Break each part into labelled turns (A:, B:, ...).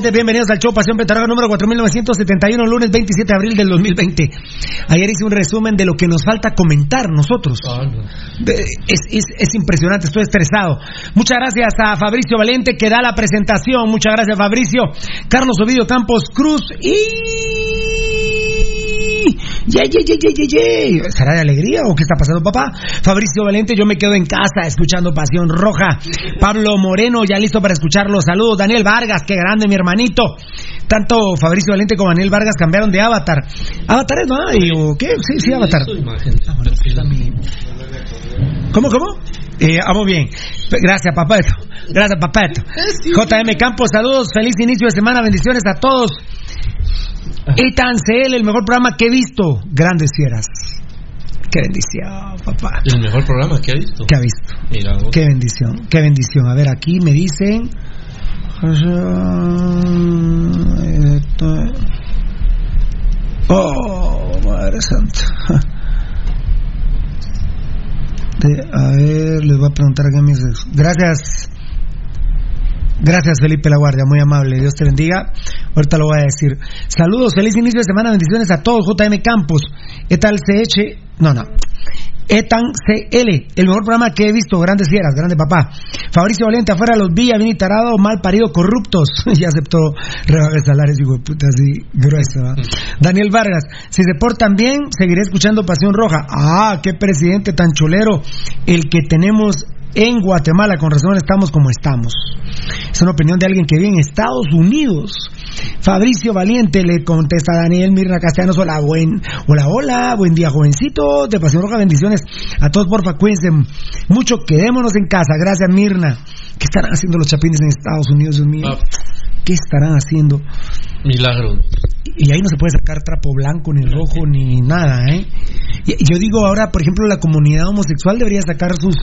A: bienvenidos al show Pasión Petarraga número 4971, lunes 27 de abril del 2020. Ayer hice un resumen de lo que nos falta comentar nosotros. Ah, es, es impresionante, estoy estresado. Muchas gracias a Fabricio Valente que da la presentación. Muchas gracias, Fabricio. Carlos Ovidio Campos Cruz y ya ya de alegría o qué está pasando, papá? Fabricio Valente, yo me quedo en casa escuchando Pasión Roja. Pablo Moreno, ya listo para escucharlo. Saludos. Daniel Vargas, qué grande, mi hermanito. Tanto Fabricio Valente como Daniel Vargas cambiaron de avatar. ¿Avatar es, más? ¿O qué? Sí, sí, avatar. Ah, cómo? Eh, vamos bien. Gracias, papá Gracias, papá JM Campos, saludos. Feliz inicio de semana. Bendiciones a todos. Etancel el mejor programa que he visto. Grandes fieras. Qué bendición, papá.
B: El mejor programa que he visto.
A: Que ha visto. Qué bendición, qué bendición. A ver, aquí me dicen. Oh, madre santa a ver, les voy a preguntar a Gracias. Gracias Felipe La Guardia, muy amable, Dios te bendiga. Ahorita lo voy a decir. Saludos, feliz inicio de semana, bendiciones a todos, JM Campos. ¿Qué tal eche No, no, Etan CL, el mejor programa que he visto, grandes fieras, grande papá. Fabricio Valente, afuera de los villas, bien mal parido, corruptos. y aceptó rebajar salarios, digo, puta, así grueso Daniel Vargas, si se portan bien, seguiré escuchando Pasión Roja. Ah, qué presidente tan chulero el que tenemos en Guatemala, con razón estamos como estamos. Es una opinión de alguien que vive en Estados Unidos. Fabricio Valiente le contesta a Daniel Mirna Castellanos, hola, buen, hola, buen día, jovencito, de Pasión Roja, bendiciones a todos, porfa, cuídense mucho, quedémonos en casa, gracias Mirna. ¿Qué están haciendo los chapines en Estados Unidos, Dios mío? qué estarán haciendo.
C: Milagro.
A: Y ahí no se puede sacar trapo blanco, ni rojo, ni nada, ¿eh? yo digo ahora, por ejemplo, la comunidad homosexual debería sacar sus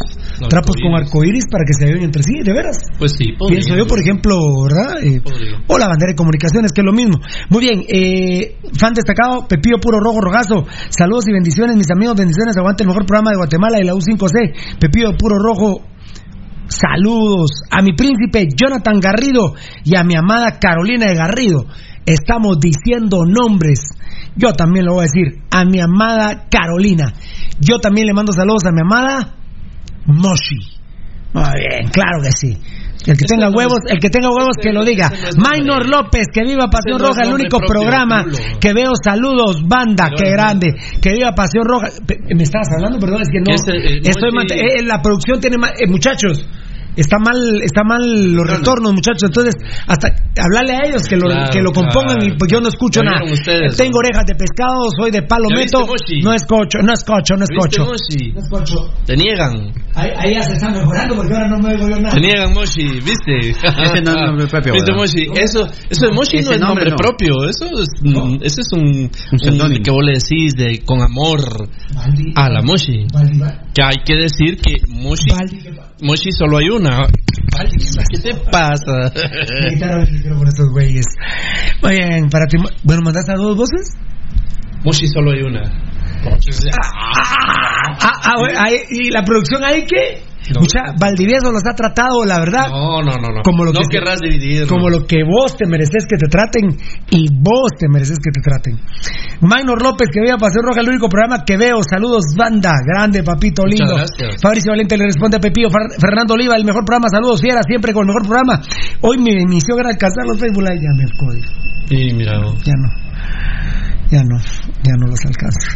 A: trapos con arcoíris para que se vean entre sí, de veras.
C: Pues sí, podría, Pienso
A: yo, por ejemplo, ¿verdad? Eh, o la bandera de comunicaciones, que es lo mismo. Muy bien, eh, fan destacado, Pepillo Puro Rojo Rogazo. Saludos y bendiciones, mis amigos, bendiciones. Aguante el mejor programa de Guatemala y la U5C. Pepillo Puro Rojo Saludos a mi príncipe Jonathan Garrido y a mi amada Carolina de Garrido. Estamos diciendo nombres. Yo también le voy a decir a mi amada Carolina. Yo también le mando saludos a mi amada Moshi. Muy bien, claro que sí. El que tenga huevos, el que este tenga huevos que lo diga. Maynor López, que viva Pasión Roja, el único programa que veo. Saludos, banda, qué grande. Que viva Pasión Roja. ¿Me estabas hablando? Perdón, es que no. Este, eh, estoy eh, la producción tiene eh, muchachos, está mal está mal los retornos muchachos entonces hasta hablarle a ellos que lo, que lo compongan y pues yo no escucho nada eh, tengo orejas de pescado soy de palometo no es no escucho no escucho
C: te niegan
D: ahí, ya se están mejorando porque ahora no me oigo yo nada
C: te niegan Moshi viste ese no es nombre propio eso Moshi no es nombre, propio eso es, es un, un, que vos le decís de con amor a la Moshi que hay que decir que Moshi Mochi solo hay una. ¿Qué te pasa?
A: por estos güeyes. Muy bien, para ti. Bueno, ¿mandaste a dos voces?
C: Mochi solo hay una.
A: ¿Y la producción ahí qué? Valdivieso los ha tratado, la verdad. No, no, no. No, como lo que, querrás dividir. Como lo que vos te mereces que te traten y vos te mereces que te traten. Maynor López, que veía Paseo Roja, el único programa que veo. Saludos, banda. Grande, papito lindo. Fabricio Valente le responde a Pepillo. Fernando Oliva, el mejor programa. Saludos, fiera, siempre con el mejor programa. Hoy me inició a alcanzar los Facebook Live. Ya me código. Ya no. Ya no, ya no los alcanzo.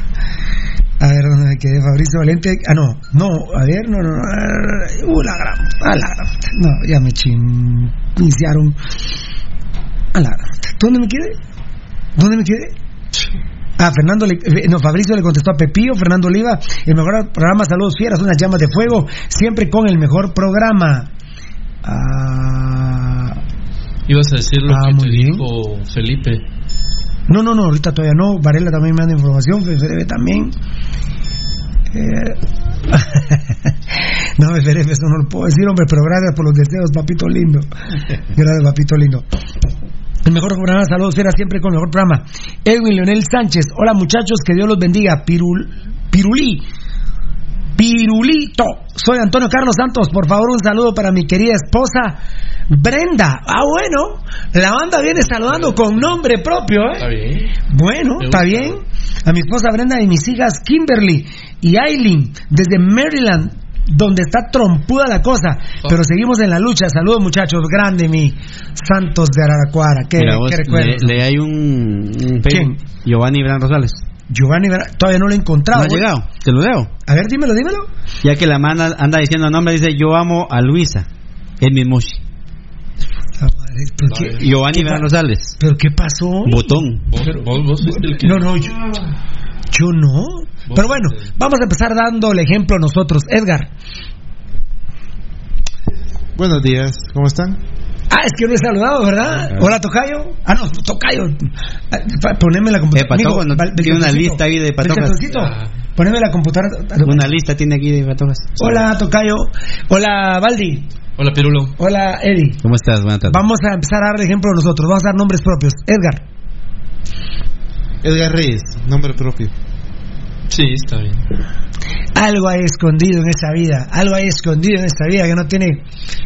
A: A ver, ¿dónde me quedé? Fabricio Valente. Ah, no, no, a ver, no, no, no. Uh, la gran, la No, ya me chimpiciaron. A ¿Dónde me quedé? ¿Dónde me quedé? Ah, Fernando, le, eh, no, Fabricio le contestó a Pepillo, Fernando Oliva, el mejor programa Saludos Fieras, unas llamas de fuego, siempre con el mejor programa.
C: Ah, Ibas a decir lo ah, que te bien. dijo Felipe.
A: No, no, no, ahorita todavía no. Varela también me manda información, FFRB también. Eh, no, FFRB, eso no lo puedo decir, hombre, pero gracias por los deseos, papito lindo. Gracias, papito lindo. El mejor programa, saludos, era siempre con el mejor programa. Edwin Leonel Sánchez, hola muchachos, que Dios los bendiga. pirulí Pirulito. Soy Antonio Carlos Santos. Por favor, un saludo para mi querida esposa Brenda. Ah, bueno. La banda viene saludando con nombre propio, ¿eh? Está bien. Bueno, está bien. A mi esposa Brenda y mis hijas Kimberly y Aileen desde Maryland, donde está trompuda la cosa, pero oh. seguimos en la lucha. Saludos muchachos, grande mi Santos de Araraquara ¿Qué, Mira,
C: le, hay un, un Giovanni Bran Rosales.
A: Giovanni todavía no lo he encontrado. ha
C: llegado, te lo leo.
A: A ver, dímelo, dímelo.
C: Ya que la mano anda diciendo nombre, dice yo amo a Luisa, en mi mochi.
A: Ah, Giovanni Verano Sales,
C: ¿Pero qué pasó?
A: Botón. No, no, yo, yo no. Pero bueno, vamos a empezar dando el ejemplo nosotros. Edgar.
D: Buenos días, ¿cómo están?
A: Ah, es que no he saludado, ¿verdad? Hola, Tocayo. Ah, no, Tocayo. Ah, poneme la computadora. Eh, tiene
C: una lista
A: ahí de patojas. Ah. Poneme la computadora.
C: Una lista tiene aquí de patojas.
A: Hola, Tocayo. Hola, Baldi
C: Hola, Pirulo.
A: Hola, Eddie. ¿Cómo estás? Buenas tardes. Vamos a empezar a dar ejemplo nosotros. Vamos a dar nombres propios. Edgar.
D: Edgar Reyes, nombre propio.
A: Sí, está bien. Algo hay escondido en esa vida, algo hay escondido en esta vida que no tiene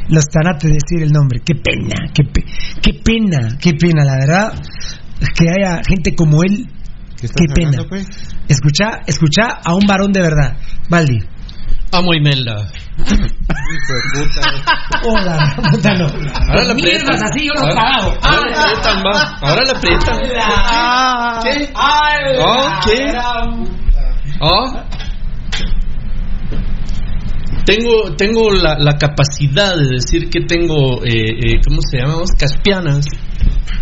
A: los tanates de decir el nombre. Qué pena, qué, qué pena, qué pena, la verdad, que haya gente como él. Qué, pena. Escucha, pues? escucha a un varón de verdad, Valdi.
C: Amo Imelda.
A: Eh. Hola, puta no. Ahora la preta. así yo Ahora
C: la aprietan, Ahora ¿Oh? ¿Oh? la qué? ¿Qué? qué tengo, tengo la, capacidad de decir que tengo, eh, eh, ¿cómo se llamamos? Caspianas.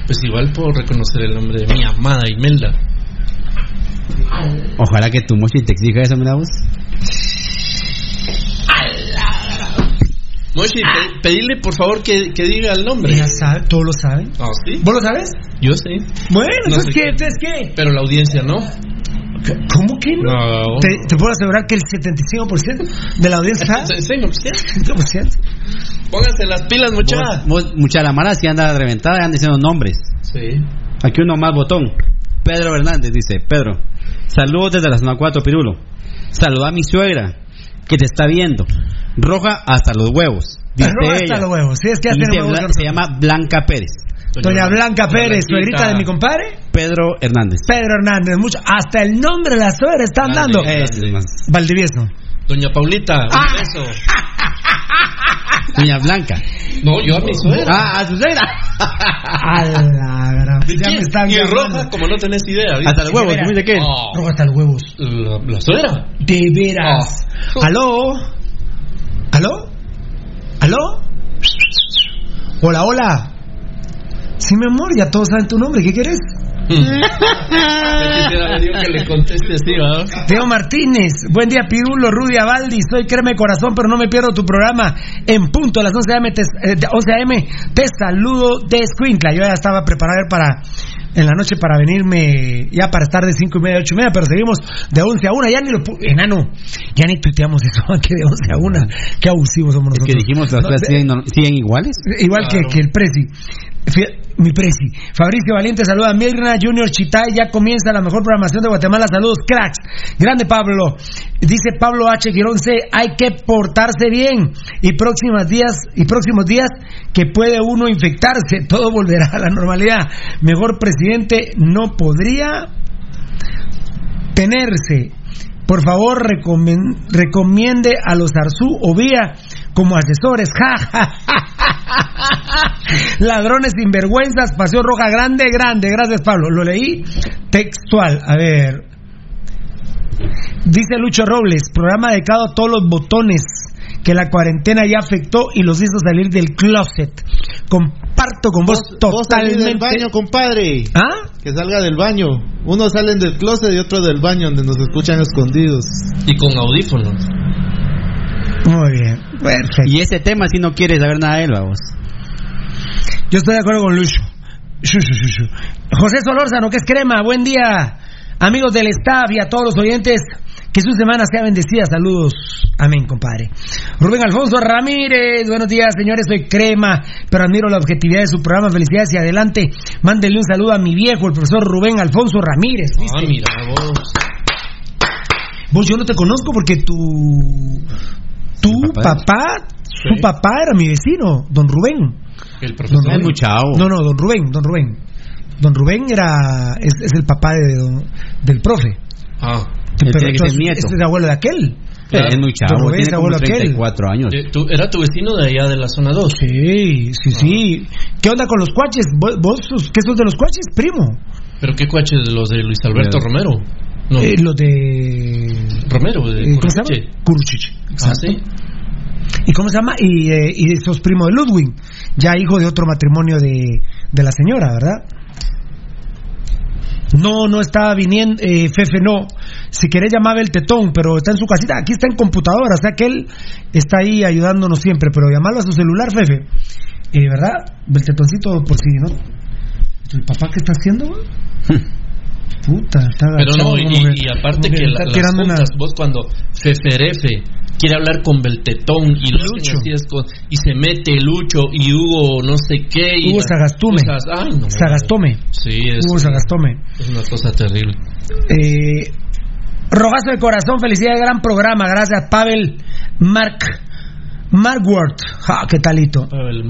C: Pues igual puedo reconocer el nombre de mi amada Imelda. Ojalá que tu mochi te exija esa mira vos.
A: Moshi, pedirle por favor que, que, diga el nombre. Ya sabe, todos lo saben. Ah, ¿Vos lo sabes?
C: Yo sí.
A: Bueno, entonces, ¿Entonces qué?
C: Pero la audiencia no.
A: ¿Cómo que no? ¿Te, puedo asegurar que el 75% de la audiencia. ¿El
C: 75%? Pónganse las pilas, muchachas. Mucha la mala si anda reventada, andan diciendo nombres. Sí. Aquí uno más botón. Pedro Hernández dice: Pedro, saludos desde la zona 4, Pirulo. Saluda a mi suegra, que te está viendo. Roja hasta los huevos.
A: roja hasta los huevos. Sí, es que huevos, se llama Blanca Pérez. Doña Blanca Pérez, suegrita de mi compadre.
C: Pedro Hernández.
A: Pedro Hernández, mucho. Hasta el nombre de la suegra están dando. Este, Valdivieso.
C: Doña Paulita, un
A: ah. beso. Doña Blanca.
C: No, yo a mi suegra. Ah,
A: a su suegra. a la
C: gran. Ya me y roja, como no tenés idea.
A: ¿viste?
C: Hasta
A: los huevos, ¿de qué? Oh.
C: Roja hasta los huevos.
A: La, suegra. De veras. Oh. ¿Aló? ¿Aló? ¿Aló? Hola, hola. Sí, mi amor, ya todos saben tu nombre, ¿qué quieres? Teo Martínez, buen día Pirulo, Rudy Avaldi. soy Créeme Corazón, pero no me pierdo tu programa en punto a las 11 a.m. Te, 11 eh, a.m. te saludo de Escuintla. Yo ya estaba preparado para en la noche para venirme ya para estar de 5 y media 8 y media, pero seguimos de 11 a 1. Ya ni lo enano, ya ni tuiteamos eso, que de 11 a 1. Qué abusivos somos nosotros.
C: Es que dijimos
A: las
C: no, siguen, iguales.
A: Igual que, que el Prezi mi presi. Fabricio Valiente saluda a Mirna, Junior Chitay, ya comienza la mejor programación de Guatemala. Saludos, cracks. Grande Pablo. Dice Pablo H. Girón hay que portarse bien y próximos días, y próximos días que puede uno infectarse, todo volverá a la normalidad. Mejor presidente no podría tenerse. Por favor, recomiende a los Arzú o Vía como asesores. Ja, ja, ja, Ladrones sinvergüenzas, paseo Roja Grande, grande. Gracias, Pablo. Lo leí textual. A ver. Dice Lucho Robles, programa dedicado a todos los botones que la cuarentena ya afectó y los hizo salir del closet. Comparto con vos, vos totalmente. Vos
D: del baño, compadre. ¿Ah? Que salga del baño. Unos salen del closet y otros del baño, donde nos escuchan escondidos.
C: Y con audífonos.
A: Muy bien, perfecto.
C: Y ese tema si no quieres saber nada de él, vamos.
A: Yo estoy de acuerdo con Lucho. José Solórzano, que es crema, buen día. Amigos del staff y a todos los oyentes, que sus semanas sean bendecidas. Saludos. Amén, compadre. Rubén Alfonso Ramírez, buenos días, señores. Soy crema, pero admiro la objetividad de su programa. Felicidades y adelante. mándele un saludo a mi viejo, el profesor Rubén Alfonso Ramírez. Ah, mira vos. Vos, yo no te conozco porque tu ¿Tu papá, su papá era mi vecino, don Rubén.
C: El profesor
A: don No, no, don Rubén, don Rubén. Don Rubén era es, el papá de del profe. Ah, pero es, nieto. es el abuelo de aquel.
C: Es muy chavo, Rubén, tiene como 34 aquel. años. Eh,
A: ¿Tú, era tu vecino de allá de la zona 2. Sí, sí, sí. ¿Qué onda con los cuaches? ¿Vos, qué sos de los cuaches, primo?
C: ¿Pero qué cuaches? ¿Los de Luis Alberto Romero?
A: Eh, los de. Romero, de eh, ¿Cómo se llama? Ah, ¿Y cómo se llama? Y, eh, y sos primo de Ludwig, ya hijo de otro matrimonio de, de la señora, ¿verdad? No, no estaba viniendo, eh, Fefe no. Si querés llamar el tetón, pero está en su casita, aquí está en computadora, o sea que él está ahí ayudándonos siempre, pero llamarlo a su celular, Fefe. Eh, ¿Verdad? El tetoncito por si, ¿no? ¿El papá qué está haciendo?
C: puta, está Pero no, y, aparte que, la, las juntas, vos cuando se quiere hablar con Beltetón y Lucho y se mete Lucho y Hugo no sé qué y
A: Hugo Sagastume
C: sí, es, Hugo Sagastome es una cosa terrible eh,
A: Rogazo de corazón felicidades gran programa gracias Pavel Mark Markworth, ja, qué talito Pavel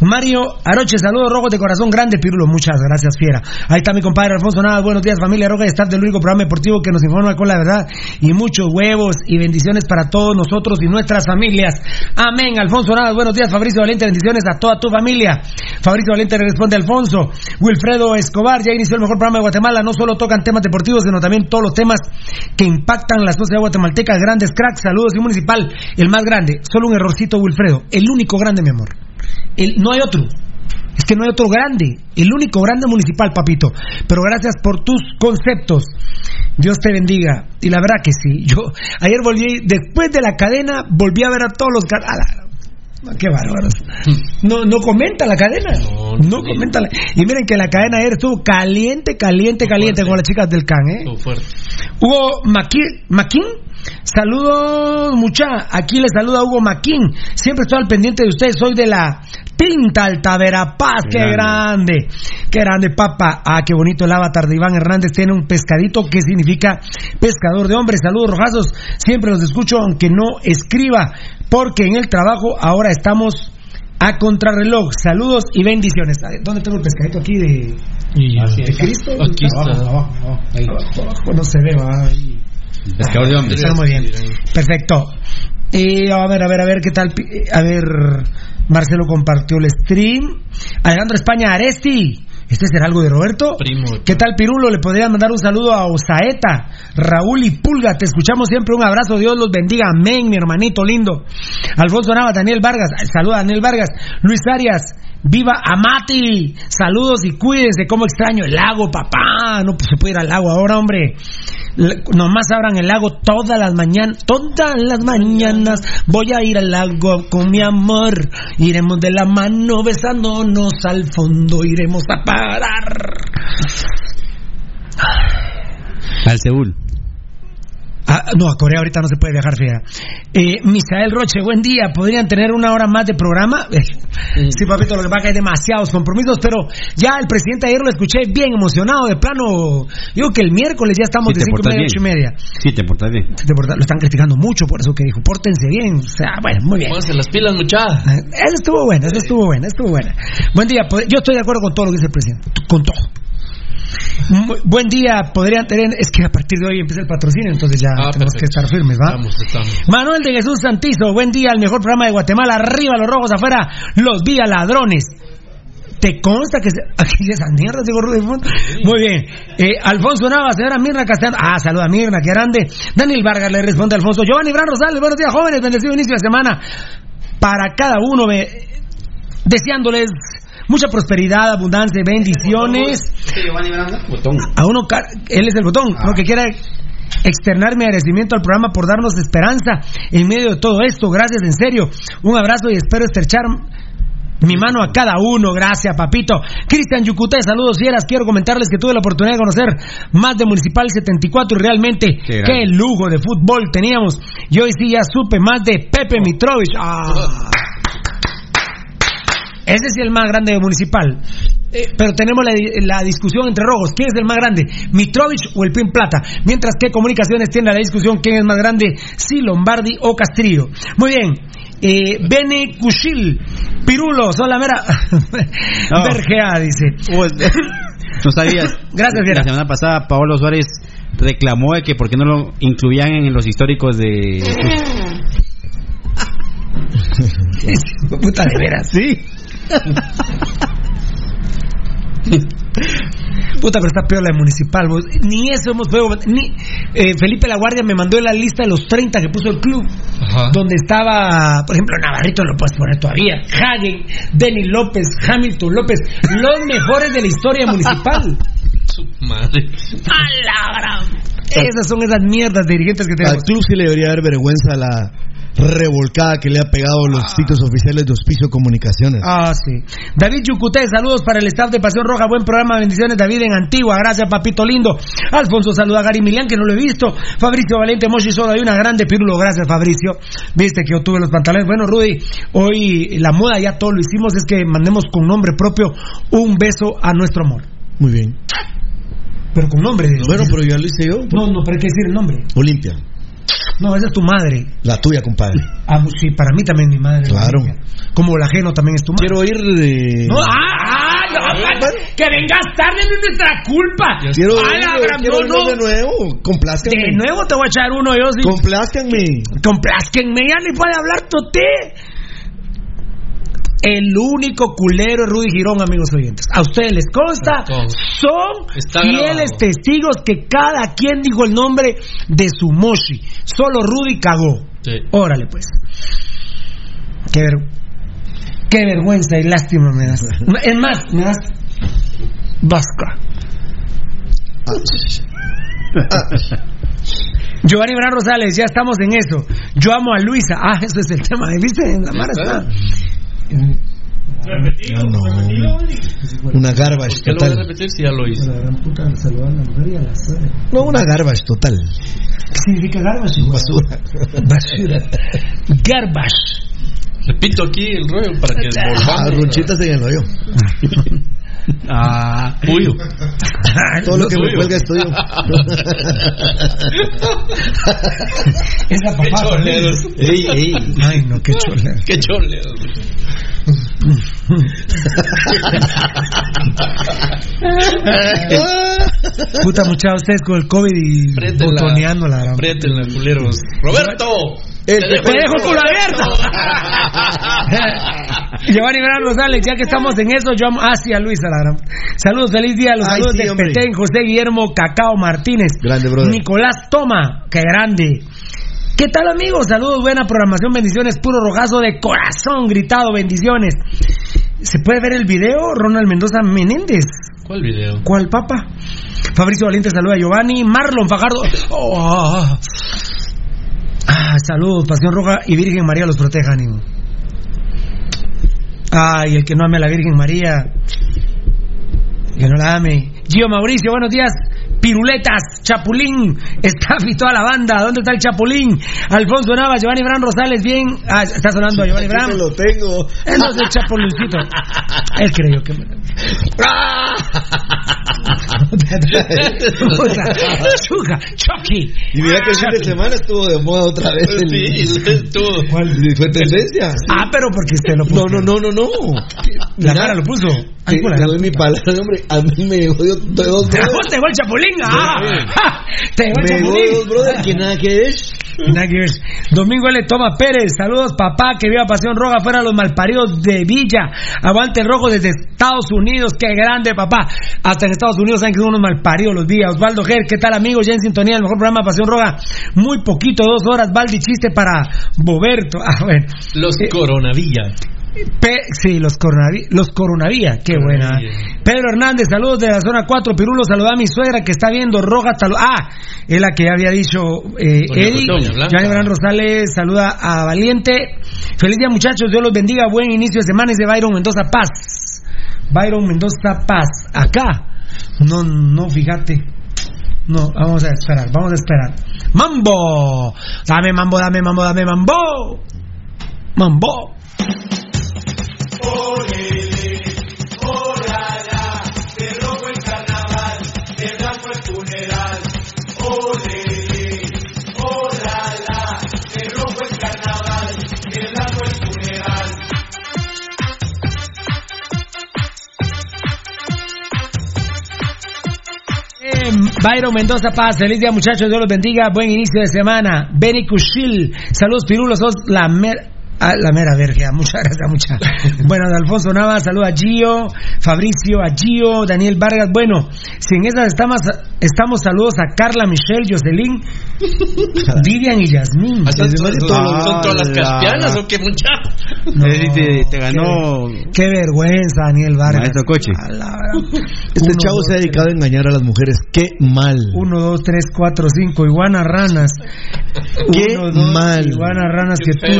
A: Mario Aroche, saludos rojos de corazón grande, Pirulo, muchas gracias, fiera. Ahí está mi compadre Alfonso Nada, buenos días, familia Roja de del único programa deportivo que nos informa con la verdad y muchos huevos y bendiciones para todos nosotros y nuestras familias. Amén, Alfonso Nada, buenos días, Fabricio Valente, bendiciones a toda tu familia. Fabricio Valente responde Alfonso. Wilfredo Escobar ya inició el mejor programa de Guatemala, no solo tocan temas deportivos, sino también todos los temas que impactan la sociedad guatemalteca, grandes cracks, saludos y municipal, el más grande, solo un errorcito Wilfredo, el único grande mi amor no hay otro. Es que no hay otro grande, el único grande municipal, papito. Pero gracias por tus conceptos. Dios te bendiga. Y la verdad que sí. Yo ayer volví, después de la cadena, volví a ver a todos los... Qué bárbaros. No, comenta la cadena. No, no comenta Y miren que la cadena ayer estuvo caliente, caliente, caliente con las chicas del CAN. ¿eh? Fuerte. Hugo Maquín. Saludos, mucha. Aquí les saluda Hugo Maquín. Siempre estoy al pendiente de ustedes. Soy de la Pinta Altavera Paz. Qué, grande. Qué grande, papá. Ah, qué bonito el avatar de Iván Hernández. Tiene un pescadito que significa pescador de hombres. Saludos, rojazos. Siempre los escucho, aunque no escriba porque en el trabajo ahora estamos a contrarreloj. Saludos y bendiciones. ¿Dónde tengo el pescadito aquí de,
C: Cristo? Aquí
A: está. Abajo, no se ve, va. Pescador de Está muy bien. Perfecto. Eh, a ver, a ver, a ver, ¿qué tal? Eh, a ver, Marcelo compartió el stream. Alejandro España, Aresti. ¿Este será algo de Roberto? Primo. ¿Qué tal, Pirulo? Le podría mandar un saludo a Osaeta, Raúl y Pulga. Te escuchamos siempre. Un abrazo. Dios los bendiga. Amén, mi hermanito lindo. Alfonso Nava, Daniel Vargas. Saluda, Daniel Vargas. Luis Arias. Viva Amati. Saludos y cuídense. ¿Cómo extraño el lago, papá? No pues, se puede ir al lago ahora, hombre. nomás abran el lago todas las mañanas. Todas las mañanas voy a ir al lago con mi amor. Iremos de la mano besándonos al fondo. Iremos a parar.
C: Al Seúl.
A: Ah, no, a Corea ahorita no se puede viajar, eh, Misael Roche, buen día. ¿Podrían tener una hora más de programa? Eh, sí. papito, lo que pasa es que hay demasiados compromisos, pero ya el presidente ayer lo escuché bien emocionado, de plano. Digo que el miércoles ya estamos de cinco y media, y media.
C: Sí, te portas bien. lo
A: están criticando mucho por eso que dijo, pórtense bien. O sea, bueno, muy bien. Pónganse
C: las pilas, muchachas. Eh,
A: eso estuvo bueno, eso estuvo bueno, estuvo bueno. Buen día, yo estoy de acuerdo con todo lo que dice el presidente, con todo buen día, podrían tener. Es que a partir de hoy empieza el patrocinio, entonces ya ah, tenemos que estar firmes, ¿va? Estamos, estamos. Manuel de Jesús Santizo, buen día, al mejor programa de Guatemala. Arriba los rojos, afuera los vía ladrones. ¿Te consta que aquí esa mierdas de gorro de fondo? Muy bien. Eh, Alfonso Nava, señora Mirna Castellano. Ah, saluda Mirna, qué grande. Daniel Vargas le responde a Alfonso. Giovanni Bran Rosales, buenos días, jóvenes. Bendecido inicio de semana. Para cada uno, deseándoles mucha prosperidad, abundancia, bendiciones. ¿Este a uno, él es el botón, lo ah. que quiera externar mi agradecimiento al programa por darnos esperanza en medio de todo esto. Gracias, en serio. Un abrazo y espero estrechar mi mano a cada uno. Gracias, papito. Cristian Yucuté, saludos fieras. Quiero comentarles que tuve la oportunidad de conocer más de Municipal 74 y realmente qué, lujo de fútbol teníamos. Y hoy sí ya supe más de Pepe Mitrovich. Ah. Ese es el más grande Municipal. Eh, pero tenemos la, discusión entre rojos. ¿Quién es el más grande? ¿Mitrovich o el Pin Plata? Mientras que Comunicaciones tiene la discusión quién es más grande, si Lombardi o Castrillo. Muy bien. Eh, Bene Cuchil. Pirulo, son la mera vergea, dice.
C: no sabías. Gracias, Vera. La semana pasada, Paolo Suárez reclamó de que por qué no lo incluían en los históricos de.
A: Puta de veras. Sí. Puta, pero está peor la municipal. Ni eso hemos podido. Ni, eh, Felipe La Guardia me mandó la lista de los 30 que puso el club. Donde estaba, por ejemplo, Navarrito lo puedes poner todavía. Hagen, Denny López, Hamilton López. Los mejores de la historia municipal. Su madre. Palabra. Esas son esas mierdas dirigentes que tenemos. Al
D: club sí le debería dar vergüenza la revolcada que le ha pegado los ah. sitios oficiales de Hospicio Comunicaciones.
A: Ah, sí. David Yucuté, saludos para el staff de Pasión Roja. Buen programa, bendiciones, David, en Antigua. Gracias, papito lindo. Alfonso, saluda a Gary Milian, que no lo he visto. Fabricio Valente, Mochi solo hay una grande pirulo. Gracias, Fabricio. Viste que yo tuve los pantalones. Bueno, Rudy, hoy la moda ya todo lo hicimos, es que mandemos con nombre propio un beso a nuestro amor.
D: Muy bien.
A: Pero con nombre.
D: Bueno, pero ya lo hice yo.
A: No, no, pero hay decir el nombre.
D: Olimpia.
A: No, esa es tu madre.
D: La tuya, compadre.
A: Ah, pues sí, para mí también mi madre.
D: Claro.
A: Como el ajeno también es tu madre.
D: Quiero ir de. No,
A: ah, ah, no, pues, que vengas tarde no es nuestra culpa.
D: Quiero, ah, quiero no, de nuevo. Complázcanme. De
A: nuevo
D: te voy
A: a echar uno yo. Sí. en mí Ya ni puede hablar tío. El único culero es Rudy Girón, amigos oyentes. A ustedes les consta, son fieles testigos que cada quien dijo el nombre de su moshi. Solo Rudy cagó. Órale, pues. Qué, vergüenza y lástima me das. Es más, me das. Vasca. Giovanni Bran Rosales, ya estamos en eso. Yo amo a Luisa. Ah, eso es el tema. ¿Viste? La mara está.
C: Repetido, no, no. Una garbage
D: total. lo Repetir si ya lo hice? La gran puta,
A: saludar
C: a la mujer y a la suegra. No, una garbage total. ¿Qué
A: significa garbage? Basura. Basura.
C: garbage.
A: Repito aquí el rollo para que ah, volvamos. Ah, ronchitas en el hoyo.
C: Ah, puyo Todo lo
A: que
C: me cuelga
A: es tuyo. es la papá. Qué Ey, Ay, no, qué choleros. Qué choleros. Puta muchachos, ustedes con el COVID y botoneando la los culeros. Roberto. El te dejo culo abierto. Giovanni Verán Sales, ya que estamos en eso, yo amo hacia Luis Aladrán. Saludos, feliz día, los saludos de José Guillermo Cacao Martínez. Grande, brother. Nicolás Toma, qué grande. ¿Qué tal, amigos? Saludos, buena programación, bendiciones, puro rogazo de corazón, gritado, bendiciones. ¿Se puede ver el video, Ronald Mendoza Menéndez? ¿Cuál video? ¿Cuál papa? Fabricio Valiente saluda a Giovanni. Marlon Fajardo. Oh. Ah, saludos, Pasión Roja
C: y
A: Virgen María los
C: protejan ánimo.
A: Ay,
C: el que no ame a la Virgen María, que no la ame. Gio Mauricio, buenos días.
A: Piruletas, Chapulín, Staff y toda la banda. ¿Dónde está el
C: Chapulín? Alfonso Nava, Giovanni Bran Rosales,
A: bien. Ah, está sonando Giovanni Bran.
C: lo
A: tengo. Él no es el Chapulincito. Él creyó que. Ah. Chuca, Chucky. Y mira que el fin de semana estuvo de moda otra vez. El... Sí, estuvo. ¿Cuál? Fue tendencia. Ah, pero porque usted lo puso. No, no, no, no, no. La cara lo puso. Te, doy mi palabra, hombre. A mí me jodió ¡Te el chapulín! ¡Te chapulín! Me dos que nada que ver. Domingo L. Toma Pérez. Saludos, papá. Que viva Pasión Roja. Fuera los malparidos de Villa. Aguante el rojo desde Estados Unidos. ¡Qué grande, papá! Hasta en Estados Unidos saben que unos malparidos los días. Osvaldo Ger, ¿qué tal, amigo? Ya en sintonía, el mejor programa Pasión Roja. Muy poquito, dos horas. Valdi, chiste para Boberto.
C: A ver. Ah, los eh, Coronavillas
A: sí, los coronavía, los qué buena. Pedro Hernández, saludos de la zona 4, Pirulo, saluda a mi suegra que está viendo Roja, ah, es la que había dicho eh, Eddie. Hernán Rosales, saluda a Valiente. Feliz día muchachos, Dios los bendiga, buen inicio de semana, es de Byron Mendoza Paz. Byron Mendoza Paz, acá. No, no, fíjate. No, vamos a esperar, vamos a esperar. Mambo, dame mambo, dame mambo, dame mambo. Mambo. Byron Mendoza Paz, feliz día muchachos, Dios los bendiga, buen inicio de semana. Benny Cushil, saludos pirulos, sos la mer Ah, la mera verga. Muchas gracias, muchas. Bueno, de Alfonso Nava, saludos a Gio, Fabricio, a Gio, Daniel Vargas. Bueno, si en esas estamos, estamos saludos a Carla, Michelle, Jocelyn, Vivian y Yasmín.
C: Ah, ¿Son, son, son, todas las caspianas o qué, mucha te, te, ganó.
A: Qué, vergüenza, Daniel Vargas. Maestro
D: Coche. Este chavo se ha dedicado a engañar a las mujeres. Qué mal.
A: 1, 2, 3, 4, 5. Iguana ranas. Qué mal. Iguana ranas que tú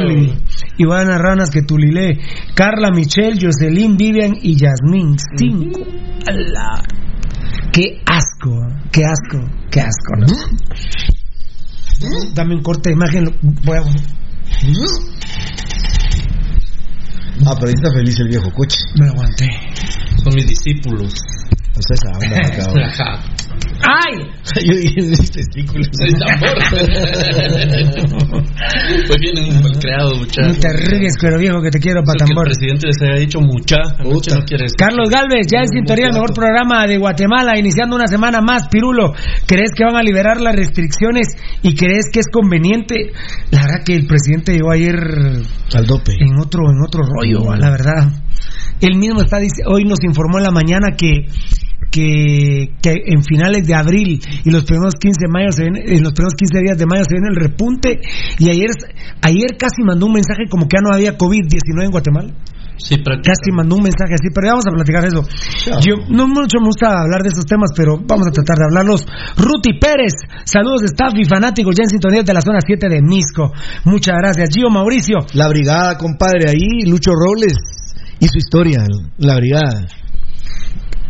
A: Ivana Ranas, que Tulile Carla Michelle, Jocelyn, Vivian y Yasmín. Cinco. ¿eh? ¡Qué asco! ¡Qué asco! ¡Qué asco! Dame un corte de imagen.
D: Voy a... Ah, pero ahí está feliz el viejo coche.
C: Me lo aguanté. Son mis discípulos. ¡Ay! Yo dije, mis testículos.
A: el tambor. Pues bien mal creado, muchacho. No te ríes, pero viejo, que te quiero para tambor.
C: El presidente les había dicho mucha.
A: mucha no Carlos Galvez, ya es sintonía, el mejor programa de Guatemala, iniciando una semana más. Pirulo, ¿crees que van a liberar las restricciones y crees que es conveniente? La verdad que el presidente llegó ayer. Al dope. En otro, en otro rollo, la verdad. Él mismo está, dice, hoy nos informó en la mañana que que, en finales de abril y los primeros 15 de mayo en eh, los primeros 15 días de mayo se viene el repunte y ayer ayer casi mandó un mensaje como que ya no había COVID-19 en Guatemala. Casi mandó un mensaje así, pero ya vamos a platicar eso. Yo, no mucho me gusta hablar de esos temas, pero vamos a tratar de hablarlos. Ruti Pérez, saludos de staff y fanáticos ya en sintonía de la zona 7 de Misco. Muchas gracias. Gio Mauricio.
D: La brigada, compadre, ahí, Lucho Robles y su historia, la brigada.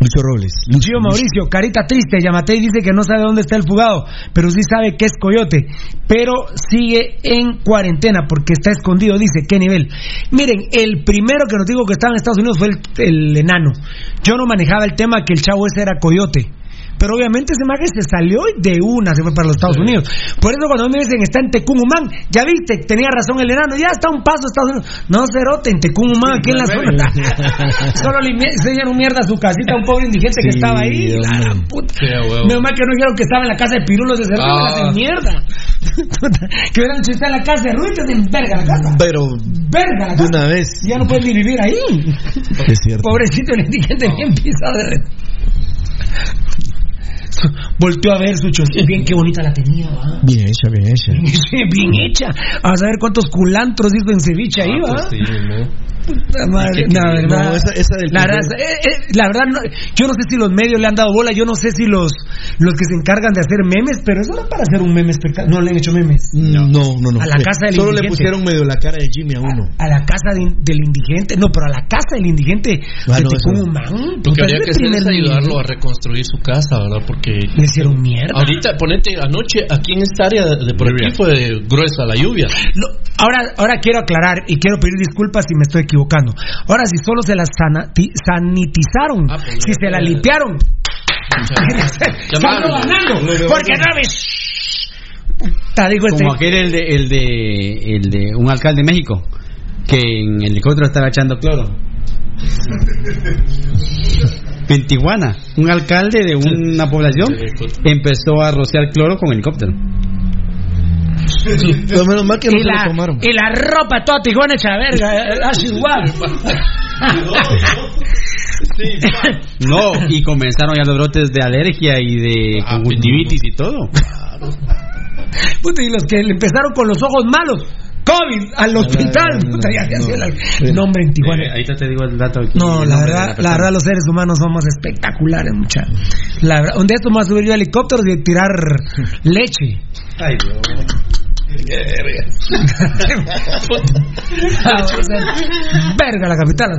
D: Mucho roles
A: Mauricio, carita triste. y dice que no sabe dónde está el fugado, pero sí sabe que es coyote. Pero sigue en cuarentena porque está escondido, dice. ¿Qué nivel? Miren, el primero que nos dijo que estaba en Estados Unidos fue el, el enano. Yo no manejaba el tema que el chavo ese era coyote pero obviamente ese maje se salió de una se fue para los Estados Unidos. Por eso cuando me dicen, está en Tecumumán, ya viste, tenía razón el enano, ya está un paso Estados Unidos. No, cerote, en Tecumumán, aquí en la zona. Solo le un mierda a su casita a un pobre indigente que estaba ahí. la Menos mal que no dijeron que estaba en la casa de Pirulos de Cerro, ah. mierda. que hubieran está en la casa de Ruiz, en verga la casa.
D: Pero,
A: verga la casa.
D: una vez.
A: Ya no puedes ni vivir ahí. Es cierto. Pobrecito el indigente, bien pisado de volteó a ver, su y Bien, qué bonita la tenía, ¿va?
D: Bien hecha, bien hecha.
A: bien hecha. A ver cuántos culantros hizo en ceviche ahí, ah, pues ¿va? Pues sí, ¿no? la verdad. yo no sé si los medios le han dado bola, yo no sé si los, los que se encargan de hacer memes, pero eso no es para hacer un meme espectacular. No le han hecho memes.
D: No, no, no. A
A: la casa del
D: Solo le pusieron medio la cara de Jimmy
A: a
D: uno.
A: A, la casa del indigente, no, pero a la casa del indigente.
E: Ah, se un man. Lo que habría que es ayudarlo a reconstruir su casa, ¿verdad? Porque.
A: Le hicieron mierda.
E: Ahorita, ponete, anoche, aquí en esta área de, fue gruesa la lluvia.
A: ahora, ahora quiero aclarar y quiero pedir disculpas si me estoy equivocando Ahora, si solo se la sanitizaron, ah, pues, si se la eh, limpiaron, Porque no
D: Digo Como aquel el de, el de, un alcalde de México que en el helicóptero estaba echando cloro. en Tijuana, un alcalde de una población empezó a rociar cloro con helicóptero
A: menos mal que no y la, tomaron. Y la ropa toda tijuana hecha verga, eh, eh, así igual.
D: no, y comenzaron ya los brotes de alergia y de ah, pues, conjuntivitis y todo.
A: y los que empezaron con los ojos malos. COVID al hospital. No, Nombre en Tijuana. Eh, te digo el dato. no, la verdad, la, verdad, los seres humanos somos espectaculares, muchachos. La un día esto más a subir yo helicóptero y tirar leche. Ay, Dios. Verga la capital.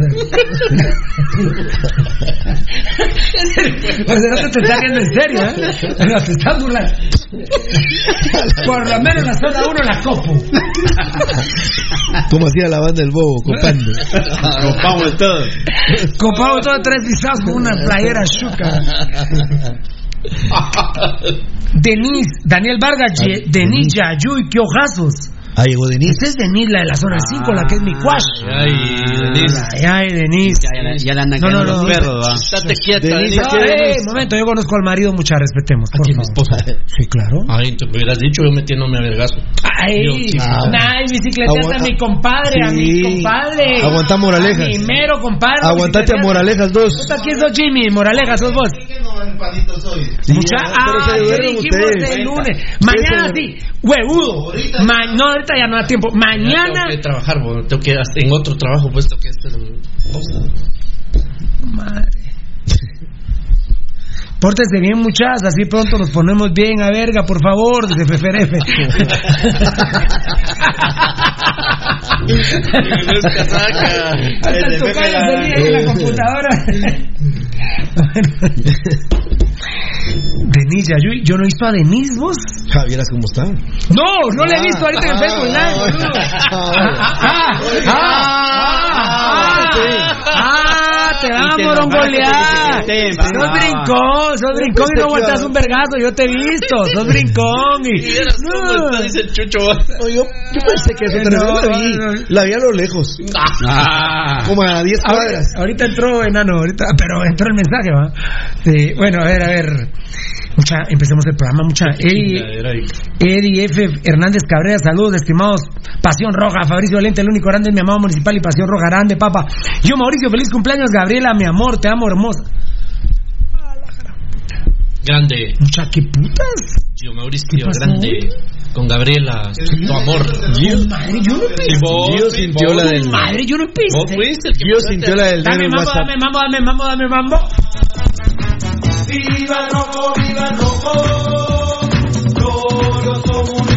A: O sea, pues, no te está viendo en serio, ¿eh? No te burlando. Por lo menos en la zona 1 la copo.
D: ¿Cómo hacía la banda del bobo, copando. Copamos
A: todo. Copamos todo tres pisados con una playera chuca. Denis, Daniel Vargas, Denis Yayuy, qué ojazos.
D: Ahí llegó Denis Esa
A: es Denis la de la zona 5, la que es mi ah, cuash. Ay, Denise. Ay,
E: Denise. Ya, la andan no, no, los no, perros, va. Estate quieta,
A: eh, momento, yo conozco al marido, mucha respetemos. Aquí mi esposa?
D: Eh. Sí, claro.
E: Ay, te hubieras dicho yo metiéndome a vergazo.
A: Ay, ah. ay, bicicleteaste a mi compadre, a mi compadre.
D: Aguantá moralejas.
A: Primero, compadre.
D: Aguantate a moralejas dos. Pues
A: aquí ¿quién
D: sos
A: Jimmy? Moralejas sos vos. Mucha, ah, dijimos el lunes. Mañana sí, huevudo. No, ya no da tiempo. Mañana. tengo que trabajar,
E: bueno, tengo en otro trabajo, puesto que que hacer. Madre.
A: Pórtense bien, muchachas, así pronto nos ponemos bien a verga, por favor, desde FFRF. Hasta tu cara salía en la computadora. Denise Yayuy, yo no he visto a Denise vos.
D: Javieras cómo está.
A: No, no le he visto ahorita en Facebook Live, Ah, ah, ah, ah, te va a morongolear. Sos brincón, sos brincón y no volteas un vergazo, yo te he visto, sos brincón
E: y. No, dice el chucho. yo, pensé que eso eh,
D: no la vi. a lo lejos. Ah. Como a 10 cuadras.
A: Ahorita entró enano, ahorita, pero entró el mensaje, va. Sí, bueno, a ver, a ver. Mucha, empecemos el programa, mucha. Eddie, F. Hernández Cabrera, saludos, estimados. Pasión Roja, Fabricio Valente, el único grande, mi amado municipal y Pasión Roja, grande, papa. Yo, Mauricio, feliz cumpleaños, Gabriela, mi amor, te amo hermoso
E: Grande.
A: Mucha que putas.
E: Yo Mauricio, grande. Con Gabriela, tu amor. Dios,
D: madre, yo no piste. Dios sintió la del. Madre, yo no pensé.
A: Vos fuiste el que Dios sintió la del. Dame mambo, dame mambo, dame mambo, dame mambo. Viva loco, viva loco. soy un...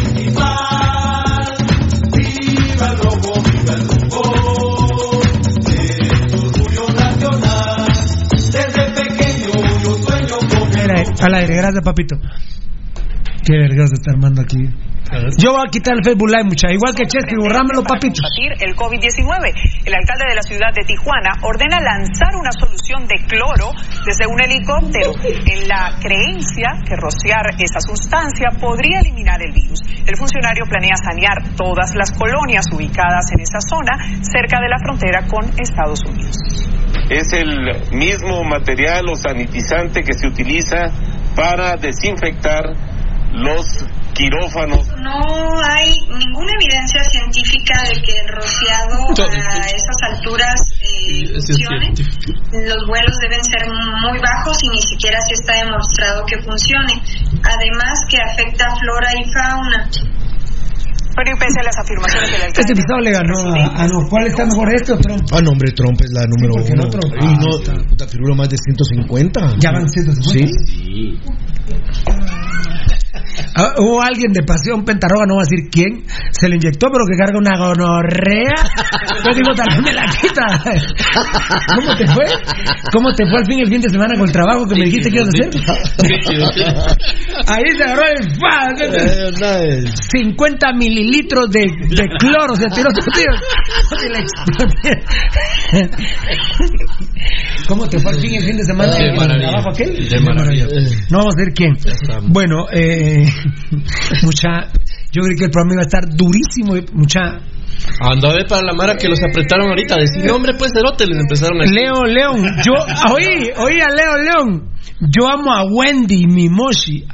A: aire, gracias papito. Qué vergüenza está armando aquí. Yo voy a quitar el Facebook Live, muchachos. Igual que Chesky, borrámelo, papito.
F: El COVID-19. El alcalde de la ciudad de Tijuana ordena lanzar una solución de cloro desde un helicóptero en la creencia que rociar esa sustancia podría eliminar el virus. El funcionario planea sanear todas las colonias ubicadas en esa zona cerca de la frontera con Estados Unidos.
G: Es el mismo material o sanitizante que se utiliza para desinfectar los quirófanos.
H: No hay ninguna evidencia científica de que el rociado a eh, esas alturas eh, funcione. Los vuelos deben ser muy bajos y ni siquiera se está demostrado que funcione. Además que afecta flora y fauna.
A: Pero y pese a las afirmaciones del alcalde. Este le ganó a, a está mejor esto, Trump.
D: Ah, no, hombre, Trump es la número sí, uno. Ah, y no, ah, te figura más de 150. ¿Ya van 150? sí.
A: Ah, hubo alguien de Pasión pentarroga, no voy a decir quién, se le inyectó, pero que carga una gonorrea. Yo digo, tal me la quita. ¿Cómo te fue? ¿Cómo te fue al fin el fin de semana con el trabajo que me dijiste que ibas a hacer? Ahí se agarró el 50 eh, mililitros de, cloro se tiró tío. ¿Cómo te fue al fin el fin de semana? con el Trabajo, aquel? No vamos a decir quién. Bueno, eh, mucha. Yo creí que el programa iba a estar durísimo, mucha.
E: Anda a ver para la Mara que los apretaron ahorita. Decir, eh. hombre, pues cerote, les empezaron a.
A: Leo, León, yo. Oí, oí a Leo, León. Yo amo a Wendy, mi Moshi.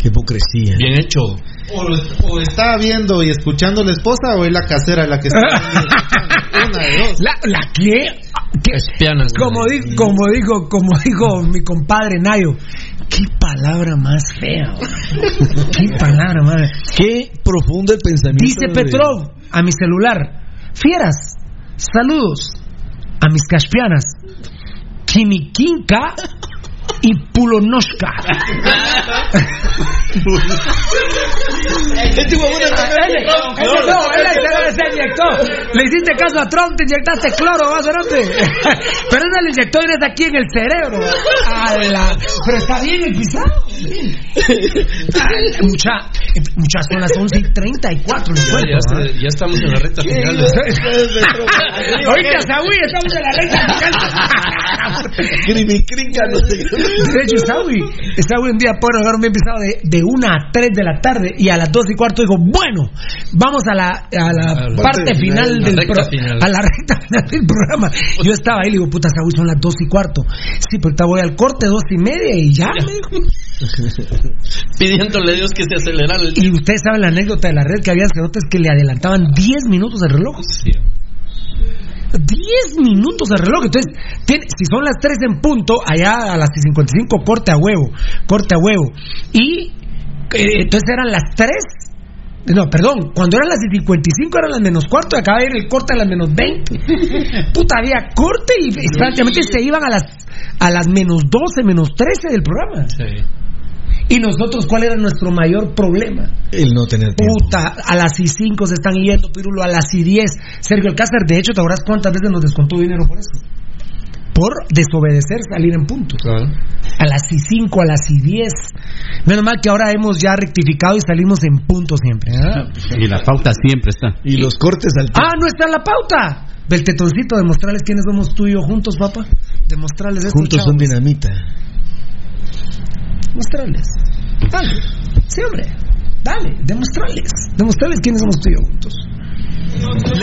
D: Qué hipocresía.
E: Bien hecho.
D: O, está viendo y escuchando la esposa o es la casera la que está
A: Una de dos. ¿La, que como, como digo, como dijo mi compadre Nayo, qué palabra más fea. qué palabra más
D: Qué profundo el pensamiento.
A: Dice Petrov a mi celular, fieras, saludos a mis caspianas, Kimikinka y Pulonoshka. no, Le hiciste caso a Trump, te inyectaste cloro, vas Pero ese le inyectó y aquí en el cerebro. Ala. Pero está bien el pisado. Mucha, muchas son las 11 34. Ya,
E: estamos en
A: la recta
E: final. Ahorita Saúl, estamos en la recta final.
A: De hecho, está hoy un día puede jugar un bien pisado de, de 1 a 3 de la tarde y a las dos y cuarto dijo, bueno, vamos a la, a la, parte final, del programa. A la recta final del programa. Yo estaba ahí, le digo, puta, Saúl, son las dos y cuarto. Sí, pero te voy al corte dos y media y ya, Me dijo.
E: Pidiéndole a Dios que se acelerara el
A: Y ustedes saben la anécdota de la red que había sacerdotes que le adelantaban 10 minutos de reloj. diez 10 minutos de reloj. Entonces, si son las 3 en punto, allá a las 55, corte a huevo, corte a huevo. Y eh, entonces eran las 3. No, perdón, cuando eran las 55 eran las menos cuarto, acaba de ir el corte a las menos 20. Puta, había corte y, prácticamente se iban a las, a las menos 12, menos 13 del programa. Sí. Y nosotros, ¿cuál era nuestro mayor problema?
D: El no tener tiempo.
A: Puta, a las y 5 se están yendo, Pirulo, a las y 10. Sergio Alcácer, de hecho, ¿te acuerdas cuántas veces nos descontó dinero por eso? por desobedecer salir en punto A las y 5, a las y 10. Menos mal que ahora hemos ya rectificado y salimos en punto siempre. ¿eh? Pues,
D: y la pauta siempre está.
A: Y los cortes al ¡Ah, no está la pauta! del tetoncito, demostrarles quiénes somos tú juntos, papá. Demostrarles
D: Juntos son dinamita.
A: Demostrarles. Dale. Sí, hombre. Dale, demostrarles. Demostrarles quiénes somos tú juntos.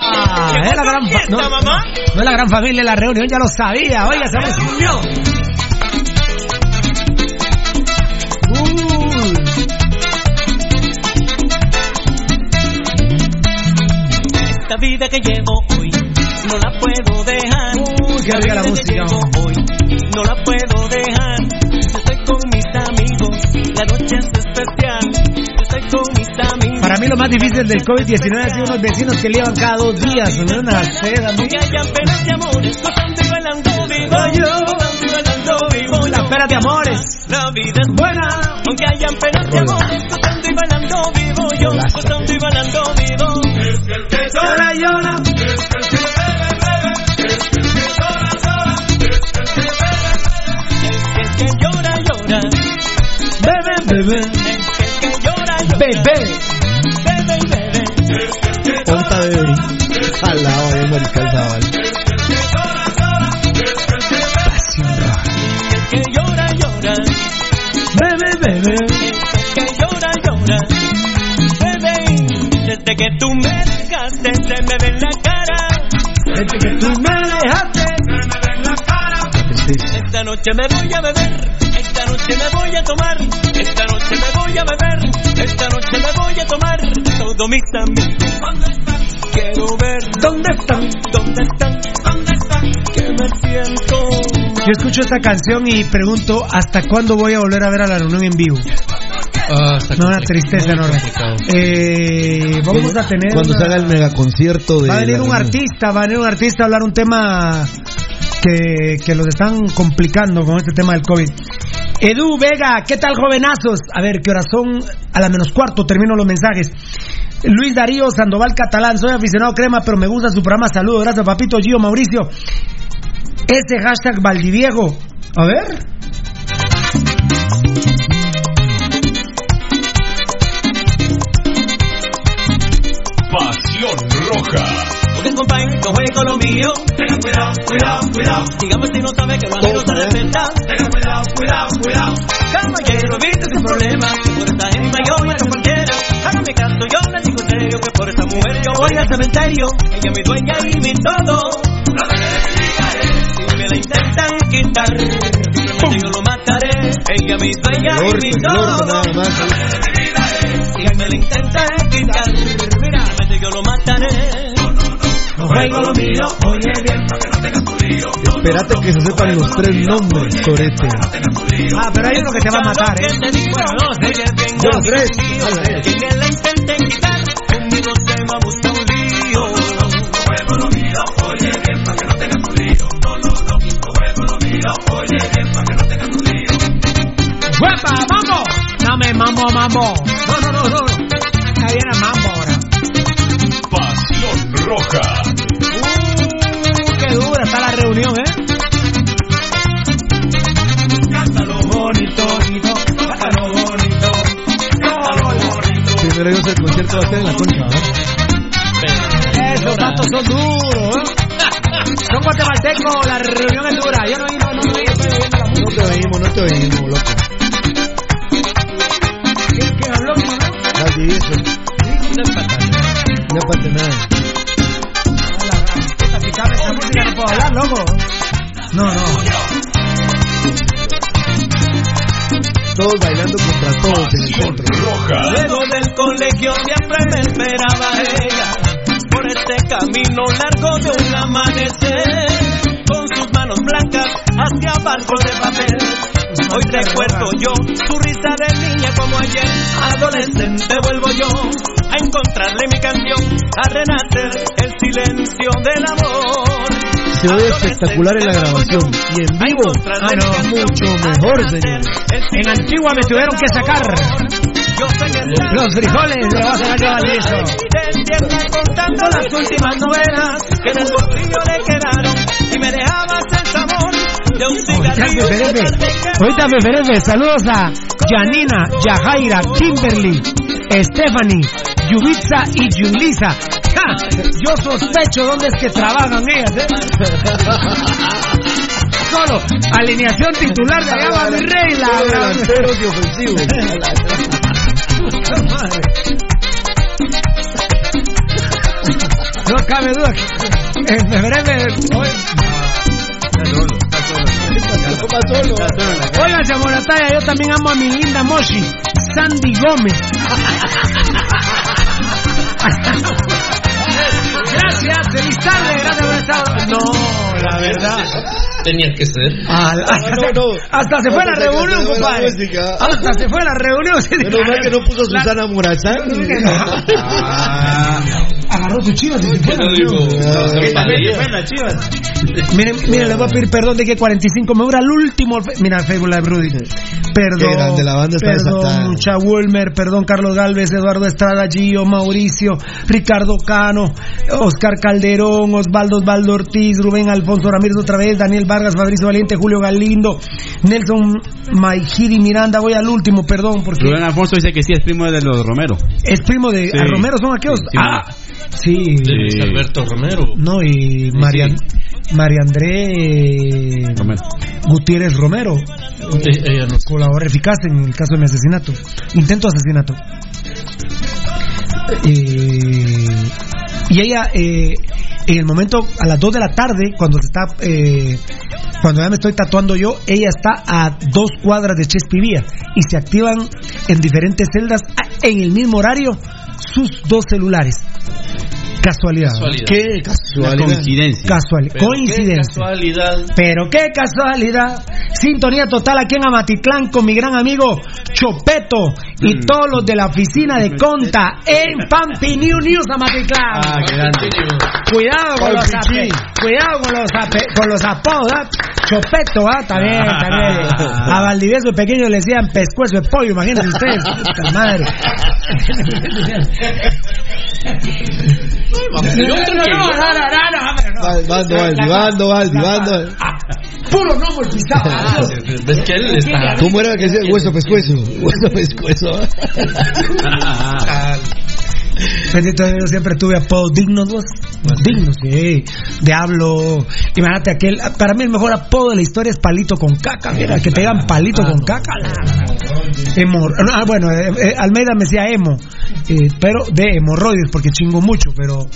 A: Ah, es la gran no, mamá? No, es la gran familia, la reunión ya lo sabía. Oiga,
I: se Esta vida que llevo hoy no la puedo dejar.
A: que la,
I: Hoy, no la puedo dejar. Estoy con mis amigos, la noche
A: para mí los más difíciles del Covid 19 han sido unos vecinos que le cada dos días. No me dan seda. La vida es buena, aunque hayan penas y amores, costando y bailando vivo yo, costando y bailando vivo. La vida es buena, aunque hayan penas y amores, costando y bailando vivo yo, costando y bailando vivo. Llora, llora, bebe, bebe, bebe, bebe, llora, bebe, bebe Ponta de al lado de Mariscal llora. Pasión Que llora, llora. Bebe, bebe. Que llora, llora. Bebe. Desde que tú me dejaste, se me ve la cara. Desde que tú me dejaste, se me ve la cara. Esta noche me voy a beber. Esta noche me voy a tomar, esta noche me voy a beber, esta noche me voy a tomar. Todo mi también. ¿dónde están? Quiero ver dónde están, dónde están, dónde están, que me siento. Yo escucho esta canción y pregunto hasta cuándo voy a volver a ver a la reunión en vivo. Ah, no, una tristeza enorme. Eh, vamos a tener.
D: Cuando salga se haga el megaconcierto. De
A: va a venir un artista, va a venir un artista a hablar un tema que, que los están complicando con este tema del COVID. Edu Vega, ¿qué tal, jovenazos? A ver, qué son? A la menos cuarto termino los mensajes. Luis Darío Sandoval Catalán, soy aficionado a crema, pero me gusta su programa. Saludos, gracias, papito Gio Mauricio. Ese hashtag Valdiviego. A ver.
J: Pasión Roja con no juegues con lo mío. Tengan cuidado, cuidado, cuidado. Dígame si no sabe que cuando no se respeta. Tengan cuidado, cuidado, cuidado. Caballero, viste sin problema. Por esta gente yo me no cualquiera. Hágame canto, yo le digo serio que por esta mujer yo voy al cementerio. Ella es mi dueña y mi todo. No me
D: si me la intentan quitar. yo lo mataré. Ella es mi dueña y mi todo. ¿eh? Si me la intentan quitar. Simplemente yo lo mataré juego lo mío, oye bien, para que no tengas tu lío. Espérate que se sepan los tres nombres, Corete. Ah, pero hay uno que te va a matar, ¿eh? Bueno, Dos, dos, tres. Y que la intenten quitar, conmigo se me busca un lío. juego lo mío, oye bien, para
A: que no tengas tu lío. No, no, no. juego lo mío, oye bien, para que no tengas tu lío. ¡Huepa, mambo! Dame mambo, mambo. No, no, no, no.
J: Roja. Uh,
A: qué dura está la reunión, ¿eh? Cántalo
D: bonito, bonito, cántalo bonito, cántalo bonito. Primero Dios el concierto va a ser en la concha,
A: ¿eh? Esos datos son duros, ¿eh? Son guatemaltecos, la reunión es dura. Yo no he no, no, la música. no te
D: oímos, no te oímos, loco.
A: ¿Qué, habló, mamá? Nadie eso.
D: No es para nada. No es para nada. No, no. Todos bailando contra todos en el Roja.
I: Luego del colegio siempre me esperaba ella. Por este camino largo de un amanecer. Con sus manos blancas hacia barco de papel. Hoy recuerdo yo su risa de niña como ayer. Adolescente vuelvo yo a encontrarle mi canción, a renacer el silencio de la voz
A: se oye espectacular en la grabación. Y en vivo, ah, no, mucho mejor, señor. En Antigua me tuvieron que sacar. Los frijoles lo vas a llevar listo. contando las últimas novelas que en el bolsillo le quedaron y me dejabas el sabor de un cigarrillo. saludos a Yanina Yajaira, Kimberly, Stephanie, Yubitsa y Yulisa. ¡Ja! Yo sospecho dónde es que trabajan ellas, ¿eh? Solo, alineación titular de Agua mi rey, la delanteros No cabe duda que en hoy. Oigan, yo también amo a mi linda Moshi. Sandy Gómez. gracias, feliz tarde, gracias por estar. No, la verdad. Tenía que ser. hasta, se, fue a la reunión, compadre. Hasta se fue a la reunión.
D: Menos es que no puso Susana No agarró chivas
A: Miren, les voy a pedir perdón de que 45 me dura el último. Mira, Facebook Live Rudy. Perdón. De la banda está perdón, Lucha Wilmer, perdón, Carlos Galvez, Eduardo Estrada, Gio, Mauricio, Ricardo Cano, Oscar Calderón, Osvaldo Osvaldo Ortiz, Rubén Alfonso Ramírez otra vez, Daniel Vargas, Fabricio Valiente, Julio Galindo, Nelson Maijiri Miranda. Voy al último, perdón. porque
D: Rubén Alfonso dice que sí es primo de los Romero.
A: Es primo de Romero, son aquellos. ah, Sí.
E: Alberto Romero.
A: No, y María, André eh, Gutiérrez Romero. Eh, eficaz en el caso de mi asesinato. Intento asesinato. Eh, y ella, en el momento, a las 2 de la tarde, cuando está. cuando ya me estoy tatuando yo, ella está a dos cuadras de Chespivía y se activan en diferentes celdas ah, en el mismo horario sus dos celulares. Casualidad.
D: ¿Qué casualidad?
A: Coincidencia. Casual... coincidencia. casualidad. Pero qué casualidad. Sintonía total aquí en Amatitlán con mi gran amigo Chopeto y mm. todos los de la oficina de Conta en Pampi New News Amatitlán. Ah, qué grande. Cuidado con los, Cuidado con los, con ¿ah? Chopeto, ¿ah? también, ah. también. A Valdivieso pequeño le decían pescuezo de pollo, imagínense ustedes. madre.
D: Bando, Baldi, Bando, Puro no ah, ¿Ves que él está? ¿Cómo era que decía? Hueso pescuezo. Hueso pescuezo.
A: Bendito Dios, siempre tuve apodos dignos, vos. dignos, sí. Diablo. Imagínate aquel. Para mí, el mejor apodo de la historia es palito con caca. Mira, que pegan palito con caca. Ah, bueno, eh, eh, Almeida me decía emo. Eh, pero de hemorroides, porque chingo mucho, pero.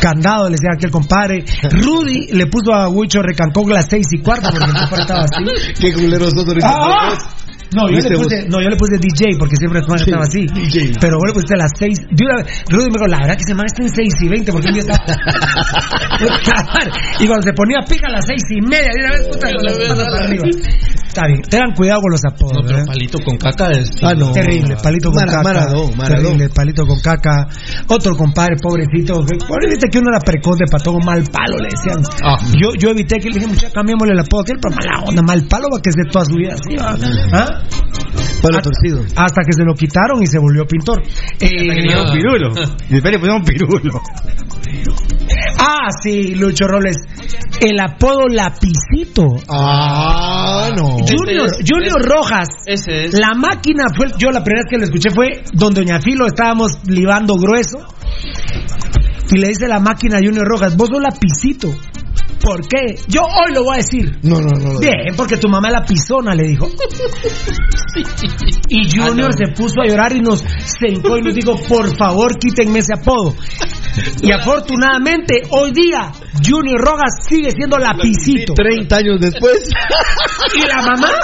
A: Candado le decía aquel compadre. Rudy le puso a Huicho recancó las seis y cuarto porque me faltaba
D: así. Qué culeros ah, ah. nosotros.
A: Este no, yo, le puse, no, yo le puse DJ porque siempre el estaba así. Pero vos le pusiste a las 6. Rudy me dijo, la verdad que se man en 6 y 20 porque un día estaba. y cuando se ponía pica a las 6 y media, de una vez, puta, las patas para arriba. Está tengan cuidado con los apodos.
E: otro ¿eh? palito con caca es ah,
A: terrible. Palito con caca. Terrible, palito con caca. Otro compadre, pobrecito. Pobrecito que uno era precoz de todo mal palo, le decían. Ah. Yo, yo evité que le dije, muchacha, cambiémosle el apodo. Que él, pero mala onda, mal palo va a que es de toda su vida. ¿sí? Mm. ¿Ah? torcido. Hasta que se lo quitaron y se volvió pintor. Eh, pirulo. Y después le pusieron pirulo. Ah, sí, Lucho Robles. El apodo Lapicito.
D: Ah, no.
A: Junior, este Rojas. Ese es. La máquina fue. Yo la primera vez que lo escuché fue donde Doña Filo estábamos libando grueso. Y le dice la máquina a Junior Rojas: Vos sos Lapicito. ¿Por qué? Yo hoy lo voy a decir.
D: No, no, no.
A: Bien, porque tu mamá la pisona le dijo. Y ah, Junior se puso a llorar y nos sentó y nos dijo, por favor, quítenme ese apodo. Y afortunadamente, hoy día, Junior Rojas sigue siendo lapicito.
D: 30 años después.
A: ¿Y la mamá?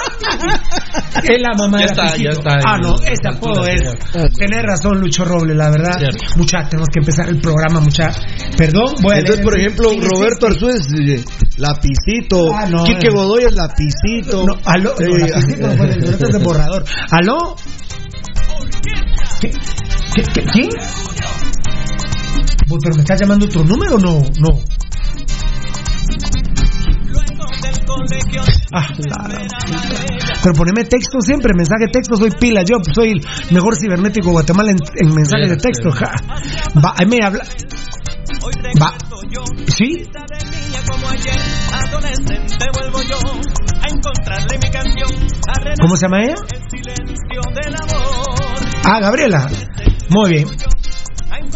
A: Es la mamá de está, lapicito. Ya está, ah, no, esa puedo es. Tener razón, Lucho Robles, la verdad. Muchas, tenemos que empezar el programa, mucha. Perdón,
D: voy Entonces, por eh, ejemplo, Roberto Arzúez, eh, lapicito. Ah, no, Quique eh. Godoy es lapicito. No, aló, no, lapicito
A: no, el, es de borrador. ¿Aló? ¿Qué? ¿Qué? ¿Qué? ¿Quién? ¿Pero me estás llamando otro número? o No, no. Ah, Pero poneme texto siempre, mensaje texto, soy pila, yo soy el mejor cibernético de Guatemala en, mensajes de texto. Ja. Va, me habla. Va. ¿Sí? ¿Cómo se llama ella? Ah, Gabriela. Muy bien.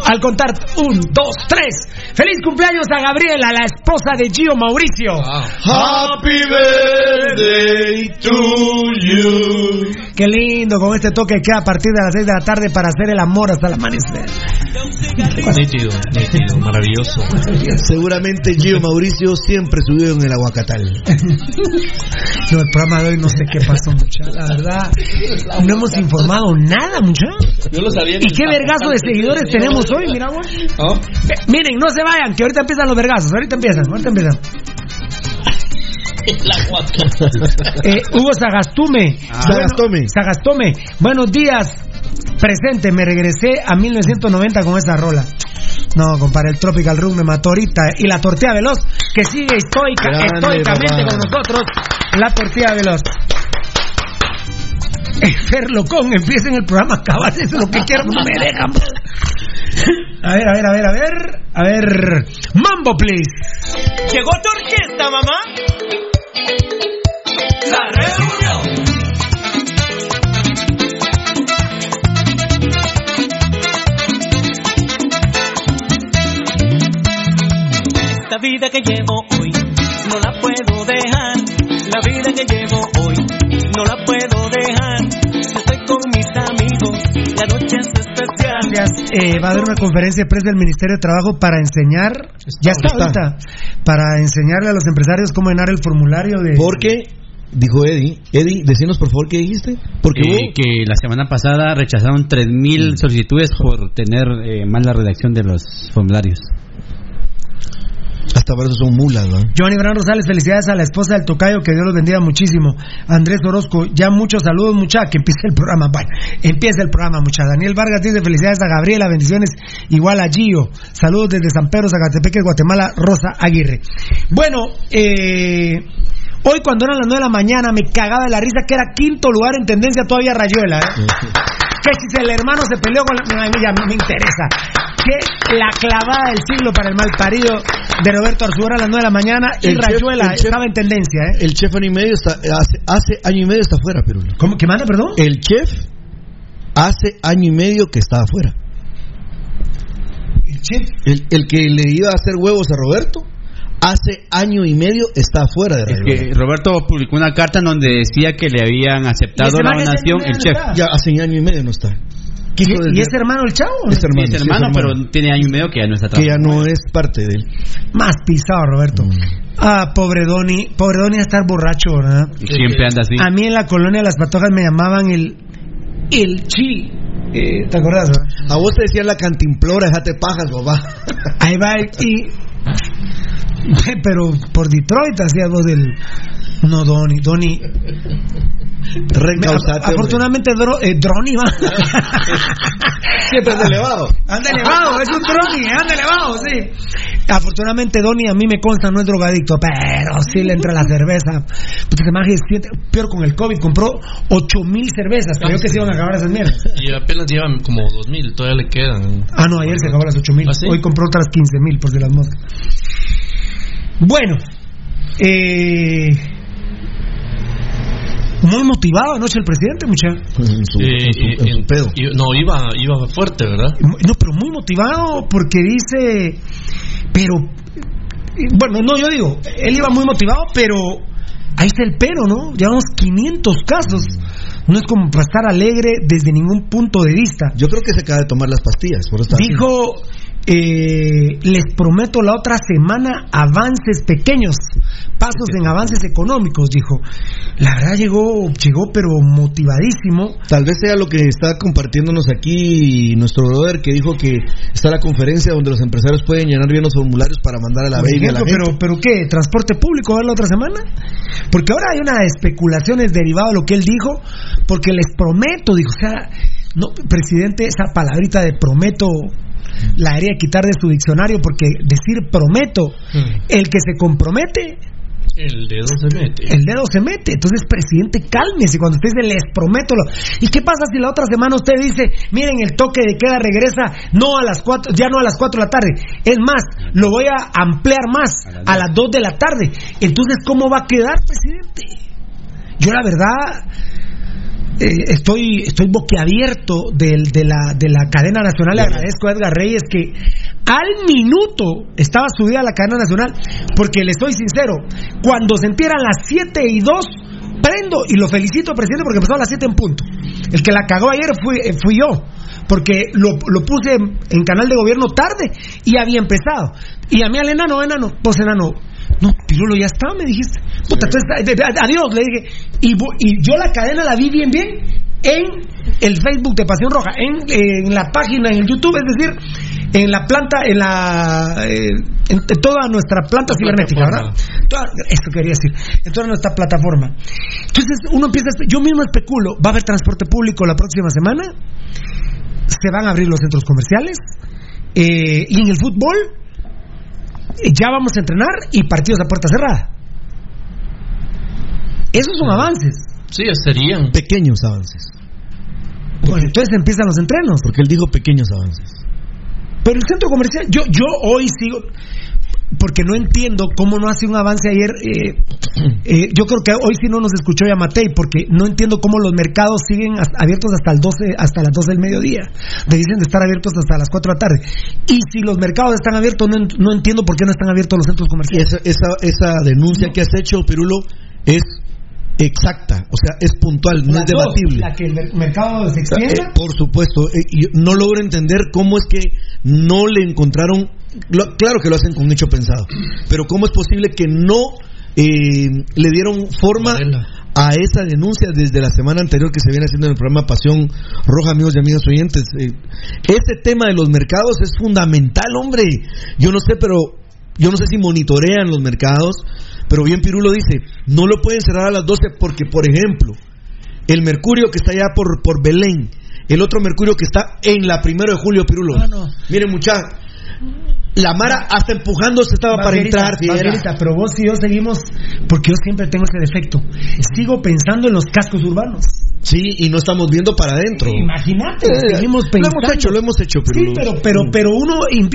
A: Al contar, un, dos, tres. ¡Feliz cumpleaños a Gabriela, la esposa de Gio Mauricio! ¡Happy birthday to you! ¡Qué lindo! Con este toque que a partir de las 6 de la tarde para hacer el amor hasta el amanecer.
D: Nítido, nítido, maravilloso. Seguramente Gio Mauricio siempre subió en el aguacatal.
A: no, el programa de hoy no sé qué pasó, muchachos. La verdad, no hemos informado nada, muchachos.
D: Yo lo sabía.
A: ¿Y qué vergazo de seguidores tenemos hoy? Mira, Miren, no se que ahorita empiezan los vergazos, ahorita empiezan, ahorita empiezan. Eh, Hugo ah. Sagastume. Sagastume Buenos días. Presente, me regresé a 1990 con esa rola. No, compadre, el Tropical Room me mató ahorita. Y la tortilla veloz, que sigue estoica, estoicamente con nosotros. La tortilla veloz. Eh, Fer Locón, empiecen el programa Acabas Eso es lo que quiero, no me dejan. A ver, a ver, a ver, a ver. A ver. Mambo, please. Llegó tu orquesta, mamá. La
I: reunión. Esta vida que llevo hoy no la puedo dejar. La vida que llevo hoy no la puedo dejar. La noche es eh,
A: va a haber una conferencia de prensa del Ministerio de Trabajo para enseñar, ya está, para enseñarle a los empresarios cómo llenar el formulario de.
D: Porque dijo Eddie. Eddie, decinos por favor qué dijiste. Porque eh,
K: que la semana pasada rechazaron 3.000 solicitudes por tener eh, mala redacción de los formularios.
D: Hasta para son mulas, ¿no?
A: Johnny Bran Rosales, felicidades a la esposa del Tocayo, que Dios los bendiga muchísimo. Andrés Orozco, ya muchos saludos, mucha, que empiece el programa. Bueno, empieza el programa, mucha. Daniel Vargas dice felicidades a Gabriela, bendiciones igual a Gio. Saludos desde San Pedro, Zacatepec, Guatemala, Rosa Aguirre. Bueno, eh Hoy cuando eran las 9 de la mañana me cagaba de la risa que era quinto lugar en tendencia todavía Rayuela. ¿eh? que si el hermano se peleó con la... Ay, me interesa. Que la clavada del siglo para el mal parido de Roberto Arzúa a las 9 de la mañana y Rayuela estaba en tendencia. ¿eh?
D: El chef año y medio hace, año y medio está afuera, Perú.
A: ¿Cómo? ¿Qué manda, perdón?
D: El chef hace año y medio que está afuera. ¿El chef? el que le iba a hacer huevos a Roberto hace año y medio está fuera de Radio
K: que Roberto publicó una carta en donde decía que le habían aceptado la donación el chef.
D: ya hace año y medio no está.
A: ¿Y, es hermano el chavo?
K: Es hermano, pero tiene año y medio que ya no está trabajando.
D: Que ya no es parte de él.
A: Más pisado, Roberto. Mm. Ah, pobre Doni. Pobre Doni a estar borracho, ¿verdad?
K: Siempre anda así.
A: A mí en la colonia de las patojas me llamaban el. El chi. Eh, ¿Te acordás?
D: A vos te decían la cantimplora, te pajas, papá.
A: Ahí va el pero por Detroit hacías dos del. No, Donny. Donny. Afortunadamente, dro, eh, Droni va. Siempre elevado. Anda elevado, es un Droni, eh, anda elevado, sí. Afortunadamente, Donny a mí me consta no es drogadicto, pero sí le entra la cerveza. Porque más peor con el COVID, compró ocho mil cervezas.
K: Creo que se iban a acabar esas mierdas. Y apenas llevan como dos mil todavía le quedan.
A: Ah, no, ayer se acabaron las ocho mil ¿Ah, Hoy compró otras quince mil por de las moscas. Bueno, muy eh, motivado anoche el presidente, muchacho. Pues
K: eh, no, iba, iba fuerte, ¿verdad?
A: No, pero muy motivado porque dice, pero, bueno, no, yo digo, él iba muy motivado, pero ahí está el pero, ¿no? Llevamos 500 casos. No es como para estar alegre desde ningún punto de vista.
D: Yo creo que se acaba de tomar las pastillas.
A: Por Dijo, eh, les prometo la otra semana avances pequeños, pasos en avances económicos, dijo. La verdad llegó, llegó pero motivadísimo.
D: Tal vez sea lo que está compartiéndonos aquí nuestro brother que dijo que está la conferencia donde los empresarios pueden llenar bien los formularios para mandar a la a
A: la Pero, pero qué, transporte público va la otra semana? Porque ahora hay una especulaciones derivada de lo que él dijo, porque les prometo, dijo, o sea, no, presidente, esa palabrita de prometo la haría quitar de su diccionario porque decir prometo, mm. el que se compromete
K: el dedo se mete.
A: El dedo se mete. Entonces, presidente, cálmese cuando usted dice, les prometo. Lo... ¿Y qué pasa si la otra semana usted dice, miren, el toque de queda regresa no a las cuatro ya no a las 4 de la tarde? Es más, lo voy a ampliar más a las 2 de la tarde. Entonces, ¿cómo va a quedar, presidente? Yo la verdad eh, estoy, estoy boquiabierto de, de, la, de la cadena nacional. Le agradezco a Edgar Reyes que al minuto estaba subida a la cadena nacional, porque le estoy sincero, cuando se entieran las 7 y 2, prendo y lo felicito, presidente, porque empezó a las 7 en punto. El que la cagó ayer fui, eh, yo, porque lo, puse en, canal de gobierno tarde y había empezado. Y a mí al enano, enano, pues enano, no, Pirulo, ya está, me dijiste. adiós, le dije. Y, yo la cadena la vi bien, bien en el Facebook de Pasión Roja, en, la página, en el YouTube, es decir, en la planta, en la. Eh, en, toda nuestra planta cibernética, ¿verdad? Toda, esto quería decir, en toda nuestra plataforma. Entonces, uno empieza. Yo mismo especulo, ¿va a haber transporte público la próxima semana? ¿Se van a abrir los centros comerciales? Eh, ¿Y en el fútbol? ya vamos a entrenar y partidos a puerta cerrada. Esos son avances.
K: Sí, serían. Pequeños avances.
A: Bueno, entonces empiezan los entrenos.
D: Porque él dijo pequeños avances.
A: Pero el centro comercial, yo, yo hoy sigo porque no entiendo cómo no hace un avance ayer. Eh, eh, yo creo que hoy sí no nos escuchó Yamatei, porque no entiendo cómo los mercados siguen abiertos hasta el 12, hasta las 12 del mediodía. me Dicen de estar abiertos hasta las 4 de la tarde. Y si los mercados están abiertos, no, no entiendo por qué no están abiertos los centros comerciales.
D: Esa, denuncia que has hecho, Pirulo, es exacta, o sea, es puntual, no es debatible. La
A: que el mercado se eh,
D: por supuesto, y no logro entender cómo es que no le encontraron claro que lo hacen con mucho pensado, pero ¿cómo es posible que no eh, le dieron forma a esa denuncia desde la semana anterior que se viene haciendo en el programa Pasión Roja, amigos y amigas oyentes? Eh, ese tema de los mercados es fundamental, hombre. Yo no sé, pero yo no sé si monitorean los mercados, pero bien Pirulo dice, no lo pueden cerrar a las 12 porque, por ejemplo, el mercurio que está allá por, por Belén, el otro mercurio que está en la primero de julio, Pirulo. Ah, Miren, muchachos
A: la Mara hasta empujándose estaba para entrar, pero vos y yo seguimos, porque yo siempre tengo ese defecto. Sigo pensando en los cascos urbanos.
D: Sí, y no estamos viendo para adentro.
A: Imagínate,
D: eh, seguimos pensando. Lo hemos hecho, lo hemos hecho,
A: pero. Sí, pero, pero, mm. uno em-,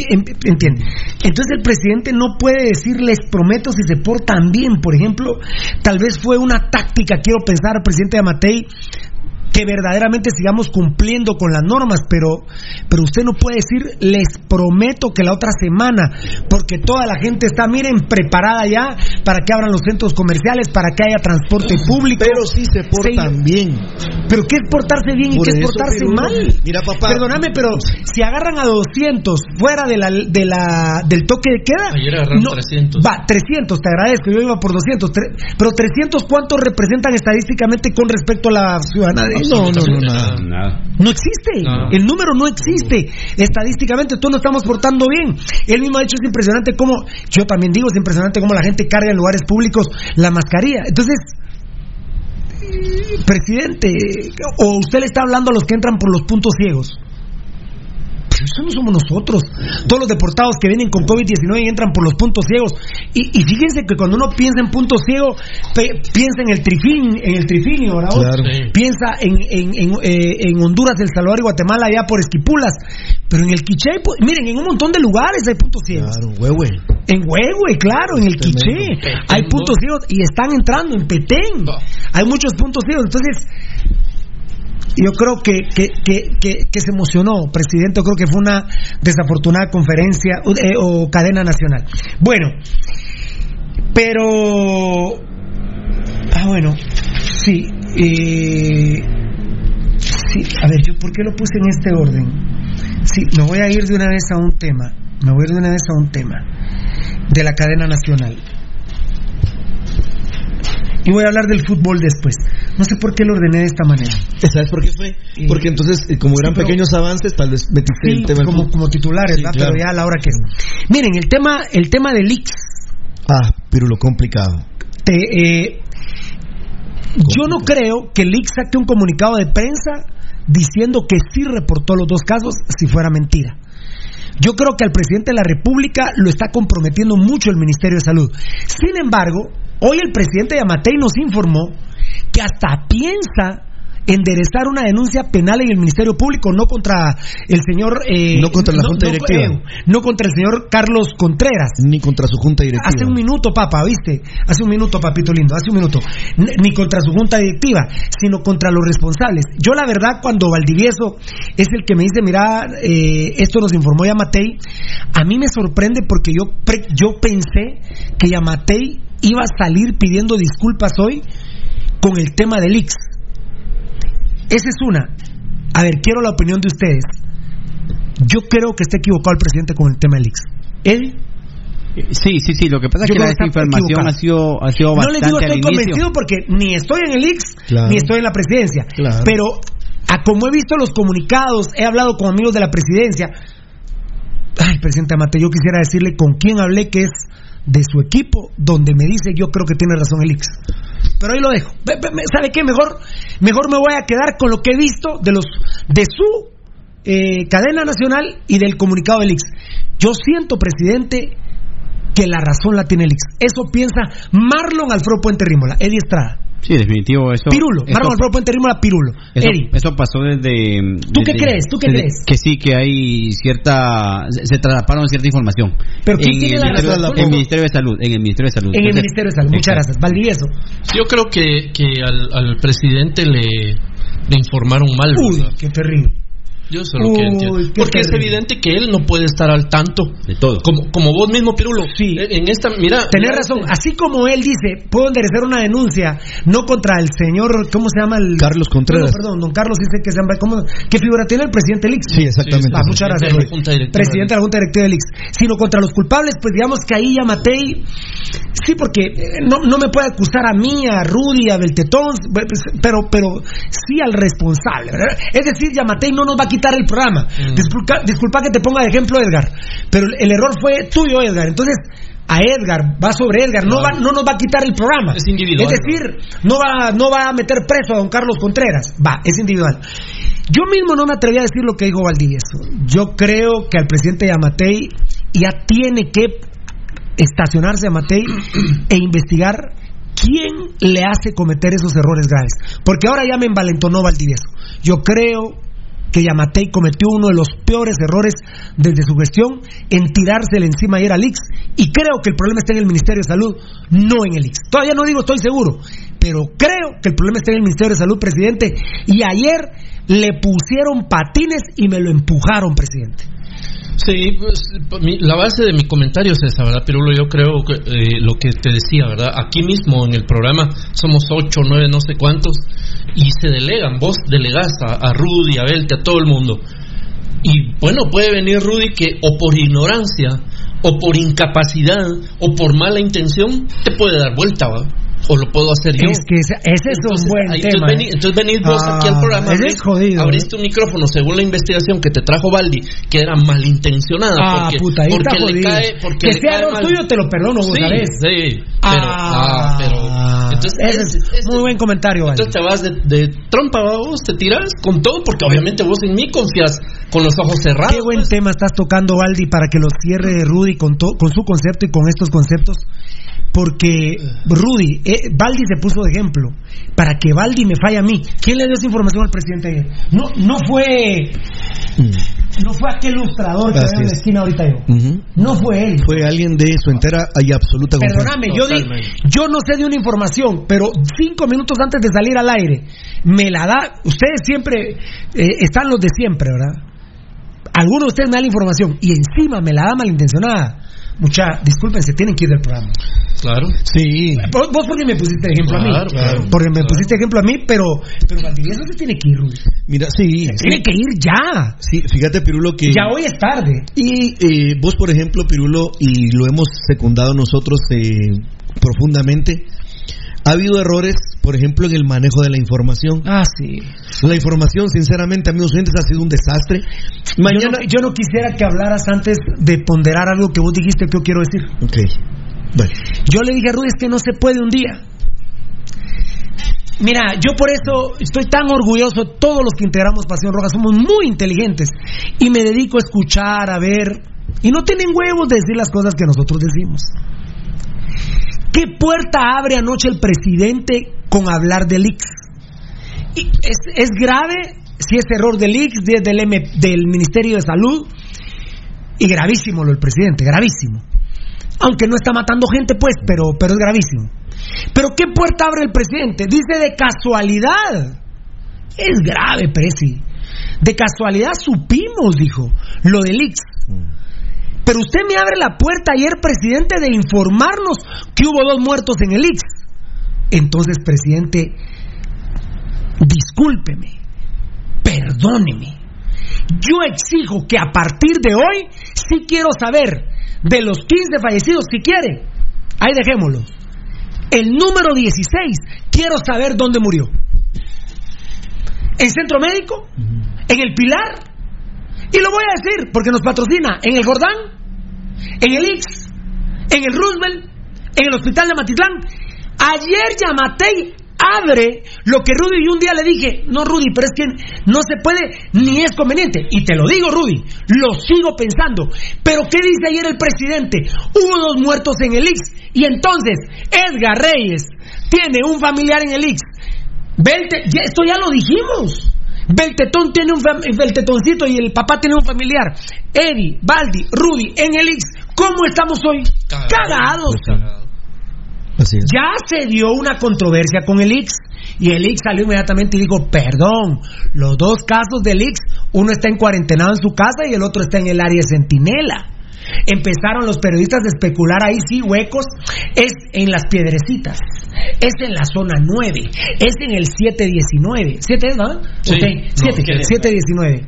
A: entiende. Entonces el presidente no puede decirles, prometo si se portan bien, por ejemplo. Tal vez fue una táctica, quiero pensar, presidente Amatei, que verdaderamente sigamos cumpliendo con las normas, pero, pero usted no puede decir, les prometo que la otra semana, porque toda la gente está, miren, preparada ya para que abran los centros comerciales, para que haya transporte público.
D: Pero sí se portan bien.
A: Pero ¿qué es portarse bien y qué es portarse mal? Mira, papá. Perdóname, pero si agarran a 200 fuera de la, del toque de queda.
K: Ayer agarraron 300.
A: Va, 300, te agradezco, yo iba por 200. pero 300, ¿cuántos representan estadísticamente con respecto a la ciudadanía?
K: No, no,
A: no, nada. No existe. El número no existe. Estadísticamente, todos nos estamos portando bien. Él mismo ha hecho, es impresionante cómo, yo también digo, es impresionante cómo la gente carga en lugares públicos la mascarilla. Entonces, eh, presidente, o usted le está hablando a los que entran por los puntos ciegos eso no somos nosotros. Todos los deportados que vienen con COVID-19 entran por los puntos ciegos. Y, fíjense que cuando uno piensa en puntos ciegos, piensa en el trifín, en el trifinio, ¿verdad? Piensa en, eh, en, Honduras, El Salvador y Guatemala, allá por Esquipulas. Pero en el Quiché, pues, miren, en un montón de lugares hay puntos ciegos. Claro, huehue. En Huehue, claro, en el Quiché. Hay puntos ciegos y están entrando en Petén. Hay muchos puntos ciegos. Entonces, yo creo que, que, se emocionó, presidente. creo que fue una desafortunada conferencia o eh, cadena nacional. Bueno, pero. Ah, bueno, eh, sí. a ver, ¿yo por qué lo puse en este orden? Sí, me voy a ir de una vez a un tema. Me voy a ir de una vez a un tema de la cadena nacional y voy a hablar del fútbol después. No sé por qué lo ordené de esta manera.
D: Eh, ¿Sabes por qué fue? Eh, Porque entonces, eh, como eran pequeños avances, tal
A: vez metiste Como, titulares, ¿verdad? Pero ya a la hora que. Miren, el tema, el tema de leaks.
D: Ah, pero lo complicado.
A: yo no creo que Leaks saque un comunicado de prensa diciendo que sí reportó los dos casos si fuera mentira. Yo creo que al presidente de la República lo está comprometiendo mucho el Ministerio de Salud. Sin embargo, Hoy el presidente Yamatei nos informó que hasta piensa enderezar una denuncia penal en el Ministerio Público, no contra el señor...
D: Eh, no contra la Junta Directiva.
A: Eh, no, contra el señor Carlos Contreras.
D: Ni contra su Junta Directiva.
A: Hace un minuto, papá, ¿viste? Hace un minuto, papito lindo, hace un minuto. Ni contra su Junta Directiva, sino contra los responsables. Yo la verdad, cuando Valdivieso es el que me dice, mira, eh, esto nos informó Yamatei, a mí me sorprende porque yo, yo pensé que Yamatei iba a salir pidiendo disculpas hoy con el tema del Ix. Esa es una. A ver, quiero la opinión de ustedes. Yo creo que está equivocado el presidente con el tema del Ix. Él
K: eh, Sí, sí, sí. Lo que pasa es que la desinformación ha sido, ha sido bastante. No le digo
A: estoy convencido porque ni estoy en el IX ni estoy en la presidencia. Pero como he visto los comunicados, he hablado con amigos de la presidencia. Ay, presidente Amate, yo quisiera decirle con quién hablé que es de su equipo donde me dice yo creo que tiene razón Elix. Pero ahí lo dejo. ¿Sabe qué? Mejor, me voy a quedar con lo que he visto de los de su eh, cadena nacional y del comunicado del Ix Yo siento, presidente, que la razón la tiene el Ix. Eso piensa Marlon Alfredo Puente Rímola, Eddie Estrada.
K: Sí, definitivo. eso
A: Pirulo, Marlon Alfredo Puente Rímola, Pirulo.
K: Eso, Eddie. eso pasó desde.
A: ¿Tú qué crees? ¿Tú qué crees?
K: Que sí, que hay cierta. Se, se cierta información.
A: ¿Pero quién tiene la razón?
K: en el Ministerio de Salud.
A: En el Ministerio de Salud. En el Ministerio de Salud. Muchas gracias. Valdivieso.
K: Yo creo que, que al, presidente le, le informaron mal. Uy,
A: qué terrible.
K: Porque es evidente que él no puede estar al tanto de todo. Como, vos mismo, Pirulo.
A: Sí. En esta, mira. Tenés razón. Este Así como él dice, puedo enderezar una denuncia, no contra el señor, ¿cómo se llama? El...
K: Carlos Contreras.
A: perdón, don Carlos dice que se llama. ¿Qué figura tiene el presidente Lix?
K: Sí, exactamente.
A: Ah, muchas
K: gracias.
A: Presidente de la Junta Directiva de Lix. Sino contra los culpables, pues digamos que ahí ya Sí, porque eh, no, me puede acusar a mí, a Rudy, a Beltetón, pues, pero, pero sí al responsable. Es decir, Yamatei no nos va a quitar el programa. Mm. Disculpa, que te ponga de ejemplo, Edgar, pero el error fue tuyo, Edgar. Entonces, a Edgar, va sobre Edgar, no, nos va a quitar el programa. Es individual. Es decir, no va, no va a meter preso a don Carlos Contreras, va, es individual. Yo mismo no me atreví a decir lo que dijo Valdivieso. Yo creo que al presidente Yamatei ya tiene que estacionarse a e investigar quién le hace cometer esos errores graves. Porque ahora ya me envalentonó Valdivieso. Yo creo que Yamatei cometió uno de los peores errores desde su gestión en tirársele encima ayer al IX. Y creo que el problema está en el Ministerio de Salud, no en el IX. Todavía no digo, estoy seguro, pero creo que el problema está en el Ministerio de Salud, presidente. Y ayer le pusieron patines y me lo empujaron, presidente.
K: Sí, pues, la base de mi comentario es esa, ¿verdad? Pero yo creo que eh, lo que te decía, ¿verdad? Aquí mismo en el programa somos ocho, nueve, no sé cuántos, y se delegan, vos delegás a, Rudy, a Belte, a todo el mundo. Y bueno, puede venir Rudy que o por ignorancia, o por incapacidad, o por mala intención, te puede dar vuelta, ¿verdad? o lo puedo hacer yo.
A: Es
K: que
A: ese, es entonces, buen tema.
K: Entonces, venís ¿eh? vos aquí al ah, programa.
A: es jodido.
K: Abriste ¿eh? un micrófono según la investigación que te trajo Baldi, que era malintencionada. Ah,
A: porque, puta, ahí porque está le cae, porque que sea lo tuyo te lo perdono, vos sí, sí, ah, ah, pero entonces, es, muy buen comentario.
K: Entonces te vas de, de trompa, vos te tiras con todo, porque obviamente vos en mí confías con los ojos cerrados.
A: Qué buen pues. tema estás tocando, Baldi, para que lo cierre Rudy con su concepto y con estos conceptos porque Rudy, eh, Valdi Baldi se puso de ejemplo. Para que Baldi me falle a mí, ¿quién le dio esa información al presidente No, no fue. No fue aquel ilustrador que está en la esquina ahorita yo. No fue él.
D: Fue alguien de su entera y absoluta
A: Perdóname, yo, yo no sé de una información, pero cinco minutos antes de salir al aire, me la da. Ustedes siempre eh, están los de siempre, ¿verdad? Algunos de ustedes me dan la información y encima me la da malintencionada mucha, disculpen, se tienen que ir del programa.
K: Claro.
A: Sí. Vos, vos porque me pusiste ejemplo a mí. Claro, claro. porque me pusiste ejemplo a mí, pero, pero Valdivieso se tiene que ir, Luis. Mira, sí. tiene que ir ya.
D: Sí, fíjate, Pirulo, que.
A: Ya hoy es tarde.
D: Y eh, vos, por ejemplo, Pirulo, y lo hemos secundado nosotros eh, profundamente ha habido errores, por ejemplo, en el manejo de la información.
A: Ah, sí.
D: La información, sinceramente, amigos oyentes, ha sido un desastre.
A: Mañana... Yo, no, quisiera que hablaras antes de ponderar algo que vos dijiste que yo quiero decir.
D: Ok.
A: Bueno. Yo le dije a Rudy, que no se puede un día. Mira, yo por eso estoy tan orgulloso, todos los que integramos Pasión Roja somos muy inteligentes y me dedico a escuchar, a ver, y no tienen huevos de decir las cosas que nosotros decimos. ¿Qué puerta abre anoche el presidente con hablar del IX? es, grave si es error del IX, del, del Ministerio de Salud, y gravísimo lo del presidente, gravísimo. Aunque no está matando gente, pues, pero, pero es gravísimo. Pero ¿qué puerta abre el presidente? Dice de casualidad. Es grave, Presi. De casualidad supimos, dijo, lo del IX. Mm. Pero usted me abre la puerta ayer, presidente, de informarnos que hubo dos muertos en el IX. Entonces, presidente, discúlpeme, perdóneme. Yo exijo que a partir de hoy, sí quiero saber de los 15 fallecidos, si quiere, ahí dejémoslo. El número 16, quiero saber dónde murió. ¿En centro médico? ¿En el pilar? Y lo voy a decir porque nos patrocina en el Jordán, en el Ix, en el Roosevelt, en el Hospital de Matitlán. Ayer Yamatei abre lo que Rudy y un día le dije, no Rudy, pero es que no se puede ni es conveniente. Y te lo digo Rudy, lo sigo pensando. Pero ¿qué dice ayer el presidente? Hubo dos muertos en el Ix y entonces Edgar Reyes tiene un familiar en el Ix. Vente, esto ya lo dijimos. Beltetón tiene un Beltetoncito y el papá tiene un familiar. Eddie, Baldi, Rudy, en el X, ¿cómo estamos hoy? Cagados. Pues ya se dio una controversia con el Ix y el Ix salió inmediatamente y dijo, perdón, los dos casos del Ix, uno está en cuarentenado en su casa y el otro está en el área centinela. Empezaron los periodistas a especular ahí, sí, huecos, es en las piedrecitas, es en la zona 9, es en el 719. ¿Siete es, no? Sí, 719.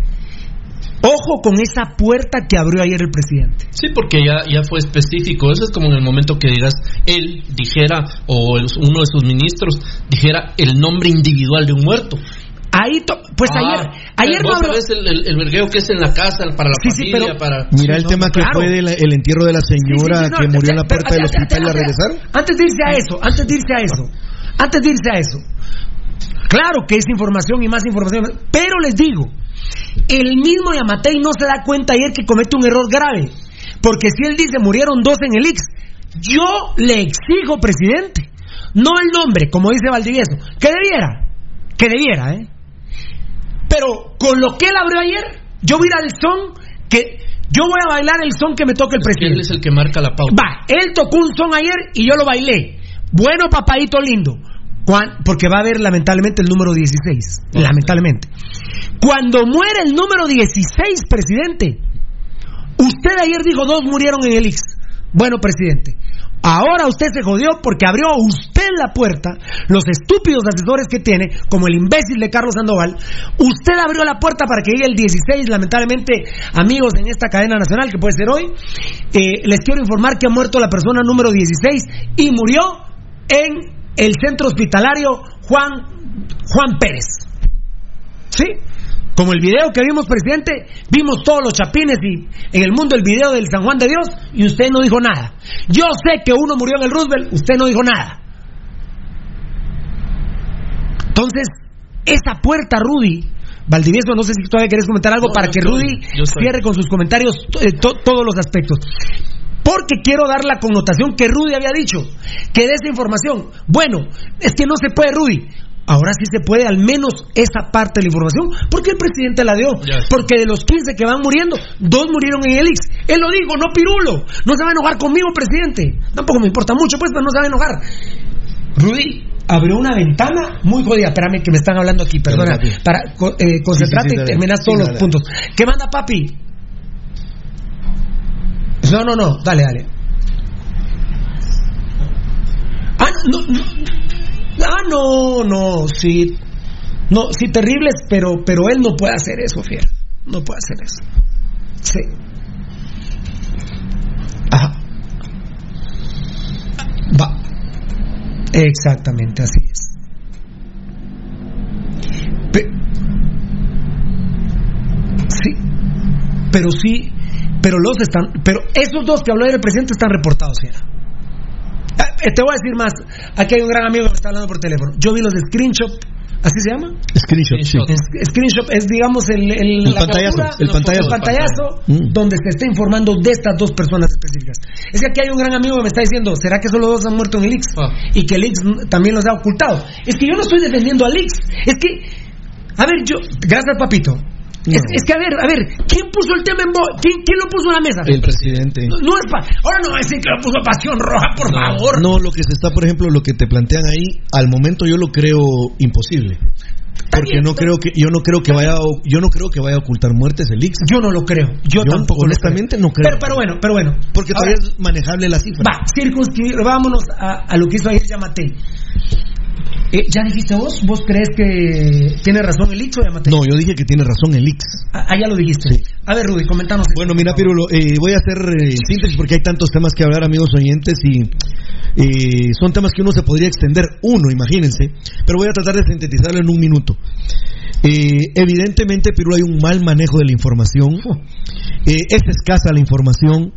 A: Ojo con esa puerta que abrió ayer el presidente.
K: Sí, porque ya, ya fue específico. Eso es como en el momento que digas, él dijera, o uno de sus ministros dijera el nombre individual de un muerto.
A: Ahí pues ah, ayer, ayer
K: vos el, vergueo que es en la casa para la familia, sí, pero... para...
D: Mira el tema que fue del, el entierro de la señora que murió en la puerta del hospital y regresar.
A: Antes de irse a eso, antes de a eso, antes de irse a eso. Claro que es información y más información, pero les digo, el mismo Yamatei no se da cuenta ayer que comete un error grave, porque si él dice murieron dos en el Ix, yo le exijo, presidente, no el nombre, como dice Valdivieso, que debiera, que debiera, ¿eh? Pero con lo que él abrió ayer, yo voy a al son que yo voy a bailar el son que me toque el presidente. Él
K: es el que marca la pauta.
A: Va, él tocó un son ayer y yo lo bailé. Bueno, papadito lindo. porque va a haber lamentablemente el número 16. Lamentablemente. Cuando muere el número 16, presidente, usted ayer dijo dos murieron en el Ix. Bueno, presidente, ahora usted se jodió porque abrió usted la puerta, los estúpidos asesores que tiene, como el imbécil de Carlos Sandoval, usted abrió la puerta para que llegue el 16, lamentablemente, amigos en esta cadena nacional, que puede ser hoy, eh, les quiero informar que ha muerto la persona número 16 y murió en el centro hospitalario Juan, Juan Pérez. ¿Sí? Como el video que vimos, presidente, vimos todos los chapines y en el mundo el video del San Juan de Dios y usted no dijo nada. Yo sé que uno murió en el Roosevelt, usted no dijo nada. Entonces, esa puerta, Rudy, Valdivieso, no sé si todavía querés comentar algo para que Rudy cierre con sus comentarios eh, todos los aspectos. Porque quiero dar la connotación que Rudy había dicho, que de esa información, bueno, es que no se puede, Rudy. Ahora sí se puede, al menos esa parte de la información, porque el presidente la dio. Porque de los 15 que van muriendo, dos murieron en el IX. Él lo dijo, no pirulo. No se va a enojar conmigo, presidente. Tampoco me importa mucho, pues, pero no se va a enojar. Rudy abrió una ventana muy jodida. Espérame, que me están hablando aquí, perdona. Para, eh, concentrate y terminar todos los puntos. ¿Qué manda, papi? No, no, no, dale, dale. Ah, no, no. Ah, no, no, sí. No, sí, terribles, pero, pero él no puede hacer eso, fiel, No puede hacer eso. Sí. Ajá. Va. Exactamente, así es. sí. Pero sí, pero los están, pero esos dos que habló el presidente están reportados, señora. Eh, te voy a decir más. Aquí hay un gran amigo que me está hablando por teléfono. Yo vi los de screenshot. ¿Así se llama?
K: Screenshot. Sí.
A: Screenshot es, digamos, el,
K: el, pantallazo, el pantallazo.
A: Mm. donde se está informando de estas dos personas específicas. Es que aquí hay un gran amigo que me está diciendo, ¿será que solo dos han muerto en el ah. Y que el también los ha ocultado. Es que yo no estoy defendiendo al IX. Es que, a ver, yo, gracias, papito. Es, que, a ver, a ver, ¿quién puso el tema en voz? ¿Quién, lo puso en la mesa? El
K: presidente.
A: No, Ahora no va a decir que lo puso Pasión Roja, por favor.
D: No, lo que se está, por ejemplo, lo que te plantean ahí, al momento yo lo creo imposible. Porque no creo que yo no creo que vaya yo no creo que vaya a ocultar muertes el Ix.
A: Yo no lo creo. Yo, tampoco honestamente no creo. Pero, bueno, pero bueno,
D: porque todavía es manejable la cifra. Va,
A: vámonos a, lo que hizo ayer Yamate. Eh, ¿Ya dijiste vos? ¿Vos crees que tiene razón el Ix o ya
D: No, yo dije que tiene razón el Ix.
A: Ah, ah ya lo dijiste. A ver, Rudy, comentanos.
D: Bueno, mira, Pirulo, eh, voy a hacer el eh, síntesis porque hay tantos temas que hablar, amigos oyentes, y son temas que uno se podría extender, uno, imagínense, pero voy a tratar de sintetizarlo en un minuto. evidentemente, Pirulo, hay un mal manejo de la información. es escasa la información.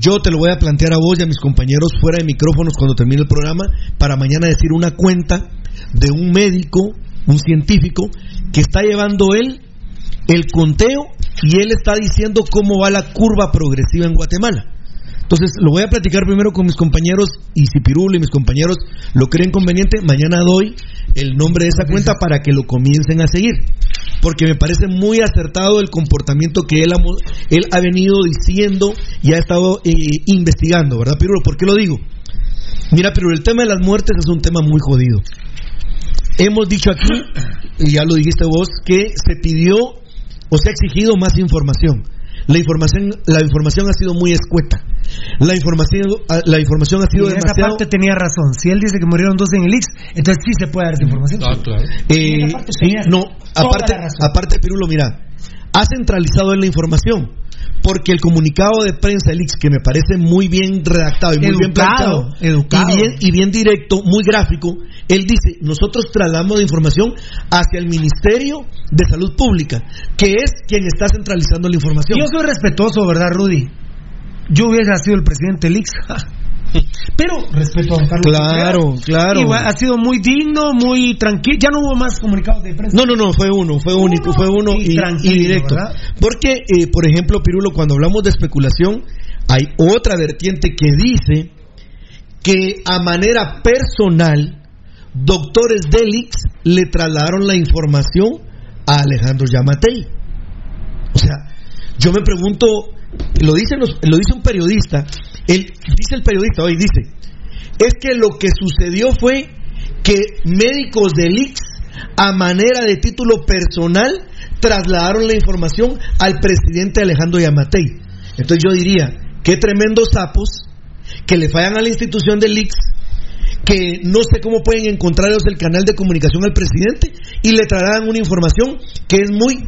D: Yo te lo voy a plantear a vos y a mis compañeros fuera de micrófonos cuando termine el programa para mañana decir una cuenta de un médico, un científico, que está llevando él el conteo y él está diciendo cómo va la curva progresiva en Guatemala. Entonces, lo voy a platicar primero con mis compañeros y si Pirulo y mis compañeros lo creen conveniente, mañana doy el nombre de esa cuenta para que lo comiencen a seguir. Porque me parece muy acertado el comportamiento que él ha, venido diciendo y ha estado eh, investigando, ¿verdad, Pirulo? ¿Por qué lo digo? Mira, Pirulo, el tema de las muertes es un tema muy jodido. Hemos dicho aquí, y ya lo dijiste vos, que se pidió o se ha exigido más información. La información, la información ha sido muy escueta. La información, ah, la información ha sido y
A: en esa parte tenía razón. Si él dice que murieron dos en el ix, entonces sí se puede dar esa información.
D: Ah, eh, no, no, aparte, aparte Pirulo, mira, ha centralizado en la información porque el comunicado de prensa del Ix, que me parece muy bien redactado y muy bien planteado
A: Y,
D: bien, y bien directo, muy gráfico, él dice, nosotros trasladamos la información hacia el Ministerio de Salud Pública, que es quien está centralizando la información.
A: Yo soy respetuoso, ¿verdad, Rudy? Yo hubiera sido el presidente del Ix. Pero
D: respeto
A: Claro, ha sido muy digno, muy tranquilo. Ya no hubo más comunicados de prensa.
D: No, no, no, fue uno, fue único, fue uno y, directo. Porque, eh, por ejemplo, Pirulo, cuando hablamos de especulación, hay otra vertiente que dice que a manera personal, doctores Delix le trasladaron la información a Alejandro Yamatei. O sea, yo me pregunto, lo, dice lo dice un periodista dice el periodista hoy, dice, es que lo que sucedió fue que médicos del IX, a manera de título personal, trasladaron la información al presidente Alejandro Yamatei. Entonces yo diría, qué tremendos sapos que le fallan a la institución del IX, que no sé cómo pueden encontrar el canal de comunicación al presidente y le traerán una información que es muy,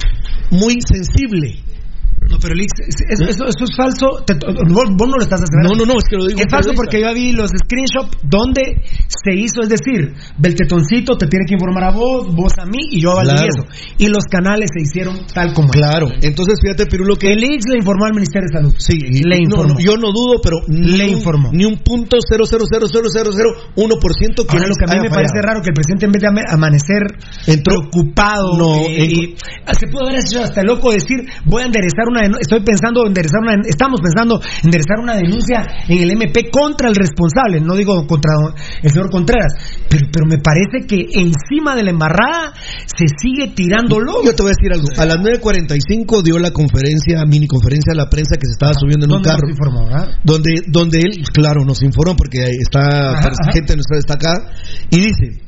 D: muy sensible.
A: No, pero Lix, ¿Eh? eso, eso, es falso. vos, no lo estás haciendo.
D: No, no, no, es que lo digo.
A: Es falso porque yo vi los screenshots donde se hizo, es decir, Beltetoncito te tiene que informar a vos, vos a mí y yo a Y los canales se hicieron tal como.
D: Claro. Entonces, fíjate, Pirulo, que.
A: El IX le informó al Ministerio de Salud.
D: Sí, le informó. yo no dudo, pero.
A: Le informó.
D: ni un punto cero que. Ahora,
A: lo que a mí me parece raro que el presidente, en vez de amanecer
D: Entró,
A: preocupado, no, ah, se pudo haber hecho hasta loco decir, voy a enderezar una estoy pensando en estamos pensando enderezar una denuncia en el MP contra el responsable, no digo contra el señor Contreras, pero, me parece que encima de la embarrada se sigue tirando loco.
D: Yo te voy a decir algo, a las 9:45 dio la conferencia, mini conferencia a la prensa que se estaba subiendo en un carro. donde donde él claro nos informó porque está gente nuestra destacada y dice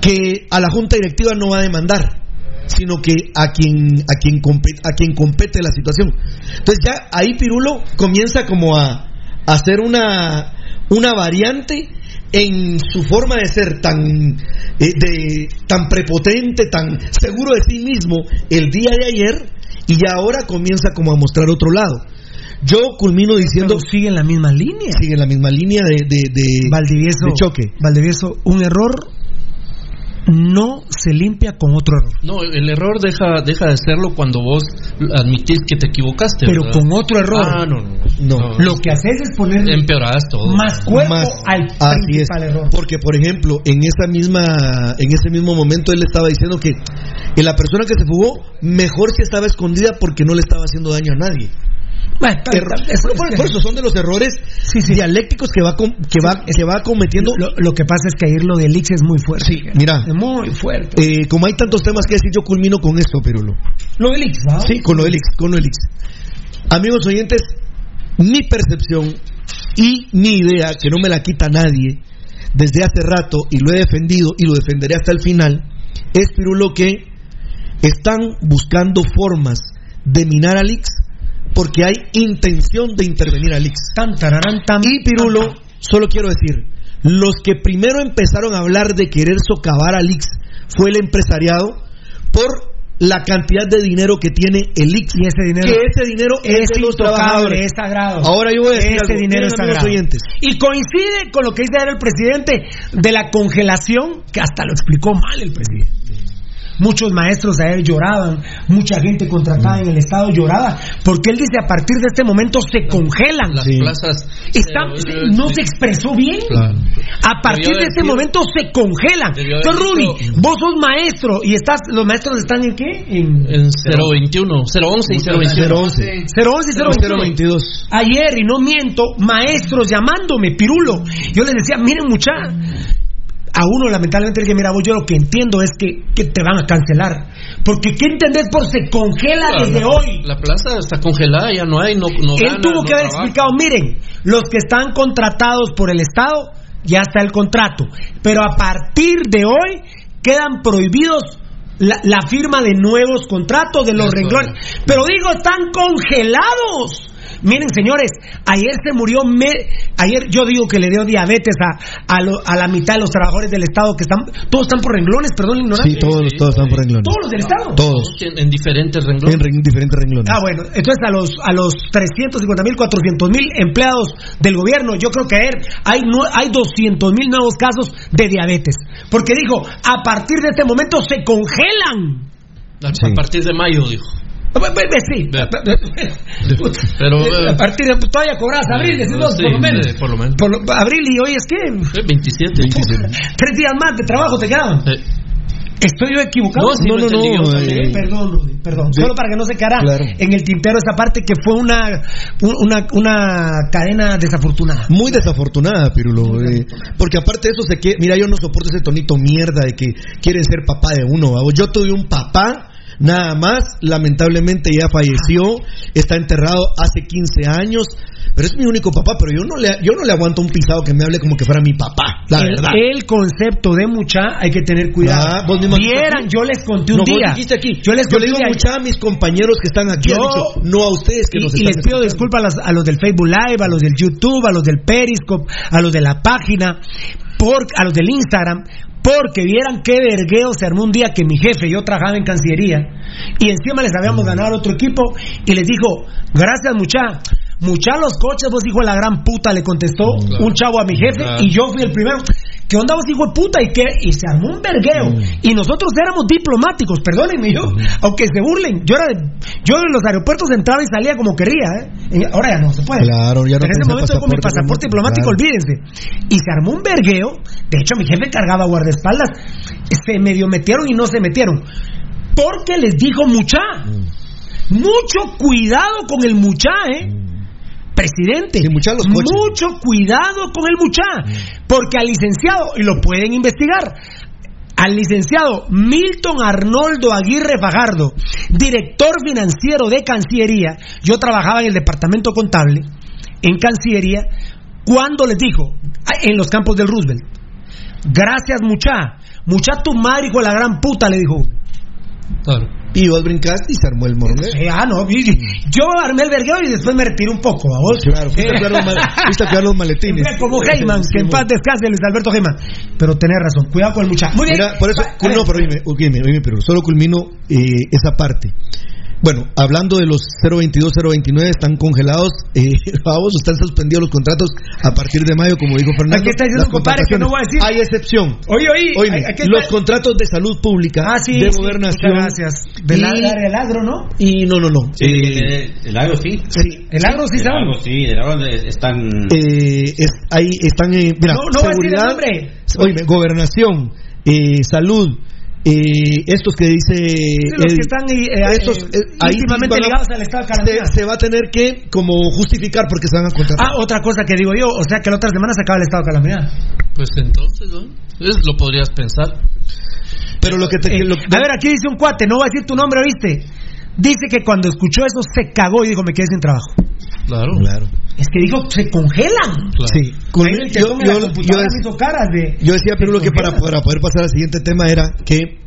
D: que a la junta directiva no va a demandar sino que a quien, a quien, compete, a quien compete la situación. Entonces ya ahí Pirulo comienza como a, hacer una, una variante en su forma de ser tan, eh, de, tan prepotente, tan seguro de sí mismo el día de ayer y ahora comienza como a mostrar otro lado. Yo culmino diciendo.
A: sigue en la misma línea.
D: Sigue en la misma línea de. de,
A: Valdivieso.
D: De choque.
A: Valdivieso, un error, no se limpia con otro
D: error. No, el error deja, deja de serlo cuando vos admitís que te equivocaste.
A: Pero con otro error.
D: Ah, no, no,
A: Lo que haces es poner empeorás todo. más cuerpo al
D: principal error. Porque, por ejemplo, en esa misma, en ese mismo momento él estaba diciendo que la persona que se fugó mejor si estaba escondida porque no le estaba haciendo daño a nadie.
A: Bueno, es, por, eso son de los errores dialécticos que va, que va, va cometiendo.
D: Lo, que pasa es que ahí lo de Elix es muy fuerte.
A: mira.
D: muy fuerte. Eh, como hay tantos temas que decir, yo culmino con esto, pero Lo
A: de Elix,
D: Sí, con lo de Elix, con lo Amigos oyentes, mi percepción y mi idea, que no me la quita nadie, desde hace rato, y lo he defendido y lo defenderé hasta el final, es, lo que están buscando formas de minar a Elix porque hay intención de intervenir al Lix
A: y
D: Pirulo, solo quiero decir, los que primero empezaron a hablar de querer socavar al Ix fue el empresariado por la cantidad de dinero que tiene el Ix, Y ese dinero, que
A: ese dinero es, de los trabajadores. Es
D: sagrado.
A: Ahora yo voy a decir
D: ese dinero
A: es
D: sagrado.
A: Y coincide con lo que dice el presidente de la congelación, que hasta lo explicó mal el presidente muchos maestros ayer lloraban, mucha gente contratada en el Estado lloraba, porque él dice a partir de este momento se congelan. Las
D: plazas.
A: no se expresó bien. A partir de este momento se congelan. Rudy, vos sos maestro y estás, los maestros están en qué? En,
D: 021, 011 y
A: 011. y 022. Ayer, y no miento, maestros llamándome, pirulo. Yo les decía, miren mucha, a uno lamentablemente el que mira vos yo lo que entiendo es que, que te van a cancelar porque qué entendés por se congela desde hoy
D: la plaza está congelada ya no hay no, él
A: tuvo que haber explicado miren los que están contratados por el estado ya está el contrato pero a partir de hoy quedan prohibidos la, firma de nuevos contratos de los renglones pero digo están congelados Miren, señores, ayer se murió, ayer yo digo que le dio diabetes a, la mitad de los trabajadores del Estado que están, todos están por renglones, perdón ignorante.
D: Sí, todos,
A: todos están
D: por renglones.
A: ¿Todos los del Estado?
D: Todos. En, diferentes
A: renglones. Ah, bueno, entonces a los, a los 350 mil, 400 mil empleados del gobierno, yo creo que ayer hay, hay 200 mil nuevos casos de diabetes. Porque dijo, a partir de este momento se congelan.
D: A partir de mayo, dijo.
A: Sí, pero, eh, eh, a partir de todavía cobras eh, abril, por, lo menos. por lo menos. abril y hoy es que
D: 27, 27.
A: Tres días más de trabajo te quedan Estoy yo equivocado.
D: No, no, no,
A: Perdón, perdón. Solo para que no se cara en el tintero esa parte que fue una, una, una cadena desafortunada.
D: Muy desafortunada, Pirulo. porque aparte de eso, se que, mira, yo no soporto ese tonito mierda de que quieren ser papá de uno. Yo tuve un papá nada más. Lamentablemente ya falleció, ah. está enterrado hace 15 años, pero es mi único papá, pero yo no le, yo no le aguanto un pisado que me hable como que fuera mi papá, la verdad.
A: El concepto de mucha hay que tener cuidado.
D: Ah,
A: Vieran, yo les conté un día.
D: aquí.
A: Yo les conté yo digo
D: a mis compañeros que están aquí,
A: yo, no a ustedes que nos están Y les pido disculpas a, los del Facebook Live, a los del YouTube, a los del Periscope, a los de la página, por, a los del Instagram, porque vieran qué vergueo se armó un día que mi jefe, y yo trabajaba en Cancillería, y encima les habíamos ganado al otro equipo, y les dijo, gracias muchachos, mucha los coches, vos pues, dijo la gran puta, le contestó un chavo a mi jefe y yo fui el primero. ¿Qué onda vos hijo puta? ¿Y qué? Y se armó un vergueo. Y nosotros éramos diplomáticos, perdónenme yo, aunque se burlen. Yo era yo en los aeropuertos entraba y salía como quería, ¿eh? Ahora ya no se puede.
D: en
A: ese momento con mi pasaporte diplomático, olvídense. Y se armó un vergueo. De hecho, mi jefe cargaba guardaespaldas. Se medio metieron y no se metieron. Porque les dijo mucha. Mm. Mucho cuidado con el mucha, ¿eh? Mm presidente.
D: Mucho
A: cuidado con el Muchá mm. porque al licenciado, y lo pueden investigar, al licenciado Milton Arnoldo Aguirre Fajardo, director financiero de Cancillería, yo trabajaba en el departamento contable, en Cancillería, cuando les dijo, ah, en los campos del Roosevelt, gracias Muchá Muchá tu madre, hijo la gran puta, le dijo.
D: Claro.
A: Y vos brincaste y se armó el morgue. ah, no, yo armé el verguero y después me retiré un poco, a
D: vos. Claro,
A: fuiste, a los, los maletines. Como Heyman, que en paz descanse Luis Alberto Heyman. Pero tenés razón, cuidado con el muchacho.
D: Muy bien. Mira, por eso, no, pero dime, dime, pero solo culmino eh, esa parte. Bueno, hablando de los 022-029, están congelados, eh, vamos, están suspendidos los contratos a partir de mayo, como dijo Fernando.
A: diciendo,
D: compadre, que no voy a decir? Hay excepción.
A: Oye, oye,
D: los contratos de salud pública,
A: ah, sí,
D: de gobernación.
A: gracias. Del agro, ¿no?
D: Y no, no, no. Eh, el, agro sí.
A: sí. El agro sí,
D: sabe. agro sí, el agro están. Eh, es, ahí están, eh,
A: mira, no, seguridad.
D: Oye, gobernación, eh, salud y estos que dice los
A: que están
D: eh,
A: estos, eh, eh, ligados al Estado
D: se, se, va a tener que como justificar porque se van a contratar Ah,
A: otra cosa que digo yo, o sea que la otra semana se acaba el Estado de calamidad.
D: Pues entonces, lo podrías pensar.
A: Pero lo que te... a ver, aquí dice un cuate, no va a decir tu nombre, ¿viste? Dice que cuando escuchó eso se cagó y dijo, me quedé sin trabajo.
D: Claro.
A: Es que digo, se congelan.
D: Sí. yo, yo, yo, decía, pero lo que para, para poder pasar al siguiente tema era que,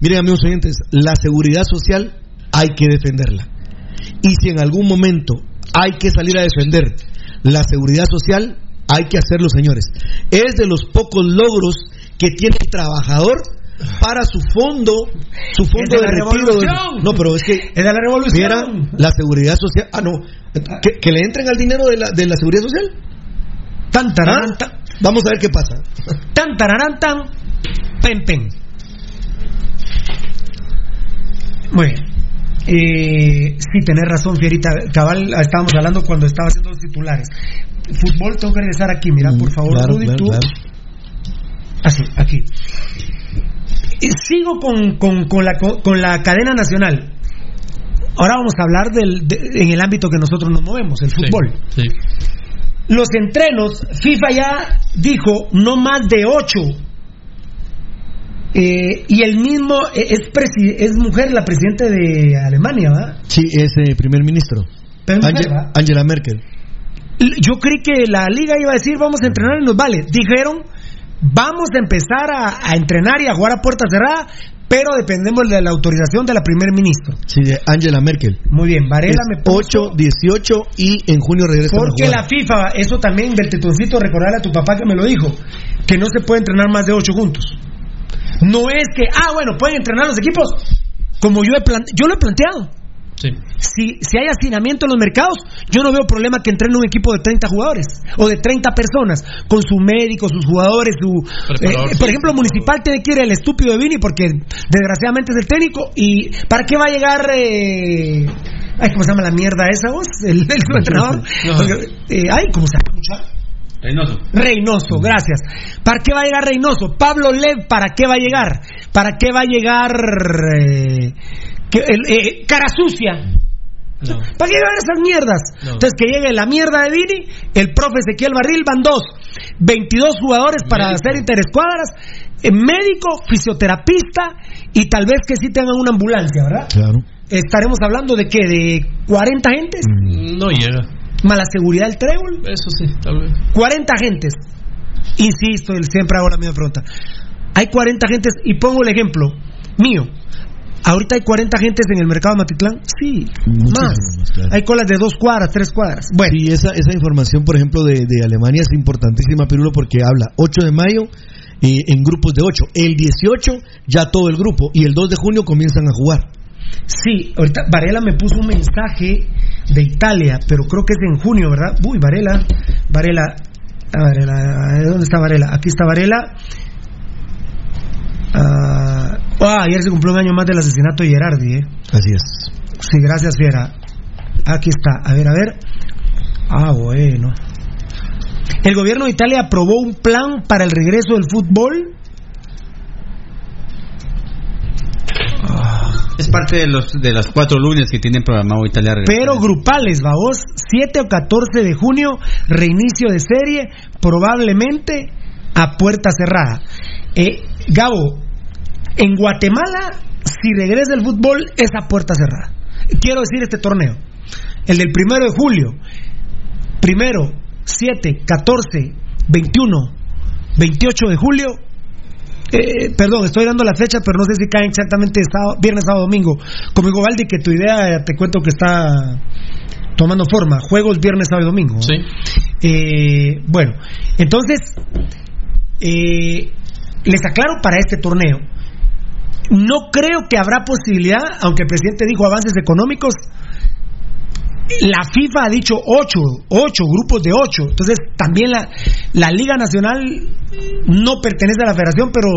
D: miren amigos oyentes, la seguridad social hay que defenderla. Y si en algún momento hay que salir a defender la seguridad social, hay que hacerlo, señores. Es de los pocos logros que tiene el trabajador para su fondo, su fondo de, retiro.
A: no, pero es que es de la revolución.
D: la seguridad social. Ah, no, que, le entren al dinero de la, seguridad social.
A: ¿Ah? Tan
D: Vamos a ver qué pasa.
A: Tan Pen, pen. bueno eh, sí, tenés razón, Fierita. Cabal, estábamos hablando cuando estaba haciendo los titulares. Fútbol, tengo que regresar aquí. Mira, por mm, favor, tú. Así, ah, aquí sigo con, la, cadena nacional. Ahora vamos a hablar del, en el ámbito que nosotros nos movemos, el fútbol. Los entrenos, FIFA ya dijo no más de ocho. Eh, y el mismo eh, es, es mujer la presidenta de Alemania, ¿verdad?
D: Sí, es el eh, primer ministro. Angela Merkel.
A: Yo creí que la liga iba a decir vamos a entrenar y nos vale. Dijeron Vamos a empezar a, entrenar y a jugar a puerta cerrada, pero dependemos de la autorización de la primer ministro.
D: Sí,
A: de
D: Angela Merkel.
A: Muy bien,
D: Varela me puso... 8, 18 y en junio regresa
A: Porque a la, FIFA, eso también del tetoncito, recordarle a tu papá que me lo dijo, que no se puede entrenar más de 8 juntos. No es que, ah, bueno, pueden entrenar los equipos como yo yo lo he planteado.
D: Si,
A: si, hay hacinamiento en los mercados, yo no veo problema que entren un equipo de 30 jugadores o de 30 personas con su médico, sus jugadores, su... Eh, por ejemplo, Municipal tiene que ir el estúpido de Vini porque desgraciadamente es el técnico y ¿para qué va a llegar... Eh, ay, ¿cómo se llama la mierda esa voz? El, el entrenador. Eh, ay, ¿cómo se
D: llama? Reynoso.
A: Reynoso, gracias. ¿Para qué va a llegar Reynoso? Pablo Lev, ¿para qué va a llegar? ¿Para qué va a llegar... Eh, cara sucia. ¿Para qué llevar esas mierdas? Entonces que llegue la mierda de Vini, el profe Ezequiel Barril, van dos. 22 jugadores para hacer interescuadras, eh, médico, fisioterapista y tal vez que sí tengan una ambulancia, ¿verdad?
D: Claro.
A: Estaremos hablando de qué, de 40 gentes.
D: Mm, no llega.
A: Mala seguridad del trébol.
D: Eso sí, tal vez.
A: 40 gentes. Insisto, él siempre ahora me pregunta. Hay 40 gentes y pongo el ejemplo mío. ¿Ahorita hay 40 gentes en el mercado de Matitlán? Sí, más. Hay colas de dos cuadras, tres cuadras.
D: Bueno.
A: Y
D: esa, esa información, por ejemplo, de, Alemania es importantísima, Pirulo, porque habla 8 de mayo y en grupos de 8. El 18 ya todo el grupo y el 2 de junio comienzan a jugar.
A: Sí, ahorita Varela me puso un mensaje de Italia, pero creo que es en junio, ¿verdad? Uy, Varela, Varela, Varela, ¿dónde está Varela? Aquí está Varela. Ah, ah, ayer se cumplió un año más del asesinato de Gerardi, ¿eh?
D: Así es.
A: Sí, gracias, Fiera. Aquí está. A ver, a ver. Ah, bueno. El gobierno de Italia aprobó un plan para el regreso del fútbol.
D: Es parte de, los, de las cuatro lunes que tienen programado Italia.
A: Pero grupales, vos. 7 o 14 de junio, reinicio de serie, probablemente a puerta cerrada. Eh, Gabo, en Guatemala, si regresa el fútbol, esa puerta cerrada. Quiero decir este torneo, el del primero de julio, primero, 7, 14, 21, 28 de julio. Eh, perdón, estoy dando la fecha, pero no sé si caen exactamente viernes, sábado, domingo. Conmigo, Valdi, que tu idea eh, te cuento que está tomando forma. Juegos viernes, sábado y domingo.
D: ¿eh?
A: Sí. bueno, entonces, les aclaro para este torneo, no creo que habrá posibilidad, aunque el presidente dijo avances económicos, la FIFA ha dicho ocho, ocho grupos de ocho. Entonces, también la, Liga Nacional no pertenece a la federación, pero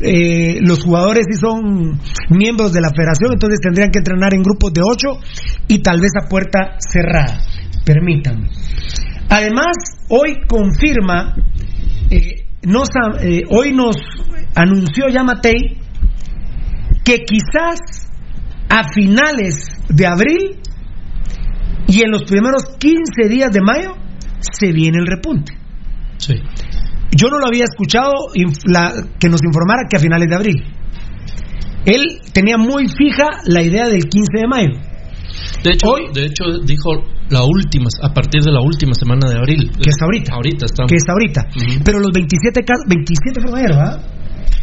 A: eh, los jugadores sí son miembros de la federación, entonces tendrían que entrenar en grupos de ocho y tal vez a puerta cerrada. Permítanme. Además, hoy confirma eh, eh, hoy nos anunció Yamatei que quizás a finales de abril y en los primeros 15 días de mayo se viene el repunte. Yo no lo había escuchado que nos informara que a finales de abril. Él tenía muy fija la idea del 15 de mayo.
D: De hecho, Hoy, de hecho dijo la última, a partir de la última semana de abril.
A: Que está ahorita.
D: Ahorita estamos.
A: Que está ahorita. Pero los 27 casos, 27 fueron ayer, ¿verdad?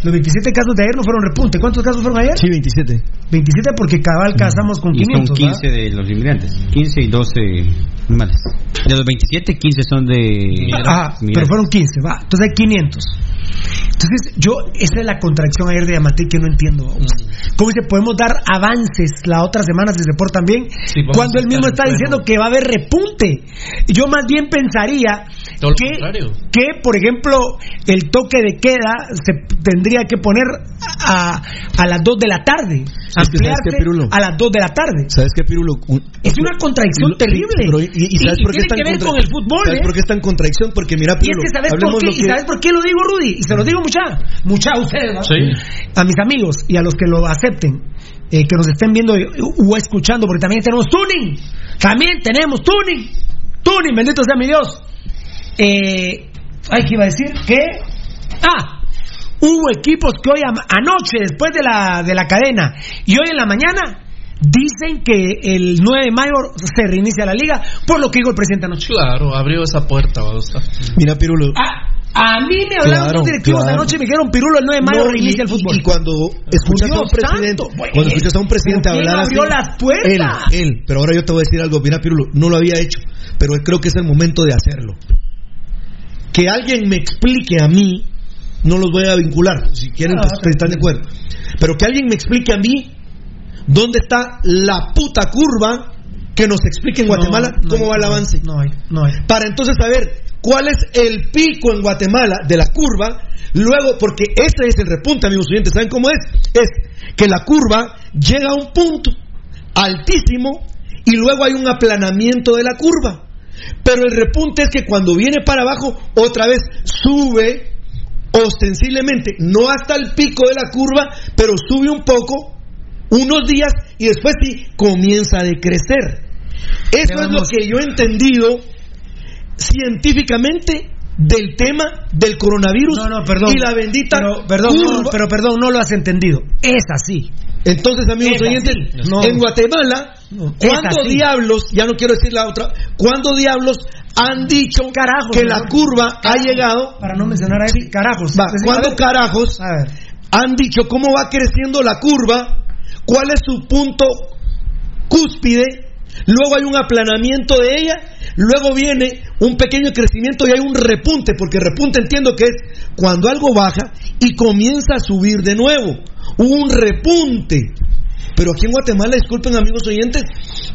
A: Los 27 casos de ayer no fueron repunte. ¿Cuántos casos fueron ayer?
D: Sí, 27.
A: 27 porque cabal casamos con 500.
D: Y
A: son
D: 15 de los inmigrantes. 15 y 12 animales. De los 27, 15 son
A: de. Ah, pero fueron 15, va. Entonces hay 500. Entonces, yo, esa es la contracción ayer de Yamate que no entiendo. Mm. ¿Cómo dice, podemos dar avances la otras semanas de se también bien? cuando él mismo está diciendo que va a haber repunte. Yo más bien pensaría que, por ejemplo, el toque de queda se tendría que poner a, a las 2 de la tarde.
D: A
A: las
D: 2
A: de la tarde.
D: ¿Sabes
A: qué, Pirulo? Es una contradicción terrible.
D: y, ¿sabes por qué tiene que ver con el fútbol. contradicción? Porque mira,
A: Pirulo. Y ¿sabes, por qué? lo digo, Rudy? se lo digo mucha, mucha a ustedes, a mis amigos y a los que lo acepten, eh, que nos estén viendo o escuchando, porque también tenemos tuning, también tenemos tuning, tuning, bendito sea mi Dios. Eh, ay, iba a decir? Que, ah, hubo equipos que hoy anoche, después de la, de la cadena, y hoy en la mañana, Dicen que el 9 de mayo se reinicia la liga, por lo que dijo el presidente anoche.
D: Claro, abrió esa puerta,
A: Mira, Pirulo. Ah, a mí me hablaron directivos anoche y me dijeron Pirulo el 9 de mayo reinicia el fútbol. Y,
D: cuando
A: escuchaste a un
D: presidente, hablar... cuando escuchas a un presidente
A: hablar abrió las
D: puertas? Él, él, pero ahora yo te voy a decir algo, mira Pirulo, no lo había hecho, pero creo que es el momento de hacerlo. Que alguien me explique a mí, no los voy a vincular, si quieren pues, están de acuerdo. Pero que alguien me explique a mí dónde está la puta curva que nos explique en Guatemala cómo va el avance.
A: No hay,
D: Para entonces saber cuál es el pico en Guatemala de la curva, luego, porque ese es el repunte, amigos oyentes, ¿saben cómo es? Es que la curva llega a un punto altísimo y luego hay un aplanamiento de la curva. Pero el repunte es que cuando viene para abajo, otra vez sube ostensiblemente, no hasta el pico de la curva, pero sube un poco unos días y después sí comienza a decrecer. Eso es lo que yo he entendido científicamente del tema del coronavirus y la bendita
A: pero, perdón, No, pero perdón, no lo has entendido. Es así. Entonces, amigos oyentes, en Guatemala, ¿cuántos diablos, ya no quiero decir la otra, cuántos diablos han dicho que la curva ha llegado.
D: Para no mencionar a él, carajos.
A: carajos han dicho cómo va creciendo la curva cuál es su punto cúspide, luego hay un aplanamiento de ella, luego viene un pequeño crecimiento y hay un repunte, porque repunte entiendo que es cuando algo baja y comienza a subir de nuevo, un repunte. Pero aquí en Guatemala, disculpen amigos oyentes,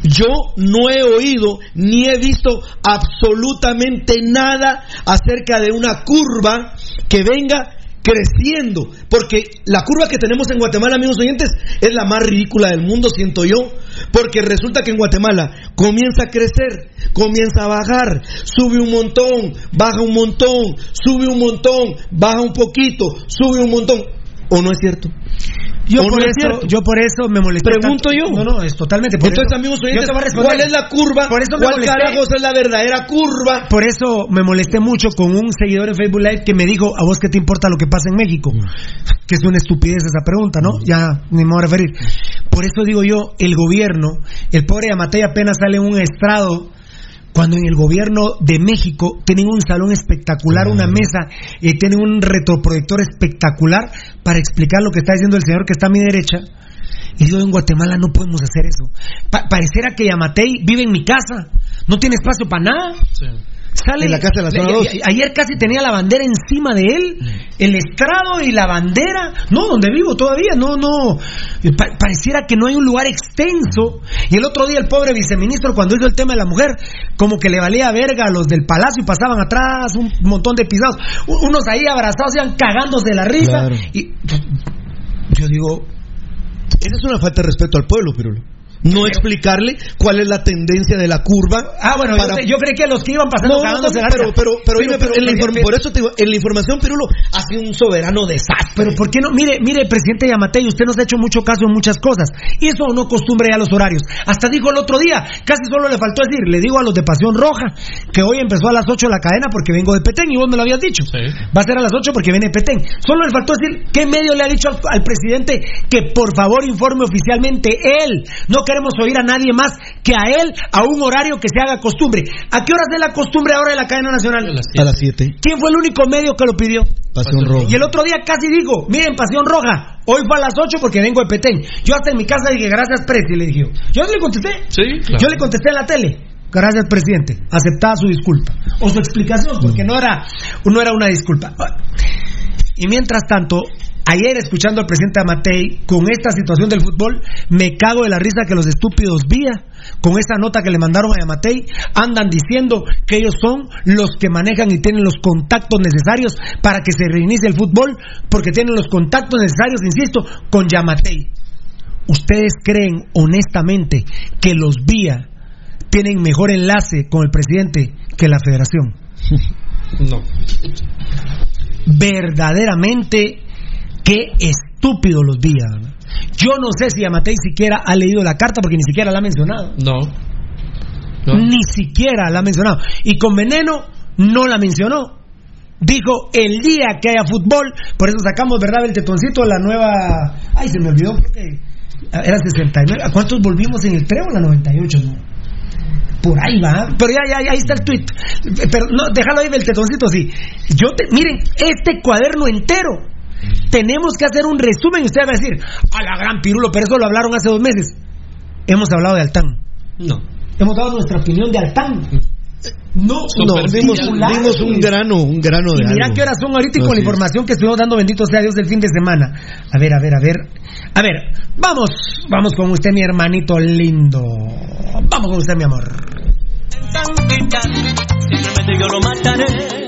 A: yo no he oído ni he visto absolutamente nada acerca de una curva que venga creciendo, porque la curva que tenemos en Guatemala, amigos oyentes, es la más ridícula del mundo, siento yo, porque resulta que en Guatemala comienza a crecer, comienza a bajar, sube un montón, baja un montón, sube un montón, baja un poquito, sube un montón o no es cierto. Yo por, eso, me molesté.
D: Pregunto yo. No,
A: no, es totalmente. Por
D: Entonces, eso. amigos oyentes,
A: ¿cuál es la curva? Por eso ¿Cuál carajos es la verdadera curva?
D: Por eso me molesté mucho con un seguidor en Facebook Live que me dijo: ¿A vos qué te importa lo que pasa en México? Que es una estupidez esa pregunta, ¿no? Ya ni me voy a referir. Por eso digo yo: el gobierno, el pobre Amatei apenas sale en un estrado cuando en el gobierno de México tienen un salón espectacular, una mesa, Y eh, tienen un retroproyector espectacular para explicar lo que está diciendo el señor que está a mi derecha. Y yo en Guatemala no podemos hacer eso. pareciera que Yamatei vive en mi casa, no tiene espacio para nada
A: la casa de la
D: Ayer casi tenía la bandera encima de él, el estrado y la bandera. No, donde vivo todavía, no, no. pareciera que no hay un lugar extenso. Y el otro día el pobre viceministro, cuando hizo el tema de la mujer, como que le valía verga a los del palacio y pasaban atrás un montón de pisados. Unos ahí abrazados, iban cagándose de la risa. Y pues, yo digo, esa es una falta de respeto al pueblo, pero no explicarle cuál es la tendencia de la curva.
A: Ah, bueno, yo, creí que los que iban pasando
D: pero, pero, pero, en
A: la por eso digo, en la información Pirulo ha sido un soberano desastre.
D: Pero
A: ¿por
D: qué no? Mire, mire, presidente Yamatei, usted nos ha hecho mucho caso en muchas cosas. y eso no costumbre ya los horarios. Hasta dijo el otro día, casi solo le faltó decir, le digo a los de Pasión Roja, que hoy empezó a las 8 la cadena porque vengo de Petén y vos me lo habías dicho. Va a ser a las 8 porque viene Petén. Solo le faltó decir qué medio le ha dicho al, al presidente que por favor informe oficialmente él, no queremos oír a nadie más que a él a un horario que se haga costumbre. ¿A qué horas de la costumbre ahora de la cadena nacional? A las 7.
A: ¿Quién fue el único medio que lo pidió?
D: Pasión Roja.
A: Y el otro día casi digo, miren, Pasión Roja, hoy va a las 8 porque vengo de Petén. Yo hasta en mi casa dije, gracias, Presi, le dije. Yo le contesté.
D: Sí,
A: Yo le contesté en la tele. Gracias, presidente. Aceptaba su disculpa. O su explicación, porque no era, no era una disculpa. Y mientras tanto, Ayer, escuchando al presidente Amatei, con esta situación del fútbol, me cago de la risa que los estúpidos vía, con esa nota que le mandaron a Amatei, andan diciendo que ellos son los que manejan y tienen los contactos necesarios para que se reinicie el fútbol, porque tienen los contactos necesarios, insisto, con Yamatei. ¿Ustedes creen honestamente que los vía tienen mejor enlace con el presidente que la federación? No. Verdaderamente Qué estúpido los días. Yo no sé si Amatei siquiera ha leído la carta porque ni siquiera la ha mencionado.
D: No.
A: Ni siquiera la ha mencionado. Y con Veneno no la mencionó. Dijo, el día que haya fútbol, por eso sacamos, ¿verdad? El tetoncito, la nueva... Ay, se me olvidó, porque. Ah, era 69. cuántos volvimos en el trébol? la 98? No? Por ahí va. Pero ya, ya, ahí está el tweet. Pero no, déjalo ahí del tetoncito, sí. Yo Miren, este cuaderno entero tenemos que hacer un resumen y usted va a decir, a la gran pirulo, pero eso lo hablaron hace dos meses. Hemos hablado de Altán.
D: No.
A: Hemos dado nuestra opinión de Altán.
D: No, no,
L: dimos, un grano, un grano de
A: y Mira qué horas son ahorita y con la información que estuvimos dando, bendito sea Dios, del fin de semana. A ver, a ver, a ver. A ver, vamos, vamos con usted, mi hermanito lindo. Vamos con usted, mi amor. Simplemente yo lo
M: mataré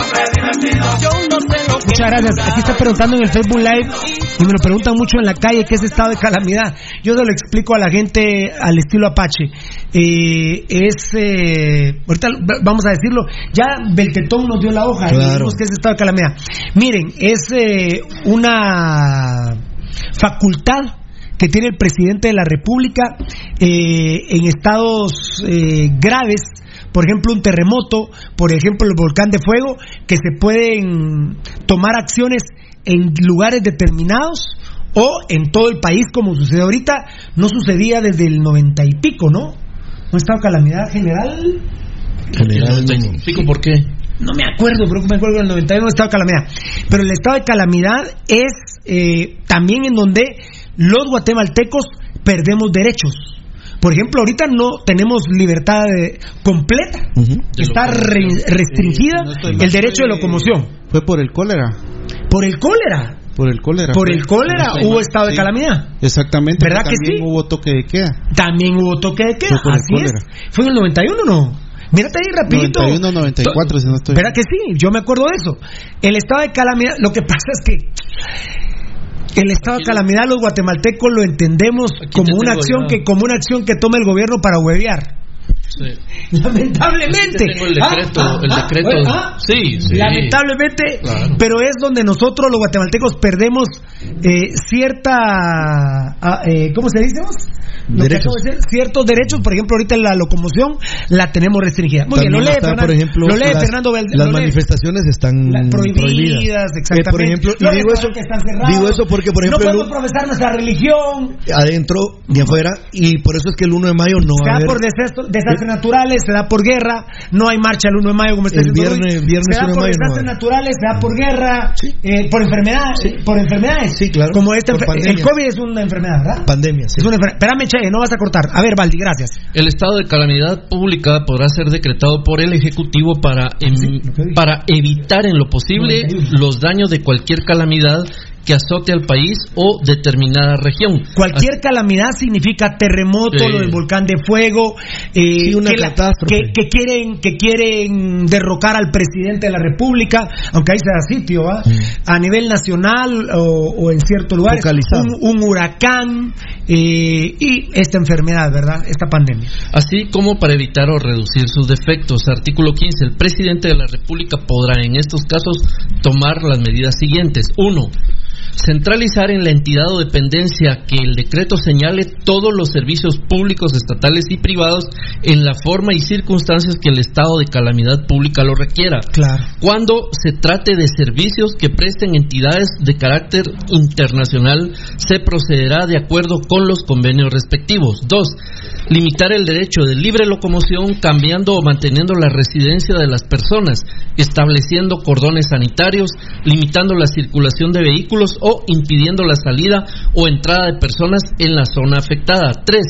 A: Muchas gracias. Aquí está preguntando en el Facebook Live y me lo preguntan mucho en la calle qué es estado de calamidad. Yo se lo explico a la gente al estilo Apache. Eh, es, eh, ahorita vamos a decirlo, ya Beltetón nos dio la hoja
D: y dijimos
A: que es estado de calamidad. Miren, es eh, una facultad que tiene el presidente de la República en estados graves por ejemplo, un terremoto, por ejemplo, el volcán de fuego, que se pueden tomar acciones en lugares determinados o en todo el país, como sucede ahorita, no sucedía desde el noventa y pico, ¿no? ¿Un estado calamidad general?
D: General,
A: no. por qué? No me acuerdo, pero me acuerdo que en el 91 estado de calamidad. Pero el estado de calamidad es eh, también en donde los guatemaltecos perdemos derechos por ejemplo, ahorita no tenemos libertad completa. Está restringida el derecho de locomoción.
D: Fue por el cólera. Por el cólera.
A: Por el cólera. Por el cólera hubo estado de calamidad.
D: Exactamente.
A: ¿Verdad que sí?
D: Hubo toque de queda.
A: También hubo toque de queda. Fue Así es. Fue en el 91, ¿no? Mírate ahí rapidito. 91,
D: 94, si
A: no estoy. ¿Verdad que sí? Yo me acuerdo de eso. El estado de calamidad, lo que pasa es que el estado de calamidad los guatemaltecos lo entendemos como una acción que como una acción que toma el gobierno para huevear. Lamentablemente. Lamentablemente, pero es donde nosotros los guatemaltecos perdemos eh, cierta. Ah, eh, ¿Cómo se dice? ciertos derechos, por ejemplo, ahorita la locomoción la tenemos restringida. Muy bien, lee, por ejemplo,
D: las, Fernando Las manifestaciones están prohibidas, eh, exactamente. y digo, eso, porque, no podemos
A: profesar nuestra religión
D: adentro ni afuera, y por eso es que el 1 de mayo no
A: va naturales, se da por guerra, no hay marcha el 1 de mayo, como está
D: el viernes,
A: viernes se da por naturales, se da por guerra, eh, por enfermedad por enfermedades.
D: claro.
A: Como el COVID es una enfermedad, ¿verdad?
D: Pandemia,
A: Es Espérame, Che, no vas a cortar. A ver, Valdi, gracias.
L: El estado de calamidad pública podrá ser decretado por el Ejecutivo para, ah, em, para evitar en lo posible los daños de cualquier calamidad que azote al país o determinada región.
A: Cualquier calamidad significa terremoto, lo del volcán de fuego, eh,
D: una
A: que, que, quieren, que quieren derrocar al presidente de la República, aunque ahí sea sitio, ¿ah? a nivel nacional o, en cierto lugar. un, un, huracán eh, y esta enfermedad, ¿verdad? Esta pandemia.
L: Así como para evitar o reducir sus defectos. Artículo 15. El presidente de la República podrá en estos casos tomar las medidas siguientes. uno centralizar en la entidad o dependencia que el decreto señale todos los servicios públicos estatales y privados en la forma y circunstancias que el estado de calamidad pública lo requiera.
A: Claro.
L: Cuando se trate de servicios que presten entidades de carácter internacional, se procederá de acuerdo con los convenios respectivos. ...dos, Limitar el derecho de libre locomoción cambiando o manteniendo la residencia de las personas, estableciendo cordones sanitarios, limitando la circulación de vehículos o impidiendo la salida o entrada de personas en la zona afectada. Tres,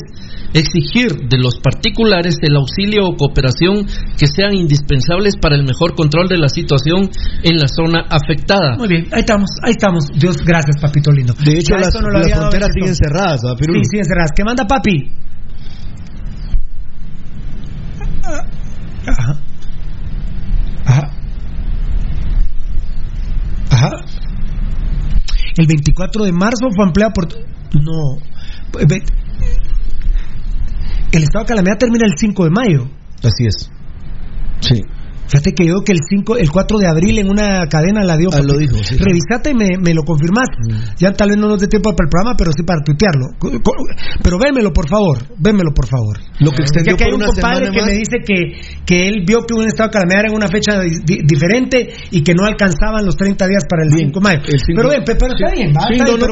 L: Exigir de los particulares el auxilio o cooperación que sean indispensables para el mejor control de la situación en la zona afectada.
A: Muy bien, ahí estamos, ahí estamos. Dios, gracias, papito lindo.
D: De hecho, las, fronteras siguen cerradas,
A: Sí, siguen cerradas. ¿Qué manda, papi? Ajá. Ajá. Ajá. El 24 de marzo fue ampliado por. No. El estado de calamidad termina el 5 de mayo.
D: Así es.
A: Sí. Fíjate que yo que el 5, el 4 de abril en una cadena la dio.
D: Ah, lo dijo,
A: sí, Revisate y me, me lo confirmás. Mm. Ya tal vez no nos dé tiempo para el programa, pero sí para tuitearlo. Pero vémelo, por favor. Vémelo, por favor. Lo que extendió que hay un compadre que me dice que, que él vio que hubo un estado de calamidad en una fecha diferente y que no alcanzaban los 30 días para el 5 de mayo. pero ven, pero está bien.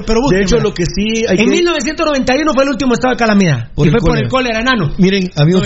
D: pero, de hecho, lo que sí hay En
A: 1991 fue el último estado de calamidad. y fue por el cólera, enano.
D: Miren, amigos,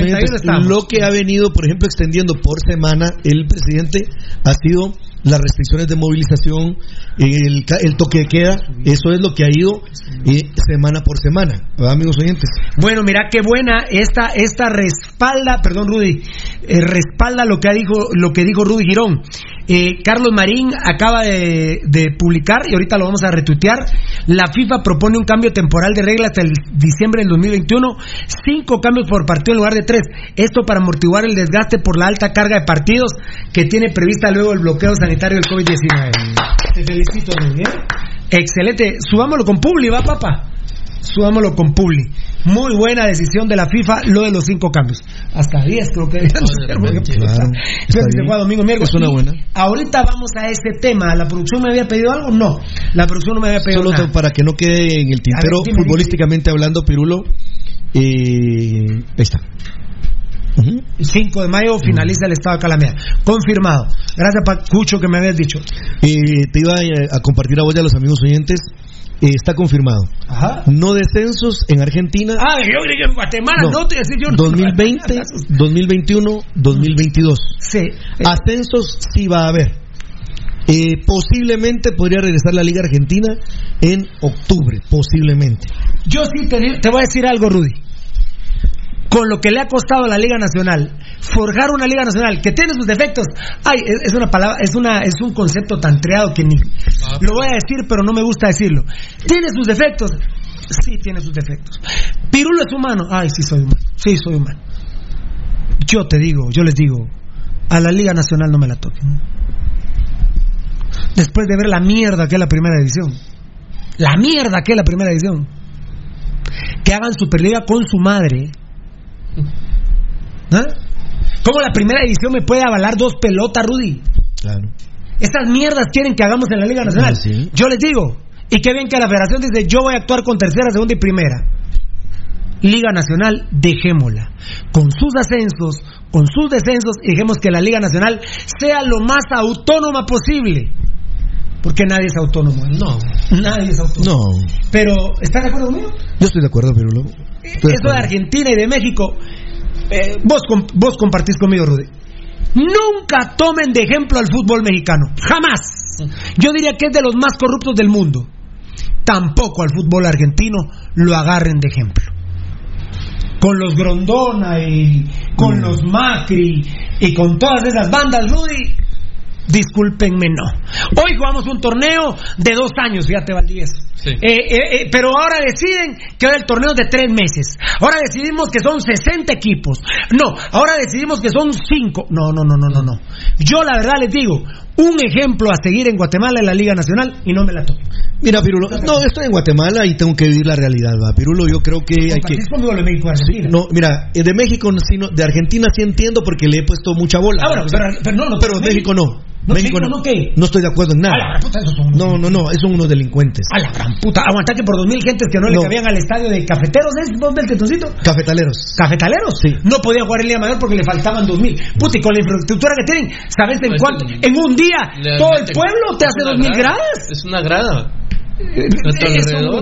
D: lo que ha venido, por ejemplo, extendiendo por semana el presidente ha sido las restricciones de movilización, el, el, toque de queda, eso es lo que ha ido eh, semana por semana, amigos oyentes?
A: Bueno, mira qué buena esta esta respalda, perdón Rudy, eh, respalda lo que ha dijo lo que dijo Rudy Girón. Eh, Carlos Marín acaba de, publicar, y ahorita lo vamos a retuitear, la FIFA propone un cambio temporal de regla hasta el diciembre del 2021, cinco cambios por partido en lugar de tres, esto para amortiguar el desgaste por la alta carga de partidos que tiene prevista luego el bloqueo sanitario del COVID-19. Te felicito, Miguel. Excelente, subámoslo con Publi, va papá, subámoslo con Publi. Muy buena decisión de la FIFA lo de los cinco cambios. Hasta 10 creo que. domingo, miércoles. Es una buena. Ahorita vamos a este tema. ¿La producción me había pedido algo? No. La producción no me había pedido Solo
D: para que no quede en el tintero, futbolísticamente hablando, Pirulo. Eh, ahí está.
A: El 5 de mayo finaliza el estado de calamidad. Confirmado. Gracias, Pacucho, que me habías dicho.
D: y eh, te iba eh, a, compartir a vos y a los amigos oyentes está confirmado. No descensos en Argentina. Ah, yo que en Guatemala, no, te yo. 2020, 2021, 2022. Sí. Eh. Ascensos sí va a haber. Eh, posiblemente podría regresar la Liga Argentina en octubre, posiblemente.
A: Yo sí te, te voy a decir algo, Rudy con lo que le ha costado a la Liga Nacional, forjar una Liga Nacional que tiene sus defectos, ay, es una palabra, es una, es un concepto tan treado que ni lo voy a decir, pero no me gusta decirlo. Tiene sus defectos, sí tiene sus defectos. Pirulo es humano, ay, sí soy humano, sí soy humano. Yo te digo, yo les digo, a la Liga Nacional no me la toquen. Después de ver la mierda que es la primera división. La mierda que es la primera división. Que hagan Superliga con su madre ¿Ah? ¿Cómo la primera edición me puede avalar dos pelotas, Rudy? Claro. Estas mierdas quieren que hagamos en la Liga Nacional. Ah, yo les digo, y que bien que la federación dice, yo voy a actuar con tercera, segunda y primera. Liga Nacional, dejémosla. Con sus ascensos, con sus descensos, y dejemos que la Liga Nacional sea lo más autónoma posible. Porque nadie es autónomo.
D: ¿eh? No.
A: Nadie es autónomo. No. Pero, ¿estás de acuerdo conmigo?
D: Yo estoy de acuerdo, pero luego
A: eso de Argentina y de México, eh, vos, vos compartís conmigo, Rudy. Nunca tomen de ejemplo al fútbol mexicano, jamás. Yo diría que es de los más corruptos del mundo. Tampoco al fútbol argentino lo agarren de ejemplo. Con los Grondona y con los Macri y con todas esas bandas, Rudy, discúlpenme, no. Hoy jugamos un torneo de dos años, fíjate, Valdíez eh, eh, eh, pero ahora deciden que ahora el torneo es de tres meses. Ahora decidimos que son 60 equipos. No, ahora decidimos que son cinco. No, no, no, no, no, no. Yo la verdad les digo, un ejemplo a seguir en Guatemala en la Liga Nacional y no me la tomo.
D: Mira, Pirulo, no, estoy en Guatemala y tengo que vivir la realidad, va. Pirulo, yo creo que hay que. Eh, de México, no, mira, de México, sino, de Argentina sí entiendo porque le he puesto mucha bola.
A: Ah, pero, pero
D: México no.
A: No,
D: estoy de acuerdo en nada. A la gran puta, esos son unos no, no, no, esos son unos delincuentes.
A: A la gran puta. Aguanta que por dos mil gentes que no, le cabían al estadio de cafeteros, ¿es dónde el tetoncito?
D: Cafetaleros.
A: ¿Cafetaleros?
D: Sí.
A: No podía jugar el día mayor porque le faltaban dos mil. Puta, y con la infraestructura que tienen, ¿sabes en cuánto? En un día, todo el pueblo te hace dos mil gradas.
L: Es una grada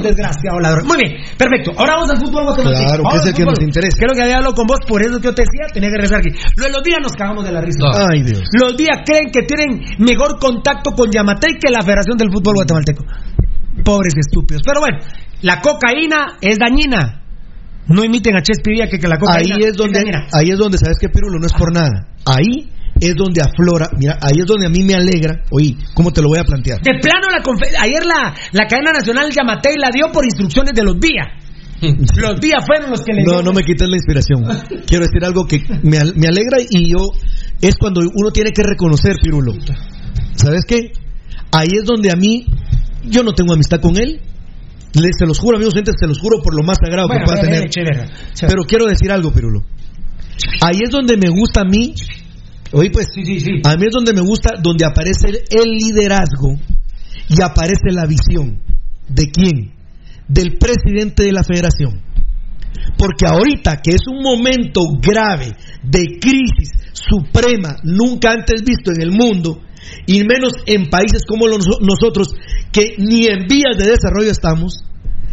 A: desgraciado ladrón. Muy bien, perfecto. Ahora vamos al fútbol guatemalteco. Claro, que es el que nos interesa. Creo que había hablado con vos, por eso que yo te decía, tenía que regresar aquí. Los días nos cagamos de la risa. Los días creen que tienen mejor contacto con Yamatei que la Federación del Fútbol Guatemalteco. Pobres estúpidos. Pero bueno, la cocaína es dañina. No imiten a Chespirilla que, que la cocaína
D: ahí es donde, dañina. Ahí es donde sabes
A: que
D: Pirulo no es por ah. nada. Ahí es donde aflora, mira, ahí es donde a mí me alegra, oí, ¿cómo te lo voy a plantear?
A: De plano, la ayer la, cadena nacional y la dio por instrucciones de los días. Los días fueron los que le
D: No, no me quites la inspiración. Quiero decir algo que me, alegra y yo. Es cuando uno tiene que reconocer, Pirulo. ¿Sabes qué? Ahí es donde a mí. Yo no tengo amistad con él. se los juro, amigos gente, se los juro por lo más sagrado que pueda tener. Pero quiero decir algo, Pirulo. Ahí es donde me gusta a mí pues, sí, sí, sí. a mí es donde me gusta, donde aparece el, liderazgo y aparece la visión. ¿De quién? Del presidente de la federación. Porque ahorita que es un momento grave de crisis suprema, nunca antes visto en el mundo, y menos en países como nosotros, que ni en vías de desarrollo estamos,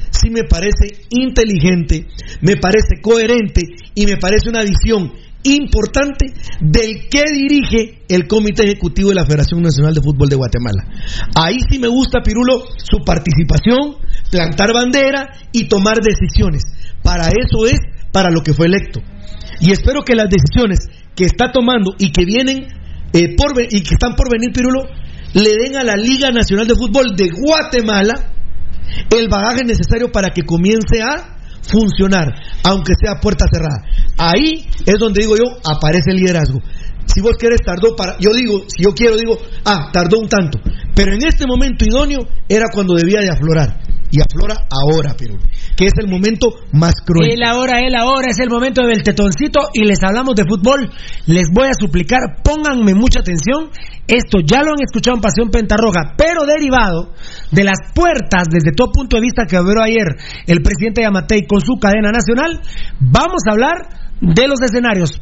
D: sí me parece inteligente, me parece coherente y me parece una visión importante del que dirige el Comité Ejecutivo de la Federación Nacional de Fútbol de Guatemala. Ahí sí me gusta, Pirulo, su participación, plantar bandera y tomar decisiones. Para eso es para lo que fue electo. Y espero que las decisiones que está tomando y que vienen eh, y que están por venir, Pirulo, le den a la Liga Nacional de Fútbol de Guatemala el bagaje necesario para que comience a funcionar, aunque sea puerta cerrada. Ahí es donde digo yo, aparece el liderazgo. Si vos querés, tardó para. Yo digo, si yo quiero, digo, ah, tardó un tanto. Pero en este momento idóneo era cuando debía de aflorar y aflora ahora, Perú que es el momento más cruel.
A: El ahora, él ahora es el momento del tetoncito y les hablamos de fútbol. Les voy a suplicar, pónganme mucha atención. Esto ya lo han escuchado en Pasión Pentarroja, pero derivado de las puertas desde todo punto de vista que abrió ayer el presidente Yamatei con su cadena nacional, vamos a hablar de los escenarios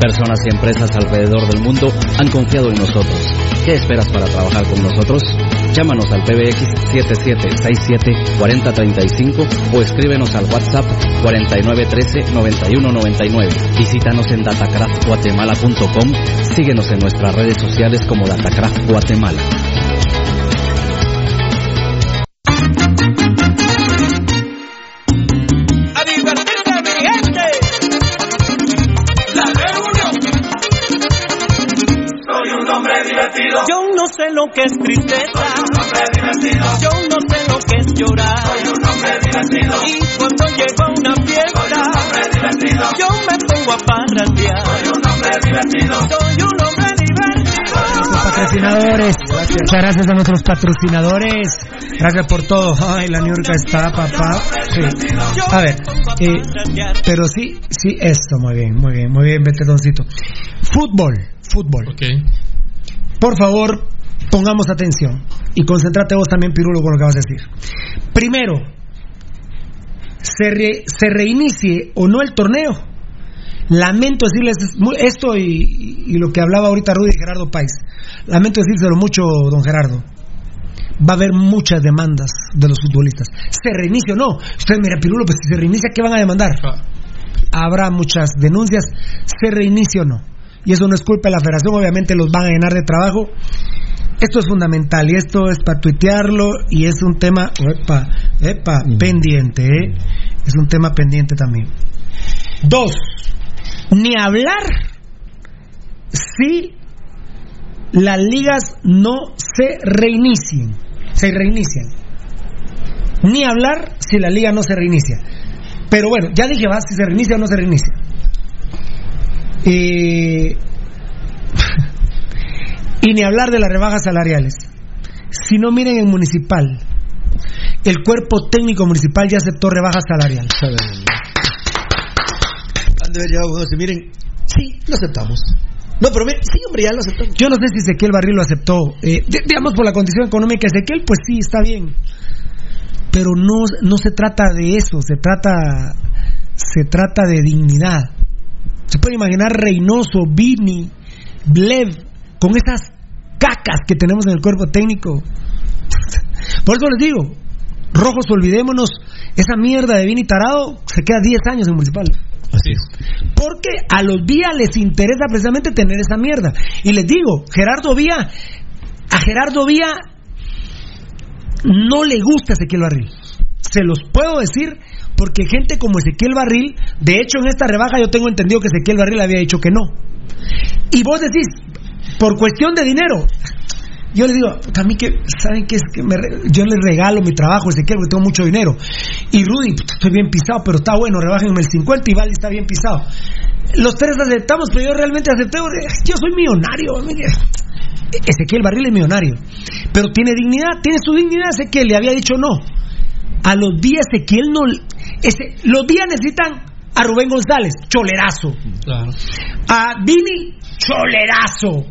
N: Personas y empresas alrededor del mundo han confiado en nosotros. ¿Qué esperas para trabajar con nosotros? Llámanos al PBX 7767-4035 o escríbenos al WhatsApp 4913-9199. Visítanos en datacraftguatemala.com. Síguenos en nuestras redes sociales como Datacraft Guatemala. Yo
A: no sé lo que es tristeza. Yo no sé lo que es llorar. Soy un hombre Y cuando llega una fiesta, yo me pongo a parrandear. Soy un hombre divertido. Soy un hombre divertido Gracias. Muchas gracias a nuestros patrocinadores. Gracias por todo. Ay, la New York está, papá. Sí. A ver, eh, pero sí, sí, esto, muy bien, muy bien, muy bien, doncito Fútbol, fútbol. Okay por favor, pongamos atención y concéntrate vos también, Pirulo, con lo que vas a decir. Primero, se, reinicie o no el torneo. Lamento decirles esto y, lo que hablaba ahorita Rudy y Gerardo Páez. Lamento decírselo mucho, don Gerardo va a haber muchas demandas de los futbolistas. ¿Se reinicia o no? Usted mira, Pirulo, pues si se reinicia, ¿qué van a demandar? Ah. Habrá muchas denuncias. ¿Se reinicia o no? y eso no es culpa de la federación, obviamente los van a llenar de trabajo. Esto es fundamental y esto es para tuitearlo y es un tema pendiente, ¿eh? es un tema pendiente también. Dos, ni hablar si las ligas no se reinicien, se reinician. Ni hablar si la liga no se reinicia. Pero bueno, ya dije, vas, si se reinicia o no se reinicia. y ni hablar de las rebajas salariales. Si no miren el municipal, el cuerpo técnico municipal ya aceptó rebajas salariales. miren, sí, lo aceptamos. No, pero sí, hombre, ya lo aceptamos. Yo no sé si Ezequiel Barril lo aceptó. Eh, digamos, por la condición económica de Ezequiel, pues sí, está bien. Pero no, no se trata de eso, se trata, se trata de dignidad se puede imaginar Reynoso, Vini, Blev, con esas cacas que tenemos en el cuerpo técnico. Por eso les digo, rojos, olvidémonos, esa mierda de Vini Tarado se queda 10 años en Municipal.
D: Así es.
A: Porque a los Vía les interesa precisamente tener esa mierda. Y les digo, Gerardo Vía, a Gerardo Vía no le gusta Ezequiel Barril. Se los puedo decir porque gente como Ezequiel Barril, de hecho en esta rebaja yo tengo entendido que Ezequiel Barril había dicho que no. Y vos decís, por cuestión de dinero, yo le digo, a mí que, ¿saben qué que yo les regalo mi trabajo, Ezequiel, porque tengo mucho dinero? Y Rudy, estoy bien pisado, pero está bueno, rebájenme el 50 y vale, está bien pisado. Los tres aceptamos, pero yo realmente acepté, yo soy millonario. Ezequiel Barril es millonario, pero tiene dignidad, tiene su dignidad, Ezequiel, le había dicho no. A los días él no. Este, los días necesitan a Rubén González, cholerazo. A Vini, cholerazo.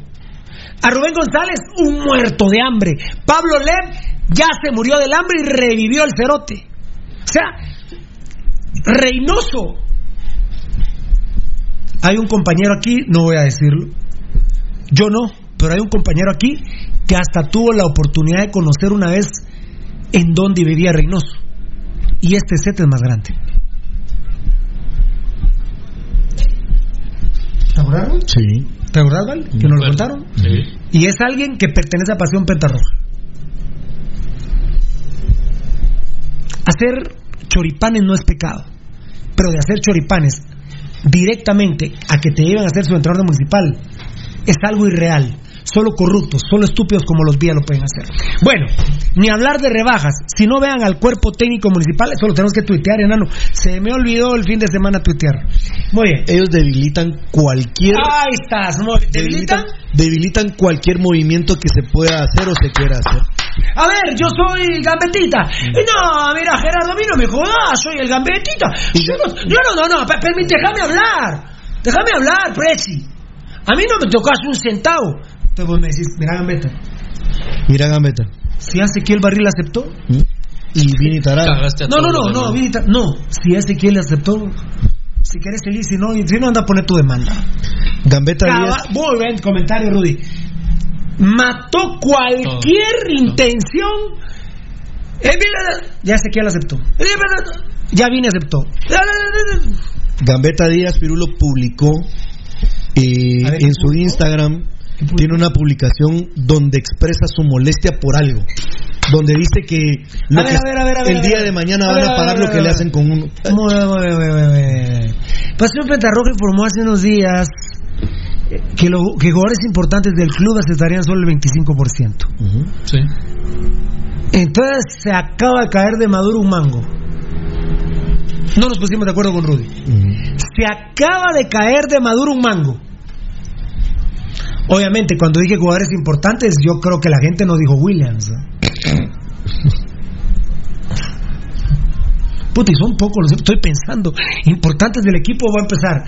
A: A Rubén González, un muerto de hambre. Pablo Lev ya se murió del hambre y revivió el cerote. O sea, Reynoso. Hay un compañero aquí, no voy a decirlo. Yo no, pero hay un compañero aquí que hasta tuvo la oportunidad de conocer una vez en donde vivía Reynoso. Y este set es más grande.
D: ¿Te acordaron?
A: Sí. ¿Te acordaron, Que nos lo contaron. Sí. Y es alguien que pertenece a Pasión Pentarroja. Hacer choripanes no es pecado, pero de hacer choripanes directamente a que te lleven a hacer su entrenador municipal es algo irreal. Solo corruptos, solo estúpidos como los vía lo pueden hacer. Bueno, ni hablar de rebajas. Si no vean al cuerpo técnico municipal, solo tenemos que tuitear, enano. Se me olvidó el fin de semana tuitear. Muy bien.
D: Ellos debilitan cualquier. ¿debilitan? cualquier movimiento que se pueda hacer o se quiera hacer.
A: A ver, yo soy el gambetita. No, mira, Gerardo, a mí no me jodas, soy el gambetita. Yo no, no, no, no, déjame hablar. Déjame hablar, Preci. A mí no me tocas un centavo me decís,
D: mira Gambetta. Mira Gambetta.
A: Si el Barril aceptó. ¿Mm?
D: Y Vini No,
A: no, no, no, Vini No, si Ezequiel aceptó. Si querés feliz, si no, si no anda a poner tu demanda.
D: Gambetta
A: Díaz Voy a ver el comentario, Rudy. Mató cualquier intención, eh, intención. hace Ya Ezequiel eh, aceptó. Ya y aceptó.
D: Gambetta Díaz Pirulo publicó eh, en su Instagram tiene una publicación donde expresa su molestia por algo. Donde dice que, el día de mañana van a pagar lo que le hacen con uno.
A: Pasión Pentarroja informó hace unos días que, jugadores importantes del club aceptarían solo el 25%. sí. Entonces se acaba de caer de maduro un mango. No nos pusimos de acuerdo con Rudy. Se acaba de caer de maduro un mango. Obviamente, cuando dije jugadores importantes, yo creo que la gente no dijo Williams. ¿eh? Puta, y son pocos estoy pensando. Importantes del equipo, va a empezar.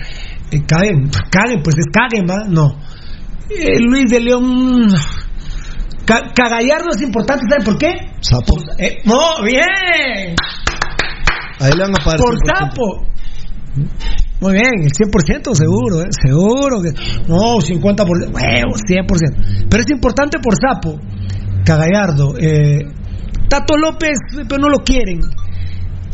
A: Eh, pues, pues es No. Eh, Luis de León. Cagallar no es importante, ¿saben por qué?
D: Sapo.
A: Eh, no, bien.
D: Ahí le van a
A: Por sapo. Muy bien, el 100% seguro, ¿eh? seguro que no, 50%, 100%. Pero es importante por Sapo, Cagallardo. Eh, Tato López, pero no lo quieren.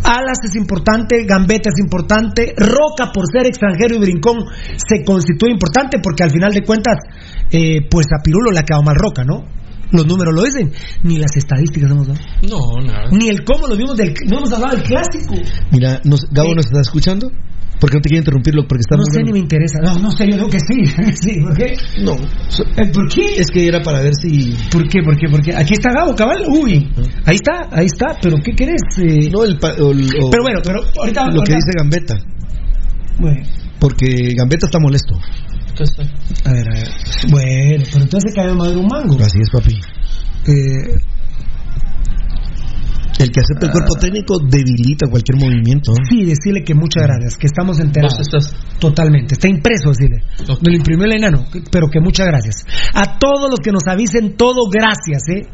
A: Alas es importante, Gambetta es importante, Roca por ser extranjero y Brincón se constituye importante porque al final de cuentas, eh, pues a Pirulo le ha quedado Roca, ¿no? los números lo dicen, ni las estadísticas hemos
D: dado. No,
A: nada. Ni el cómo lo vimos del. No hemos hablado del clásico.
D: Mira, nos, Gabo, ¿nos está escuchando? Porque no te quiero interrumpirlo porque está No sé
A: ni me interesa. No,
D: no
A: sé, yo creo que sí. sí ¿Por qué? No. Eh, ¿Por qué?
D: Es que era para ver
A: si. ¿Por qué? ¿Por qué? ¿Por qué? Aquí está Gabo, cabal. Uy. Ahí está, ahí está. ¿Pero qué querés? Eh,
D: no, el, Pero
A: bueno, pero ahorita. Lo
D: que dice Gambetta. Bueno. Porque Gambetta está molesto.
A: A ver, a ver. Bueno, pero entonces cae a madre un mango.
D: Así es, papi. Eh el que acepta el cuerpo ah. técnico debilita cualquier movimiento.
A: Sí, decirle que muchas mm. gracias, que estamos enterados. Totalmente. Está impreso, decirle. Me lo imprimió el enano, pero que muchas gracias. A todos los que nos avisen, todo gracias, ¿eh?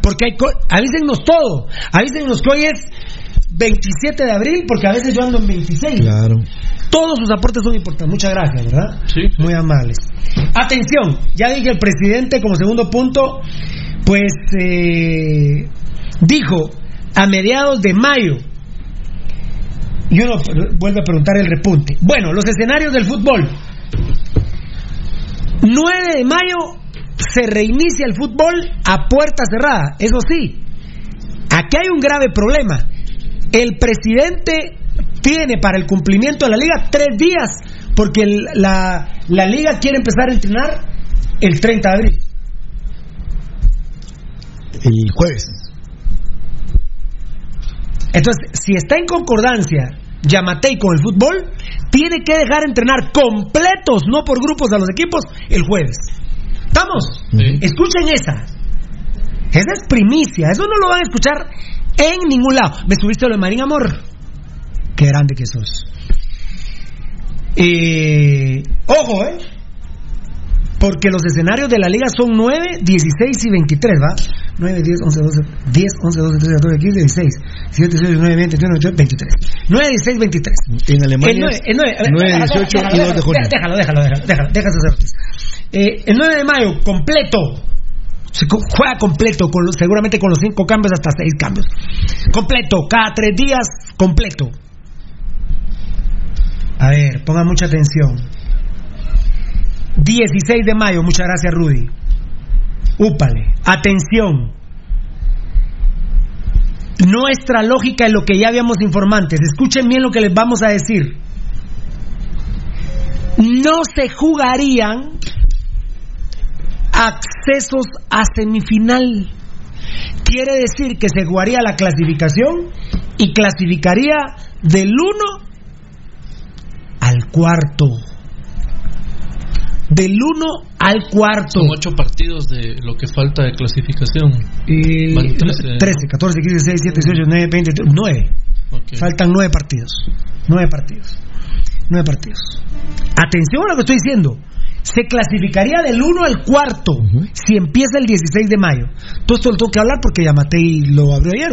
A: Porque hay avísennos todo. Avísennos que hoy es 27 de abril, porque a veces yo ando en 26. Claro. Todos sus aportes son importantes. Muchas gracias, ¿verdad? Muy amables. Atención, ya dije el presidente como segundo punto, pues eh, dijo a mediados de mayo. Y uno vuelve a preguntar el repunte. Bueno, los escenarios del fútbol. 9 de mayo se reinicia el fútbol a puerta cerrada. Eso sí, aquí hay un grave problema. El presidente tiene para el cumplimiento de la liga tres días, porque la, la, liga quiere empezar a entrenar el 30 de abril. El jueves. Entonces, si está en concordancia Yamatei con el fútbol, tiene que dejar entrenar completos, no por grupos a los equipos, el jueves. ¿Estamos? Escuchen esa. Esa es primicia, eso no lo van a escuchar en ningún lado. Me subiste lo de Marín Amor. Qué grande que sos. ojo, ¿eh? Porque los escenarios de la liga son 9, 16 y 23, ¿va? 9, 10, 11, 12, 10, 11, 12, 13, 14, 15, 16, 17, 18, 19, 20, 21, 22, 23. 9, 16, 23. En Alemania. El 9, el 9, 9 18 y 2 de junio. Déjalo, déjalo, déjalo, déjalo, déjalo, eh, El 9 de mayo, completo. Se juega completo, con, seguramente con los 5 cambios hasta 6 cambios. Completo, cada 3 días, completo. A ver, pongan mucha atención. 16 de mayo. Muchas gracias, Rudy. Úpale. Atención. Nuestra lógica es lo que ya habíamos informantes. Escuchen bien lo que les vamos a decir. No se jugarían accesos a semifinal. Quiere decir que se jugaría la clasificación y clasificaría del 1 al cuarto. Del 1 al cuarto. Son
N: 8 partidos de lo que falta de clasificación. 13,
A: 14, 15, 16, 17, 18, 19, 20, 9. Okay. Faltan 9 partidos. 9 partidos. 9 partidos. Atención a lo que estoy diciendo se clasificaría del 1 al cuarto si empieza el 16 de mayo. Todo esto lo tengo que hablar porque ya y lo abrió ayer,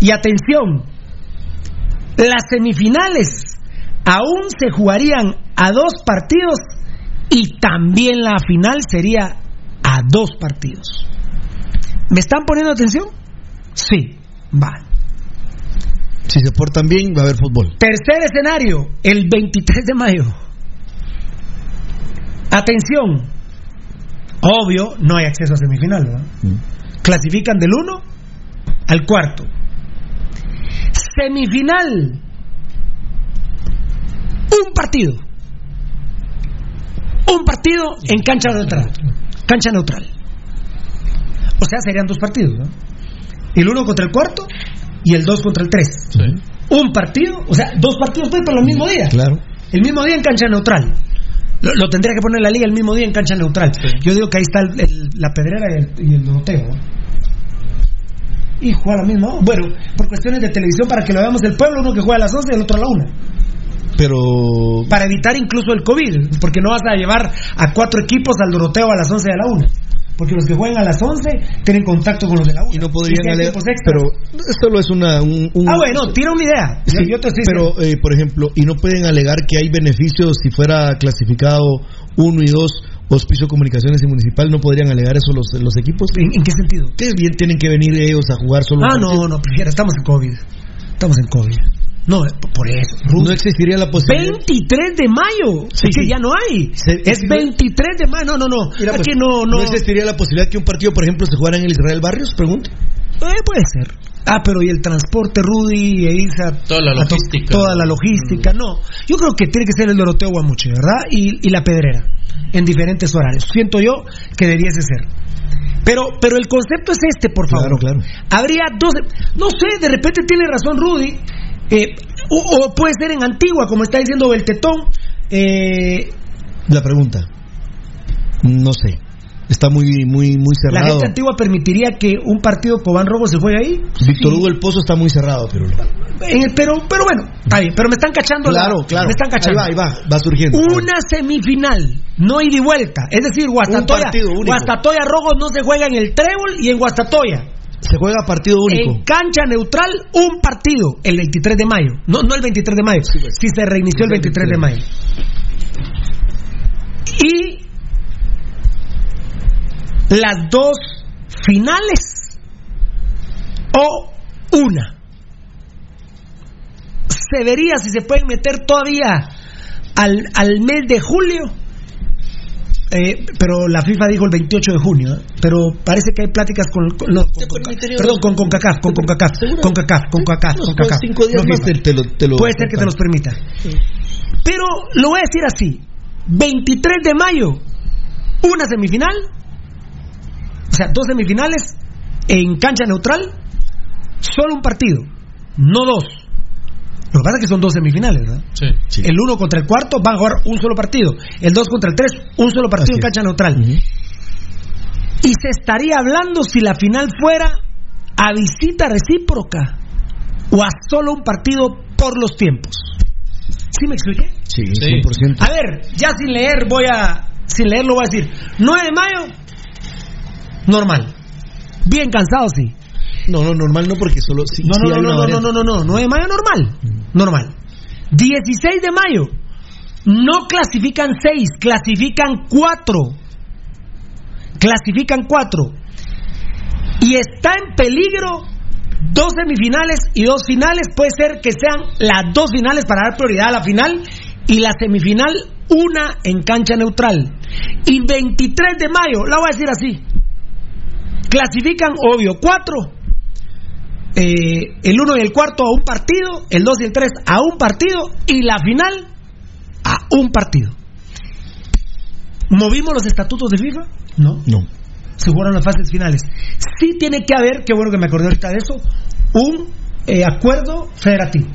A: Y atención, las semifinales aún se jugarían a dos partidos y también la final sería a dos partidos. ¿Me están poniendo atención? Sí, va. Si se portan bien, va a haber fútbol. Tercer escenario, el 23 de mayo. Atención. Obvio, no hay acceso a semifinal, ¿verdad? Mm. Clasifican del 1 al cuarto. Semifinal un partido. Un partido en cancha neutral. Cancha neutral. O sea, serían dos partidos, El uno contra el cuarto y el dos contra el tres. Un partido, o sea, dos partidos por pues, para el mismo día. Claro. El mismo día en cancha neutral. Lo, tendría que poner la liga el mismo día en cancha neutral. Yo digo que ahí está la pedrera y el, y Y juega a la misma. Bueno, por cuestiones de televisión, para que lo veamos el pueblo, uno que juega a las 11 y el otro a la 1 pero... Para evitar incluso el COVID, porque no vas a llevar a cuatro equipos al Doroteo a las 11 de la una porque los que juegan a las 11 tienen contacto con los de la 1. Y no podrían alegar. Pues, pero solo es una. Un, Ah, bueno, tiene una idea. pero, eh, por ejemplo, y no pueden alegar que hay beneficios si fuera clasificado Uno y 2. Hospicio Comunicaciones y Municipal no podrían alegar eso los, equipos. ¿En, qué sentido? Que bien tienen que venir ellos a jugar solo. Ah, no, no, estamos en COVID. Estamos en COVID. No, por eso. No existiría la posibilidad. 23 de mayo. que ya no hay. es, 23 de mayo. No, pues, no, no. no, existiría la posibilidad que un partido, por ejemplo, se jugara en el Israel Barrios? pregunte. Eh, puede ser. Ah, pero y el transporte, Rudy, e Isa. Toda la logística. Toda la logística. Mm. No. Yo creo que tiene que ser el Doroteo Guamuche, ¿verdad? Y, la Pedrera. En diferentes horarios. Siento yo que debiese ser. Pero, pero el concepto es este, por favor. Claro, claro. Habría dos. No sé, de repente tiene razón Rudy eh, o, puede ser en Antigua, como está diciendo Beltetón. Eh... La pregunta. No sé. Está muy, muy, muy cerrado. ¿La gente antigua permitiría que un partido Cobán Robo se juegue ahí? Víctor Hugo el Pozo está muy cerrado, pero pero, pero bueno, está bien, pero me están cachando. Claro, claro. Me va, va, va surgiendo. Una semifinal, no ida y vuelta. Es decir, Guastatoya, Guastatoya Rojo no se juega en el trébol y en Guastatoya. Se juega partido único. En cancha neutral, un partido el 23 de mayo. No, no el 23 de mayo. Si pues. se reinició el 23 de mayo. Y las dos finales o una. Se vería si se pueden meter todavía al, al mes de julio eh, pero la FIFA dijo el 28 de junio, ¿eh? pero parece que hay pláticas con con, este con, con perdón, con CONCACAF, con CONCACAF, con CONCACAF, con CONCACAF, con CONCACAF. Puede ser que te los permita. Sí. Pero lo voy a decir así, 23 de mayo, una semifinal, o sea, dos semifinales en cancha neutral, solo un partido, no dos lo que pasa es que son dos semifinales, ¿verdad? Sí, El uno contra el cuarto va a jugar un solo partido. El dos contra el tres, un solo partido en cancha neutral. Y se estaría hablando si la final fuera a visita recíproca o a solo un partido por los tiempos. ¿Sí me expliqué? Sí, 100%. A ver, ya sin leer voy a... Sin leer lo voy a decir. 9 de mayo, normal. Bien cansado, sí. No, no, normal no, porque solo. Si, no, no, no, no, no, no, no, no, no, 9 de mayo normal. Mm. Normal. 16 de mayo. No clasifican 6, clasifican 4. Clasifican 4. Y está en peligro dos semifinales y dos finales. Puede ser que sean las dos finales para dar prioridad a la final y la semifinal una en cancha neutral. Y 23 de mayo, la voy a decir así. Clasifican, obvio, 4 eh, el 1 y el cuarto a un partido, el 2 y el 3 a un partido y la final a un partido. ¿Movimos los estatutos de FIFA? No. No. Se jugaron las fases finales. Sí tiene que haber, qué bueno que me acordé ahorita de eso, un eh, acuerdo federativo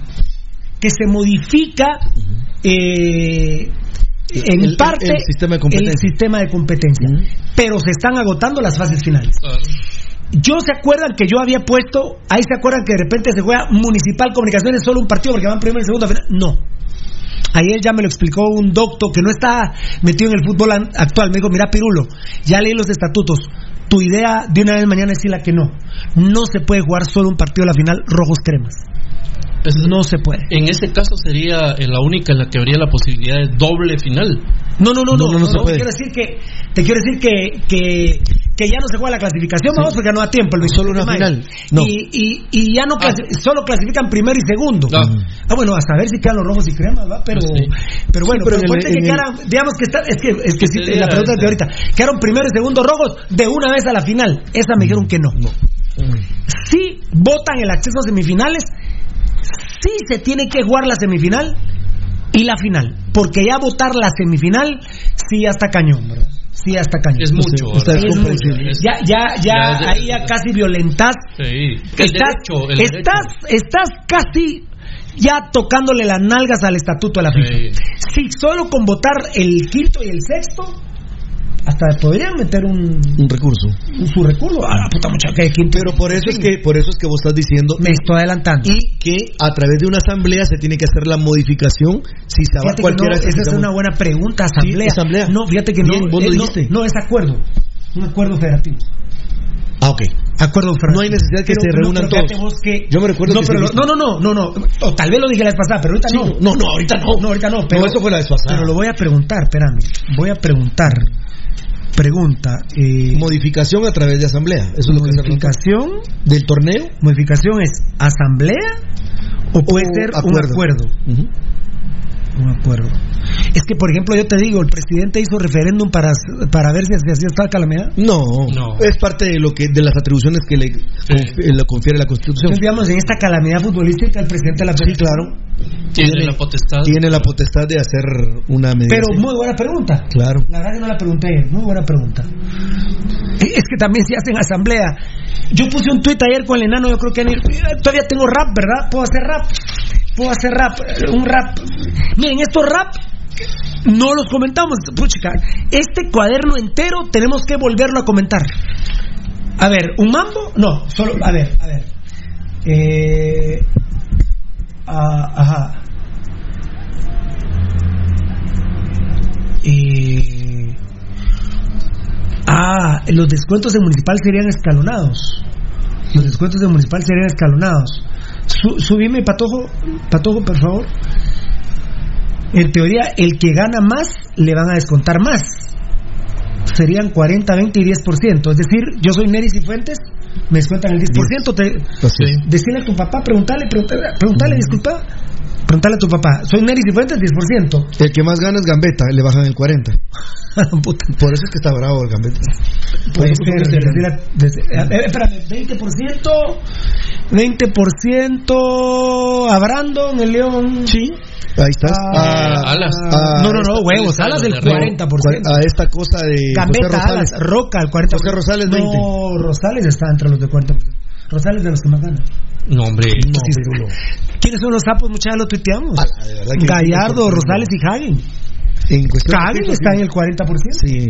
A: que se modifica eh, en parte el, sistema de competencia, pero se están agotando las fases finales. Yo se acuerdan que yo había puesto, ahí se acuerdan que de repente se juega Municipal Comunicaciones solo un partido porque van primero y segundo. No. él ya me lo explicó un doctor que no está metido en el fútbol actual. Me dijo, mira Pirulo, ya leí los estatutos. Tu idea de una vez mañana es la que no. No se puede jugar solo un partido a la final rojos cremas. Pues no se puede.
N: En ese caso sería eh, la única en la que habría la posibilidad de doble final.
A: No, no, no, no, no, decir que, te quiero decir que, que, que ya no se juega la clasificación, vamos, porque porque no da tiempo. Luis. solo una final. No. Y, y, y, ya no ah. solo clasifican primero y segundo. Ah. ah. bueno, hasta ver si quedan los rojos y cremas, ¿va? Pero, pero bueno, pero que digamos que está, es que, sí, la pregunta de eh. ahorita, quedaron primero y segundo rojos de una vez a la final. Esa me mm. dijeron que no. Si Sí votan el acceso a semifinales sí se tiene que jugar la semifinal y la final. Porque ya votar la semifinal sí hasta cañón, Sí hasta cañón. Es mucho. ya, ya, ya, ya casi violentas. Estás, estás, casi ya tocándole las nalgas al estatuto de la FIFA. Sí. Si solo con votar el quinto y el sexto hasta podrían meter un, un recurso un, su recurso ah, puta muchacha que pero por eso es que por eso es que vos estás diciendo me estoy adelantando y que a través de una asamblea se tiene que hacer la modificación si se va cualquiera no, esa es una buena pregunta asamblea, asamblea. no fíjate que no, vos eh, no es acuerdo un acuerdo federativo Ah, ok. Acuerdo, No hay necesidad que se reúnan todos. Yo me recuerdo no, que pero no, no, no, no, no. tal vez lo dije la vez pasada, pero ahorita no. No, no, ahorita no. No, ahorita no. Pero eso fue la vez pasada. Pero lo voy a preguntar, espérame. Voy a preguntar Pregunta. Eh, modificación a través de asamblea. modificación es del torneo. Modificación es asamblea o puede ser un acuerdo. No acuerdo. Es que, por ejemplo, yo te digo, el presidente hizo referéndum para, para ver si hacía esta calamidad. No, no, es parte de lo que de las atribuciones que le, confiere la Constitución. Entonces, digamos, en esta calamidad futbolística, el presidente la sí, claro. Tiene, la potestad. Tiene la potestad de hacer una Pero muy buena pregunta. Claro. La verdad que no la pregunté, muy buena pregunta. E, es que también se hacen asamblea. Yo puse un tuit ayer con el enano, yo creo que eh, todavía tengo rap, ¿verdad? Puedo hacer rap puedo hacer rap, eh, un rap. Miren, estos rap no los comentamos. este cuaderno entero tenemos que volverlo a comentar. A ver, ¿un mambo? No, solo, a ver, a ver. Eh, ah, ajá. ah, los descuentos de municipal serían escalonados. Los descuentos de municipal serían escalonados subime, Patojo, Patojo, por favor. En teoría, el que gana más le van a descontar más. Serían 40, 20 y 10%. Es decir, yo soy Neris y Fuentes, me descuentan el 10%. Te, Decirle a tu papá, preguntale, pregúntale disculpa, Preguntale a tu papá, soy Neri diferente el 10%. El que más gana es Gambeta, le bajan el 40. Por eso es que está bravo el Gambeta. Puede ser, espérame, 20%, 20% a Brandon, el León. Sí. Ahí estás. a, ah, ah, alas. Ah, no, no, no, huevos. Alas del 40%. A esta cosa de. Gambeta, Rosales. Alas, Roca, el 40%. José Rosales, 20. No, Rosales está entre los de 40%. Rosales de los que más ganan. No, hombre. No, ¿Quiénes son los sapos? muchachos veces lo tuiteamos. Ah, Gallardo, Rosales y Hagen. Hagen está en el 40%. Sí.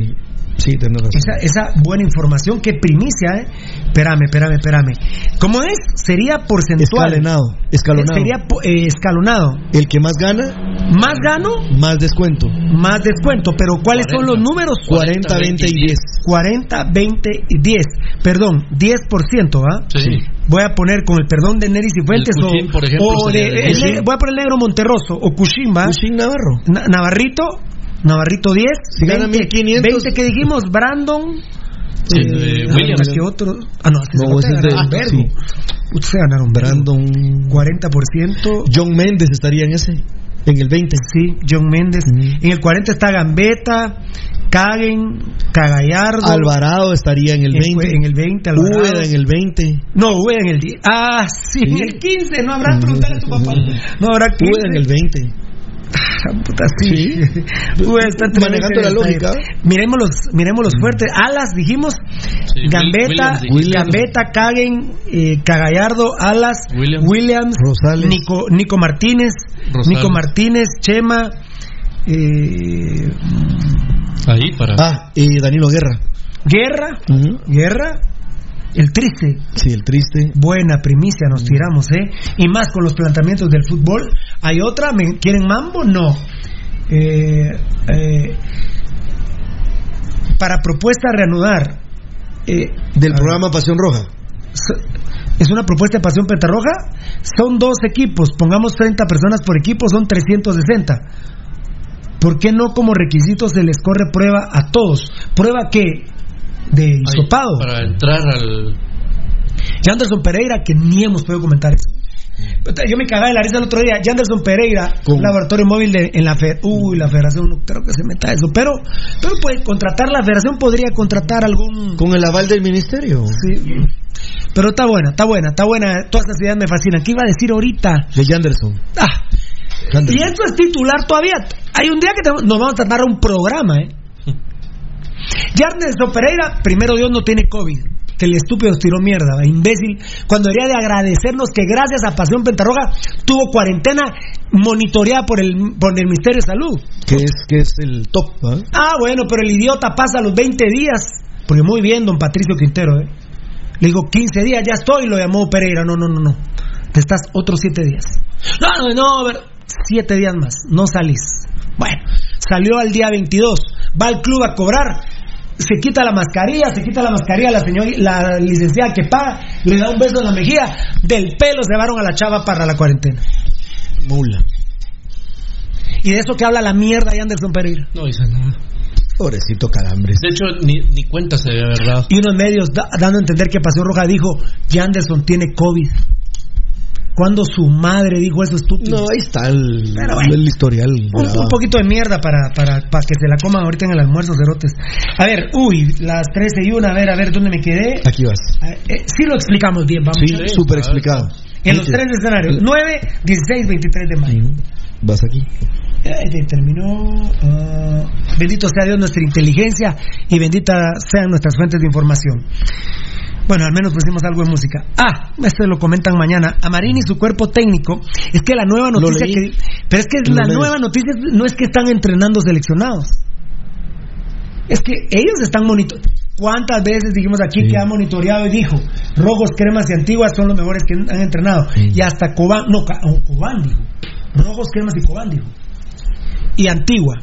A: Sí, tenés razón. Esa, esa, buena información, que primicia, ¿eh? Espérame, espérame, espérame. ¿Cómo es? Sería porcentual. Escalonado. Escalonado. Sería eh, escalonado. El que más gana. Más gano. Más descuento. Más descuento. Pero ¿cuáles son los números? 40, 20 y 10. 40, 20 y 10. Perdón, 10%, ¿ah? Sí. Voy a poner con el perdón de Neris y Fuentes o, por de, voy a poner negro Monterroso o Cushin, ¿va? Navarro. Navarrito Navarrito 10. Si 20, 1500. que dijimos, Brandon. Sí, eh, ah, Williams. Que otro, ah, no, no es ah, Ustedes ganaron Brandon. 40%. John Méndez estaría en ese. En el 20. Sí, John Méndez. Mm. En el 40 está Gambetta. Caguen, Cagallardo. Alvarado estaría en el 20. En el 20, Alvarado. Ueda en el 20. No, Ueda en el 10. Ah, sí, en el 15. No habrá preguntarle a tu papá. Mm. No habrá 15. Ueda en el 20. Puta, Manejando la lógica. Miremos los mm. fuertes Alas, dijimos. gambeta Gambetta, Williams, eh, Cagallardo, Alas, Williams, Nico, Martínez, Nico Martínez, Chema. Eh, ahí para. Ah, y Danilo Guerra. Guerra, Guerra, el triste. Sí, el triste. Buena primicia nos mm. tiramos, ¿eh? Y más con los planteamientos del fútbol. ¿Hay otra? quieren mambo? No. Eh, eh, para propuesta reanudar. Eh, del programa Pasión Roja. Es una propuesta de Pasión Petarroja. Son dos equipos. Pongamos 30 personas por equipo, son 360. ¿Por qué no como requisito se les corre prueba a todos? Prueba que de hisopado. Para entrar al. Anderson Pereira, que ni hemos podido comentar eso. Yo me cagaba de la risa el otro día. Yanderson Pereira, un laboratorio móvil en la Fed. Uy, la Federación no creo que se meta eso. Pero, pero puede contratar, la Federación podría contratar algún. Con el aval del Ministerio. Sí. Pero está buena, está buena, está buena. Todas estas ideas me fascinan. ¿Qué iba a decir ahorita? De Anderson Ah. Y esto es titular todavía. Hay un día que nos vamos a tratar un programa, ¿eh? Yarnes O Pereira, primero Dios, no tiene COVID. Que el estúpido tiró mierda, imbécil. Cuando debería de agradecernos que gracias a Pasión Pentarroja tuvo cuarentena monitoreada por el, por el Ministerio de Salud. Que es, es el top. Ah, bueno, pero el idiota pasa los 20 días. Porque muy bien, don Patricio Quintero. ¿eh? Le digo, 15 días, ya estoy. Lo llamó Pereira. No, no, no, no. Te estás otros 7 días. No, no, no, 7 días más. No salís. Bueno, salió al día 22, va al club a cobrar, se quita la mascarilla, se quita la mascarilla la señora, la licenciada que paga, le da un beso en la mejilla, del pelo se llevaron a la chava para la cuarentena. Mula. Y de eso que habla la mierda de Anderson Pereira. No dice nada. Pobrecito Calambres. De hecho, ni, cuenta se ve, ¿verdad? Y unos medios dando a entender que Paseo Roja dijo que Anderson tiene COVID cuando su madre dijo eso estúpido. No, ahí está el, historial. Un, poquito de mierda para, para, para que se la coman ahorita en el almuerzo, cerotes. A ver, uy, las 13 y una, a ver, a ver, ¿dónde me quedé? Aquí vas. si eh, sí lo explicamos bien, vamos. Sí, súper explicado. En los tres escenarios, 9, 16, 23 de mayo. Vas aquí. Eh, terminó. Ah, bendito sea Dios nuestra inteligencia y bendita sean nuestras fuentes de información. Bueno, al menos pusimos algo en música. Ah, se lo comentan mañana. A Marini, su cuerpo técnico, es que la nueva noticia Pero es que la nueva noticia no es que están entrenando seleccionados. Es que ellos están monitoreando. ¿Cuántas veces dijimos aquí que han monitoreado y dijo, rojos, cremas y antiguas son los mejores que han entrenado? Y hasta Cobán, no, oh, Cobán dijo, rojos, cremas y Cobán dijo. Y Antigua.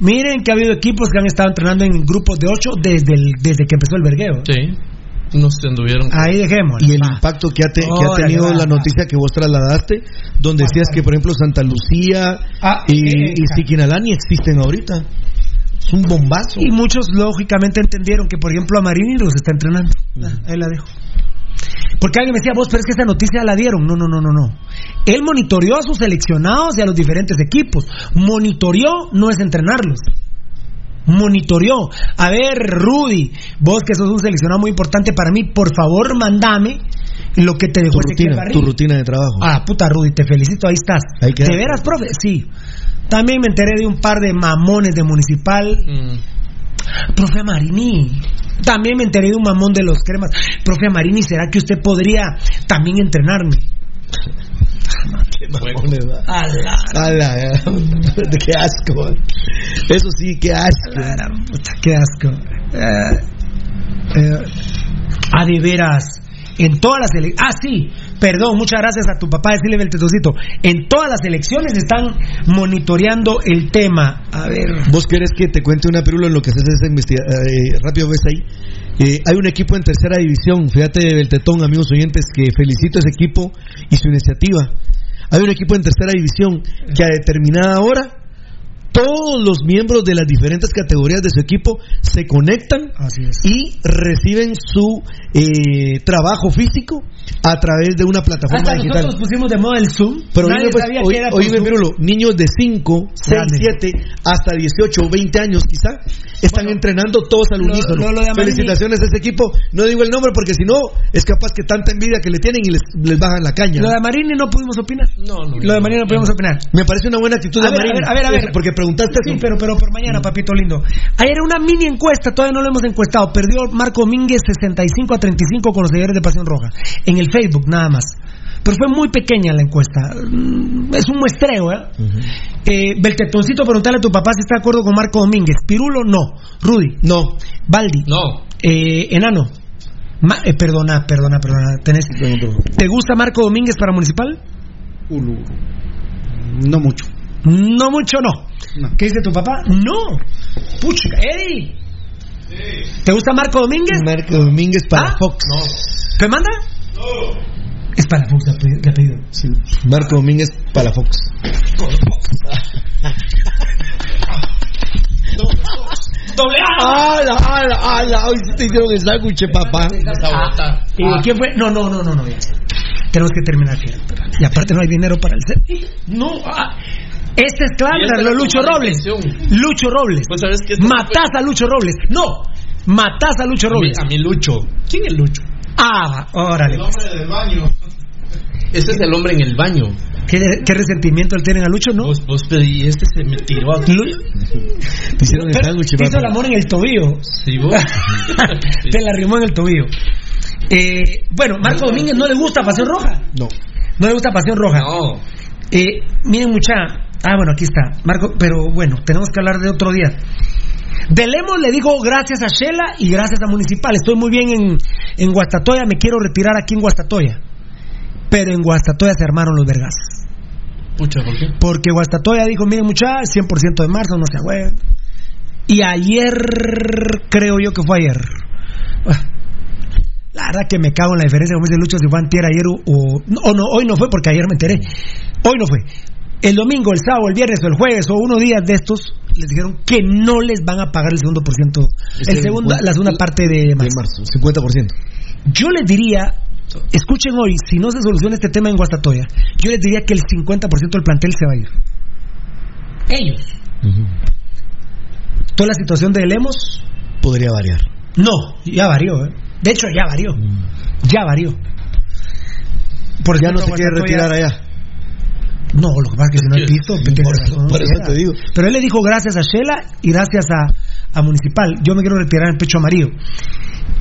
A: Miren que ha habido equipos que han estado entrenando en grupos de ocho desde, desde que empezó el vergueo. Sí no se anduvieron. Ahí dejemos Y el impacto que ha, tenido la noticia que vos trasladaste, donde decías que, por ejemplo, Santa Lucía ah, y, eh, eh y existen ahorita. Es un bombazo. Y muchos, lógicamente, entendieron que, por ejemplo, a Marini los está entrenando. él ah, la dejó Porque alguien me decía, vos, pero es que esa noticia la dieron. No, no, no, no, no. Él monitoreó a sus seleccionados y a los diferentes equipos. Monitoreó no es entrenarlos monitoreó. A ver, Rudy, vos que sos un seleccionado muy importante para mí, por favor, mandame lo que te dejó tu rutina, tu rutina de trabajo. Ah, puta Rudy, te felicito, ahí estás. Ahí ¿De veras, profe? Sí. También me enteré de un par de mamones de municipal. Mm. Profe Marini. También me enteré de un mamón de los cremas. Profe Marini, ¿será que usted podría también entrenarme? Qué qué asco. Eso sí, qué asco. qué asco. Eh, eh, a ah, de veras, en todas las elecciones. Ah, sí, perdón, muchas gracias a tu papá, decirle el tetocito. En todas las elecciones están monitoreando el tema. A ver. ¿Vos querés que te cuente una perula en lo que haces esa investigación? Eh, rápido, ves ahí. Eh, hay un equipo en tercera división, fíjate tetón, amigos oyentes, que felicito a ese equipo y su iniciativa. Hay un equipo en tercera división que a determinada hora todos los miembros de las diferentes categorías de su equipo se conectan y reciben su eh, trabajo físico a través de una plataforma digital. Nosotros pusimos de moda el Zoom. Pero Nadie pues, que era niños de 5, 6, 7, hasta 18 o 20 años quizá, están entrenando todos al unísono. Felicitaciones a ese equipo. No digo el nombre porque si no, es capaz que tanta envidia que le tienen y les, bajan la caña. Lo de Marini no pudimos opinar. No, no. Lo de Marini no pudimos opinar. Me parece una buena actitud de A ver, a ver, Porque preguntaste. Sí, pero, pero por mañana, mm. papito lindo. Ayer una mini encuesta, todavía no lo hemos encuestado. Perdió Marco Mínguez 65 a 35 con los seguidores de Pasión Roja. En el Facebook, nada más. Pero fue muy pequeña la encuesta. Mm, es un muestreo, ¿eh? Uh a tu papá si está de acuerdo con Marco Domínguez. Pirulo, no. Rudy, no. Baldi, no. Eh, enano, eh, perdona, perdona, perdona. ¿Te gusta Marco Domínguez para municipal? No mucho. No mucho, no. ¿Qué dice tu papá? No. Pucha, ¿Te gusta Marco Domínguez? Marco Domínguez para ¿Ah? Fox. ¿Te manda? No. Es Fox, de apellido. Sí. Marco Domínguez Palafox. doble A. Ala, ala, ala. Hoy se te hicieron el sándwich, papá. Ah. quién fue? No, no, no, no, no. Tenemos que terminar Y aparte no hay dinero para el set. No. Ah. Este es claro, Lucho Robles. Lucho Robles. Pues, sabes Matás a Lucho Robles. No. Matás a Lucho Robles. a mi Lucho. ¿Quién es Lucho? Ah, órale. El Ese es el hombre en el baño. ¿Qué, resentimiento él tiene a Lucho, no? Vos, vos pedí, este se me tiró a ti. Te el hizo el amor en el tobillo. Sí, vos. Te la arrimó en el tobillo. Eh, bueno, Marco Domínguez no le gusta Pasión Roja. No. No le gusta Pasión Roja. No. Eh, miren, mucha. Ah, bueno, aquí está. Marco, pero bueno, tenemos que hablar de otro día. De Lemos le digo gracias a Shela y gracias a Municipal. Estoy muy bien en, en Guastatoya, me quiero retirar aquí en Guastatoya. Pero en Guastatoya se armaron los vergas Pucha, ¿por qué? Porque Guastatoya dijo, miren muchachos, 100% de marzo, no se agüe. Y ayer, creo yo que fue ayer. La verdad que me cago en la diferencia, como dice Lucho, si fue ayer o, no, hoy no fue porque ayer me enteré. Hoy no fue el domingo, el sábado, el viernes o el jueves o unos días de estos, les dijeron que no les van a pagar el segundo por ciento, el segundo, la segunda parte de marzo. 50%. Yo les diría, escuchen hoy, si no se soluciona este tema en Guastatoya, yo les diría que el 50% del plantel se va a ir. Ellos. Toda la situación de Lemos. Podría variar. No, ya varió. ¿eh? De hecho, ya varió. Mm. Ya varió. Porque ya no se quiere retirar allá no, lo que pasa es que si no he visto. por, eso te digo. Pero él le dijo gracias a Shela y gracias a, Municipal. Yo me quiero retirar el pecho amarillo.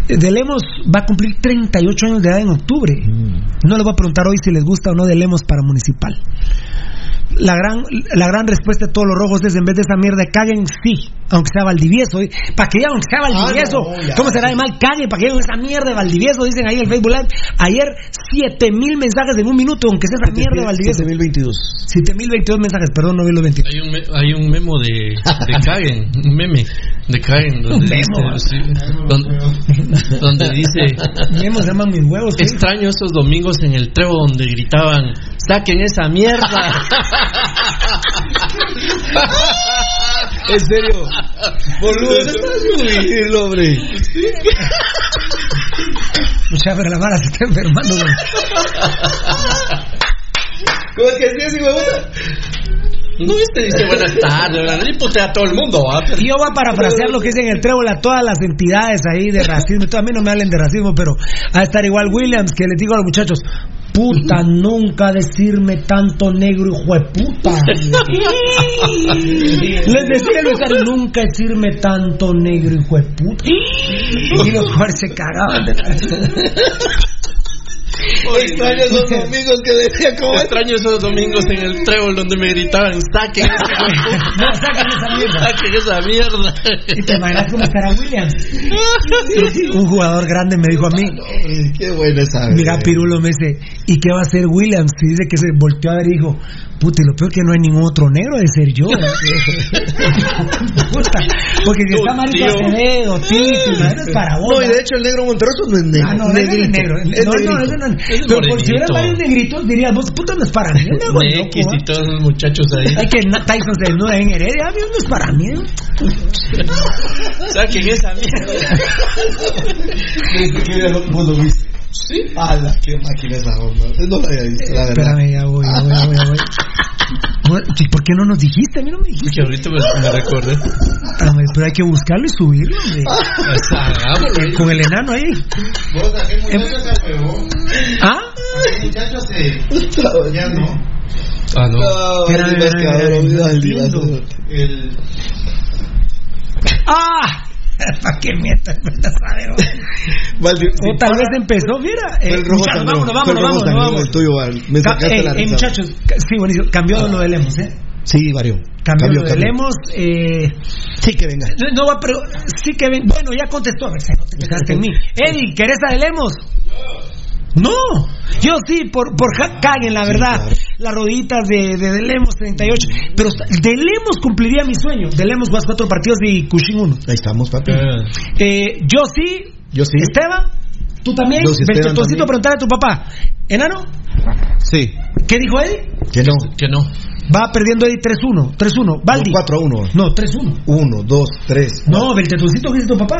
A: De Lemos va a cumplir 38 años de edad en octubre. Mm. No le voy a preguntar hoy si les gusta o no de Lemos para Municipal la gran, la gran respuesta de todos los rojos es en vez de esa mierda, caguen sí, aunque sea Valdivieso, ¿eh? para que ya aunque sea Valdivieso, ah, ¿cómo será de mal? Caguen para que lleguen esa mierda de Valdivieso, dicen ahí en el Facebook Live. Ayer 7000 mensajes en un minuto, aunque sea esa mierda de Valdivieso. 7022. 7022 mensajes, perdón, no vi los Hay un, hay un memo de, caguen, un meme de caguen, donde, memo, dice, donde, dice, llaman mis huevos. Extraño esos domingos en el trevo donde gritaban saquen esa mierda. en serio, boludo, se está subiendo, hombre. Muchas pues pero la mala se está enfermando, güey. ¿Cómo es que es igual, güey? No viste, dice buenas tardes, ¿verdad? Y putea a todo el mundo, yo voy a parafrasear lo que dicen en el trébol a todas las entidades ahí de racismo. A mí no me hablen de racismo, pero a estar igual Williams, que les digo a los muchachos, puta nunca decirme tanto negro hijo de puta. Les decía nunca decirme tanto negro hijo de puta. Y los jugadores se cagaban
N: Extraño esos domingos que decía como. Extraño esos domingos en el trébol donde me gritaban: saque esa, no, saquen esa mierda. Saquen esa mierda. Y te imaginas como estará
A: Williams. Un jugador grande me dijo a mí: Qué bueno sabe. Mira, Pirulo me dice: ¿Y qué va a hacer Williams? Y dice que se volteó a ver y dijo: Puta, lo peor que no hay ningún otro negro de ser yo. gusta porque si está Marito Acevedo, Tito, ah, es para vos. No, y de hecho el negro Monterroso no es negro. Ah, no, no es negro. No, no, no, paran. Pero por si hubieran varios negritos, dirías, vos putas nos paran. X
N: y todos los muchachos ahí.
A: Hay que Tyson se desnuda en Heredia, a mí no es para mí. ¿Sabes quién es a mí? ¿Qué vos lo viste? ¿Sí? ¡Hala, qué máquina es la bomba! No la Espérame, ya voy, ya voy, ya voy. voy. ¿Por qué no nos dijiste? A mí no me dijiste. Es Que
N: ahorita me recuerdo.
A: Ah, pero, hay que buscarlo y subirlo, hombre. Ah, hagámoslo. Eh, con el enano ahí. Vos, ¿qué em- ¿Ah? muchacho se ¿Ah? Ya, muchacho se. Ya no. Ah, no. Era el pescador, el El. ¡Ah! ¿Para qué mientas? Pues, o tal vez empezó, mira. Eh, el rojo vamos, vámonos, vámonos, vámonos. vámonos. El tuyo, me sacaste eh, la eh, risa. muchachos, sí, buenísimo. Cambió lo ah. de Lemos, ¿eh?
N: Sí, varió.
A: Cambió, cambió, de Lemos. Eh... Sí, que venga. No, va, pero sí que venga. Bueno, ya contestó. A ver, si no en mí. Eddie, ¿querés a de Lemos? No, yo sí, por, por caguen la verdad, sí, claro. las rodillitas de, de, Lemos 38. Pero de Lemos cumpliría mi sueño. De Lemos más cuatro partidos y Cushing 1
N: Ahí estamos, papi.
A: Eh, eh, yo sí. Yo sí. Esteban, tú también. a preguntar a tu papá. ¿Enano? Sí. ¿Qué dijo Eddie?
N: Que no. Que no.
A: Va perdiendo ahí 3-1, 3-1.
N: Valdi
A: 4-1.
N: No, 3-1. 1,
A: 2, 3. No, Beltetoncito que dice tu papá.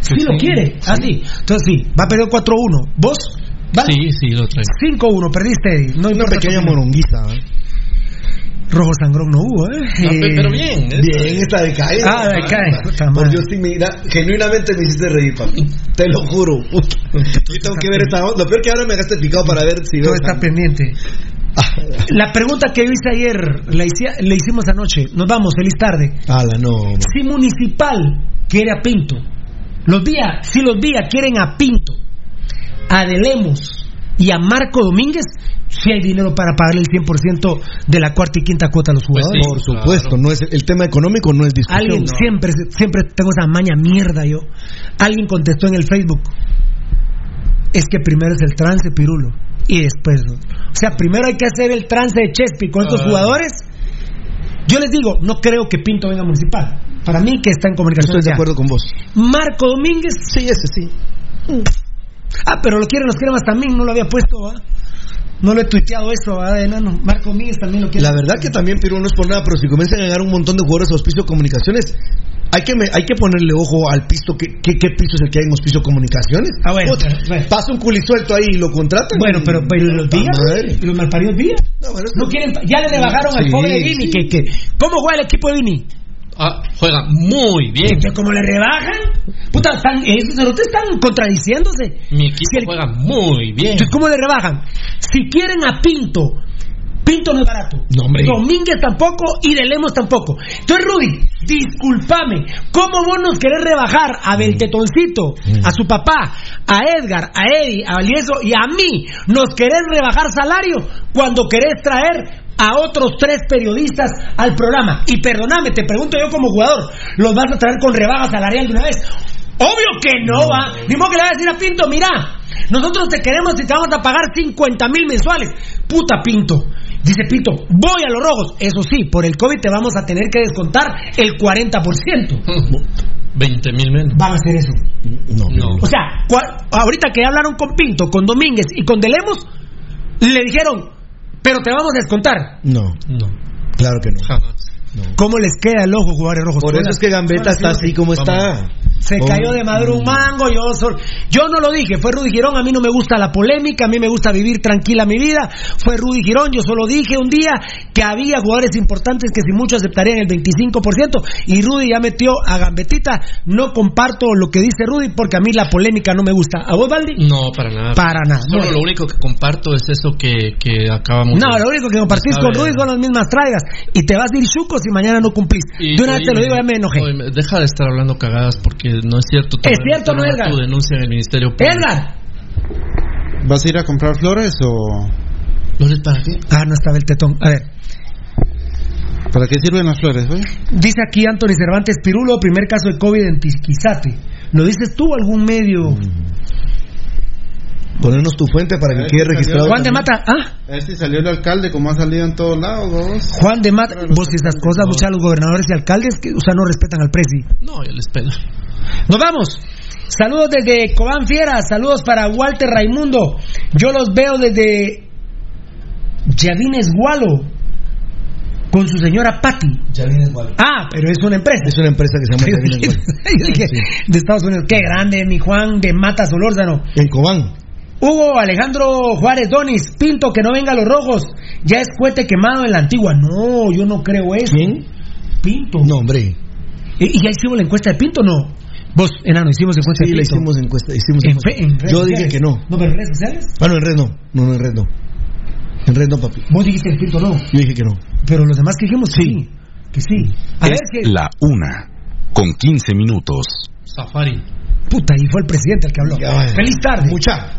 A: Sí, lo quiere. Así. Ah, Entonces sí, va a perder 4-1. ¿Vos? Sí, sí, lo traigo. 5-1, perdiste.
N: No Una pequeña moronguiza. ¿eh?
A: Rojo sangrón no hubo, ¿eh?
N: pero bien.
A: Bien, está de caída Ah, de Por
N: Dios, mira, genuinamente me hiciste reír, papi. Te lo juro. tengo que ver esta Lo peor que ahora me dejaste picado para ver si veo. Todo
A: está pendiente. Ah. La pregunta que yo hice ayer, la, hicimos anoche. Nos vamos, feliz tarde. no. Si Municipal quiere a Pinto, los días, si los días quieren a Pinto, a y a Marco Domínguez si hay dinero para pagarle el 100% de la cuarta y quinta cuota a los pues jugadores. Por
N: supuesto, no es el tema económico no es discusión. Alguien
A: siempre siempre tengo esa maña mierda yo. Alguien contestó en el Facebook es que primero es el trance Pirulo y después, o sea, primero hay que hacer el trance de Chespi con estos ah. jugadores. Yo les digo, no creo que Pinto venga a municipal. Para mí que está en comunicación. Estoy de
N: acuerdo con vos.
A: Marco Domínguez. Sí, ese sí. Mm. Ah, pero lo quieren los cremas también, no lo había puesto, No lo he tuiteado eso, ¿verdad, Marco Míguez también lo quiere.
N: La verdad que también, Piru no es por nada, pero si comienzan a ganar un montón de jugadores a Hospicio Comunicaciones, hay que, hay que ponerle ojo al piso, Que piso es el que hay en Hospicio Comunicaciones? Ah, bueno, Pasa un culisuelto ahí y lo contratan.
A: Bueno, pero, pero los días, los malparidos días. No, quieren, ya le, bajaron al pobre Vini. Que, que, ¿Cómo juega el equipo de Vini?
N: Ah, juega muy bien. Entonces, como
A: le rebajan, puta, están, ustedes eh, están contradiciéndose.
N: Mi equipo juega muy bien.
A: Entonces, ¿cómo le rebajan? Si quieren a Pinto, Pinto no es barato. Domínguez tampoco y de Lemos tampoco. Entonces, Rudy, discúlpame. ¿Cómo vos nos querés rebajar a mm. Beltetoncito, mm. a su papá, a Edgar, a Eddie, a Alieso... y a mí? ¿Nos querés rebajar salario cuando querés traer a otros tres periodistas al programa. Y perdóname, te pregunto yo como jugador, ¿los vas a traer con rebaja salarial de una vez? Obvio que no, va. Ni modo que le vas a decir a Pinto, mira, nosotros te queremos y te vamos a pagar 50 mil mensuales. Puta Pinto. Dice Pinto, voy a los rojos. Eso sí, por el COVID te vamos a tener que descontar el 40%.
N: 20 mil menos.
A: Van a hacer eso. No, O sea, ahorita que hablaron con Pinto, con Domínguez y con Delemos, le dijeron, pero te vamos a descontar.
N: No, no. Claro que no.
A: ¿Cómo les queda el ojo en rojo
N: Por eso es que Gambetta está así como está.
A: Se cayó de maduro un mango, yo, yo no lo dije, fue Rudy Girón, a mí no me gusta la polémica, a mí me gusta vivir tranquila mi vida, fue Rudy Girón, yo solo dije un día que había jugadores importantes que si mucho aceptarían el 25% y Rudy ya metió a gambetita, no comparto lo que dice Rudy porque a mí la polémica no me gusta. ¿A vos,
N: No, para nada.
A: Para nada.
N: Solo lo único que comparto es eso que, que acabamos
A: No, lo único que compartís con Rudy son las mismas traigas y te vas a ir chuco si mañana no cumplís.
N: de una vez te lo digo, ya me enojé. deja de estar hablando cagadas porque no es cierto.
A: Es cierto,
N: no,
A: Tu
N: denuncia en el Ministerio Público. Edgar. ¿Vas a ir a comprar flores o...? ¿Flores
A: para qué? Ah, no estaba el tetón. A ver.
N: ¿Para qué sirven las flores?
A: Dice aquí Anthony Cervantes Pirulo, primer caso de COVID en Tisquizate. ¿Lo dices tú algún medio? Mm.
N: Ponernos tu fuente para que quede registrado.
A: Juan de Mata, ¿ah?
N: A salió el alcalde, como ha salido en todos lados,
A: Juan de Mata, vos que estas cosas, sea, los gobernadores y alcaldes, que, o sea, no respetan al presi.
N: No, yo les pedo.
A: ¡Nos vamos! Saludos desde Cobán Fiera, saludos para Walter Raimundo. Yo los veo desde Yadines Gualo con su señora Patti Yadines Gualo. Ah, pero es una empresa.
N: Es una empresa que se llama
A: Gualo. de Estados Unidos. Qué grande, mi Juan de Mata Solórzano.
N: En Cobán.
A: Hugo Alejandro Juárez Donis, Pinto, que no venga a los rojos, ya es cohete quemado en la antigua. No, yo no creo eso. ¿Quién? Pinto.
N: No, hombre.
A: ¿Y, ya hicimos la encuesta de Pinto no? Vos, enano, hicimos
N: encuesta de
A: Pinto.
N: Sí, hicimos encuesta. Hicimos en yo dije que no. ¿No, pero en redes sociales? Bueno, ah, en red no. No, no en red no.
A: En red no, papi. Vos dijiste que Pinto no.
N: Yo dije que no.
A: Pero los demás que dijimos sí. sí. Que sí.
N: A ver, la una, con 15 minutos. Safari.
A: Puta, y fue el presidente el que habló. Feliz tarde. Mucha.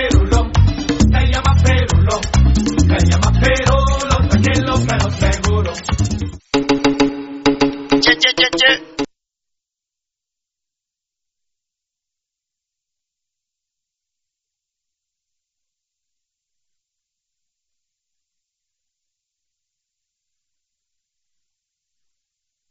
O: Chết chết chết chết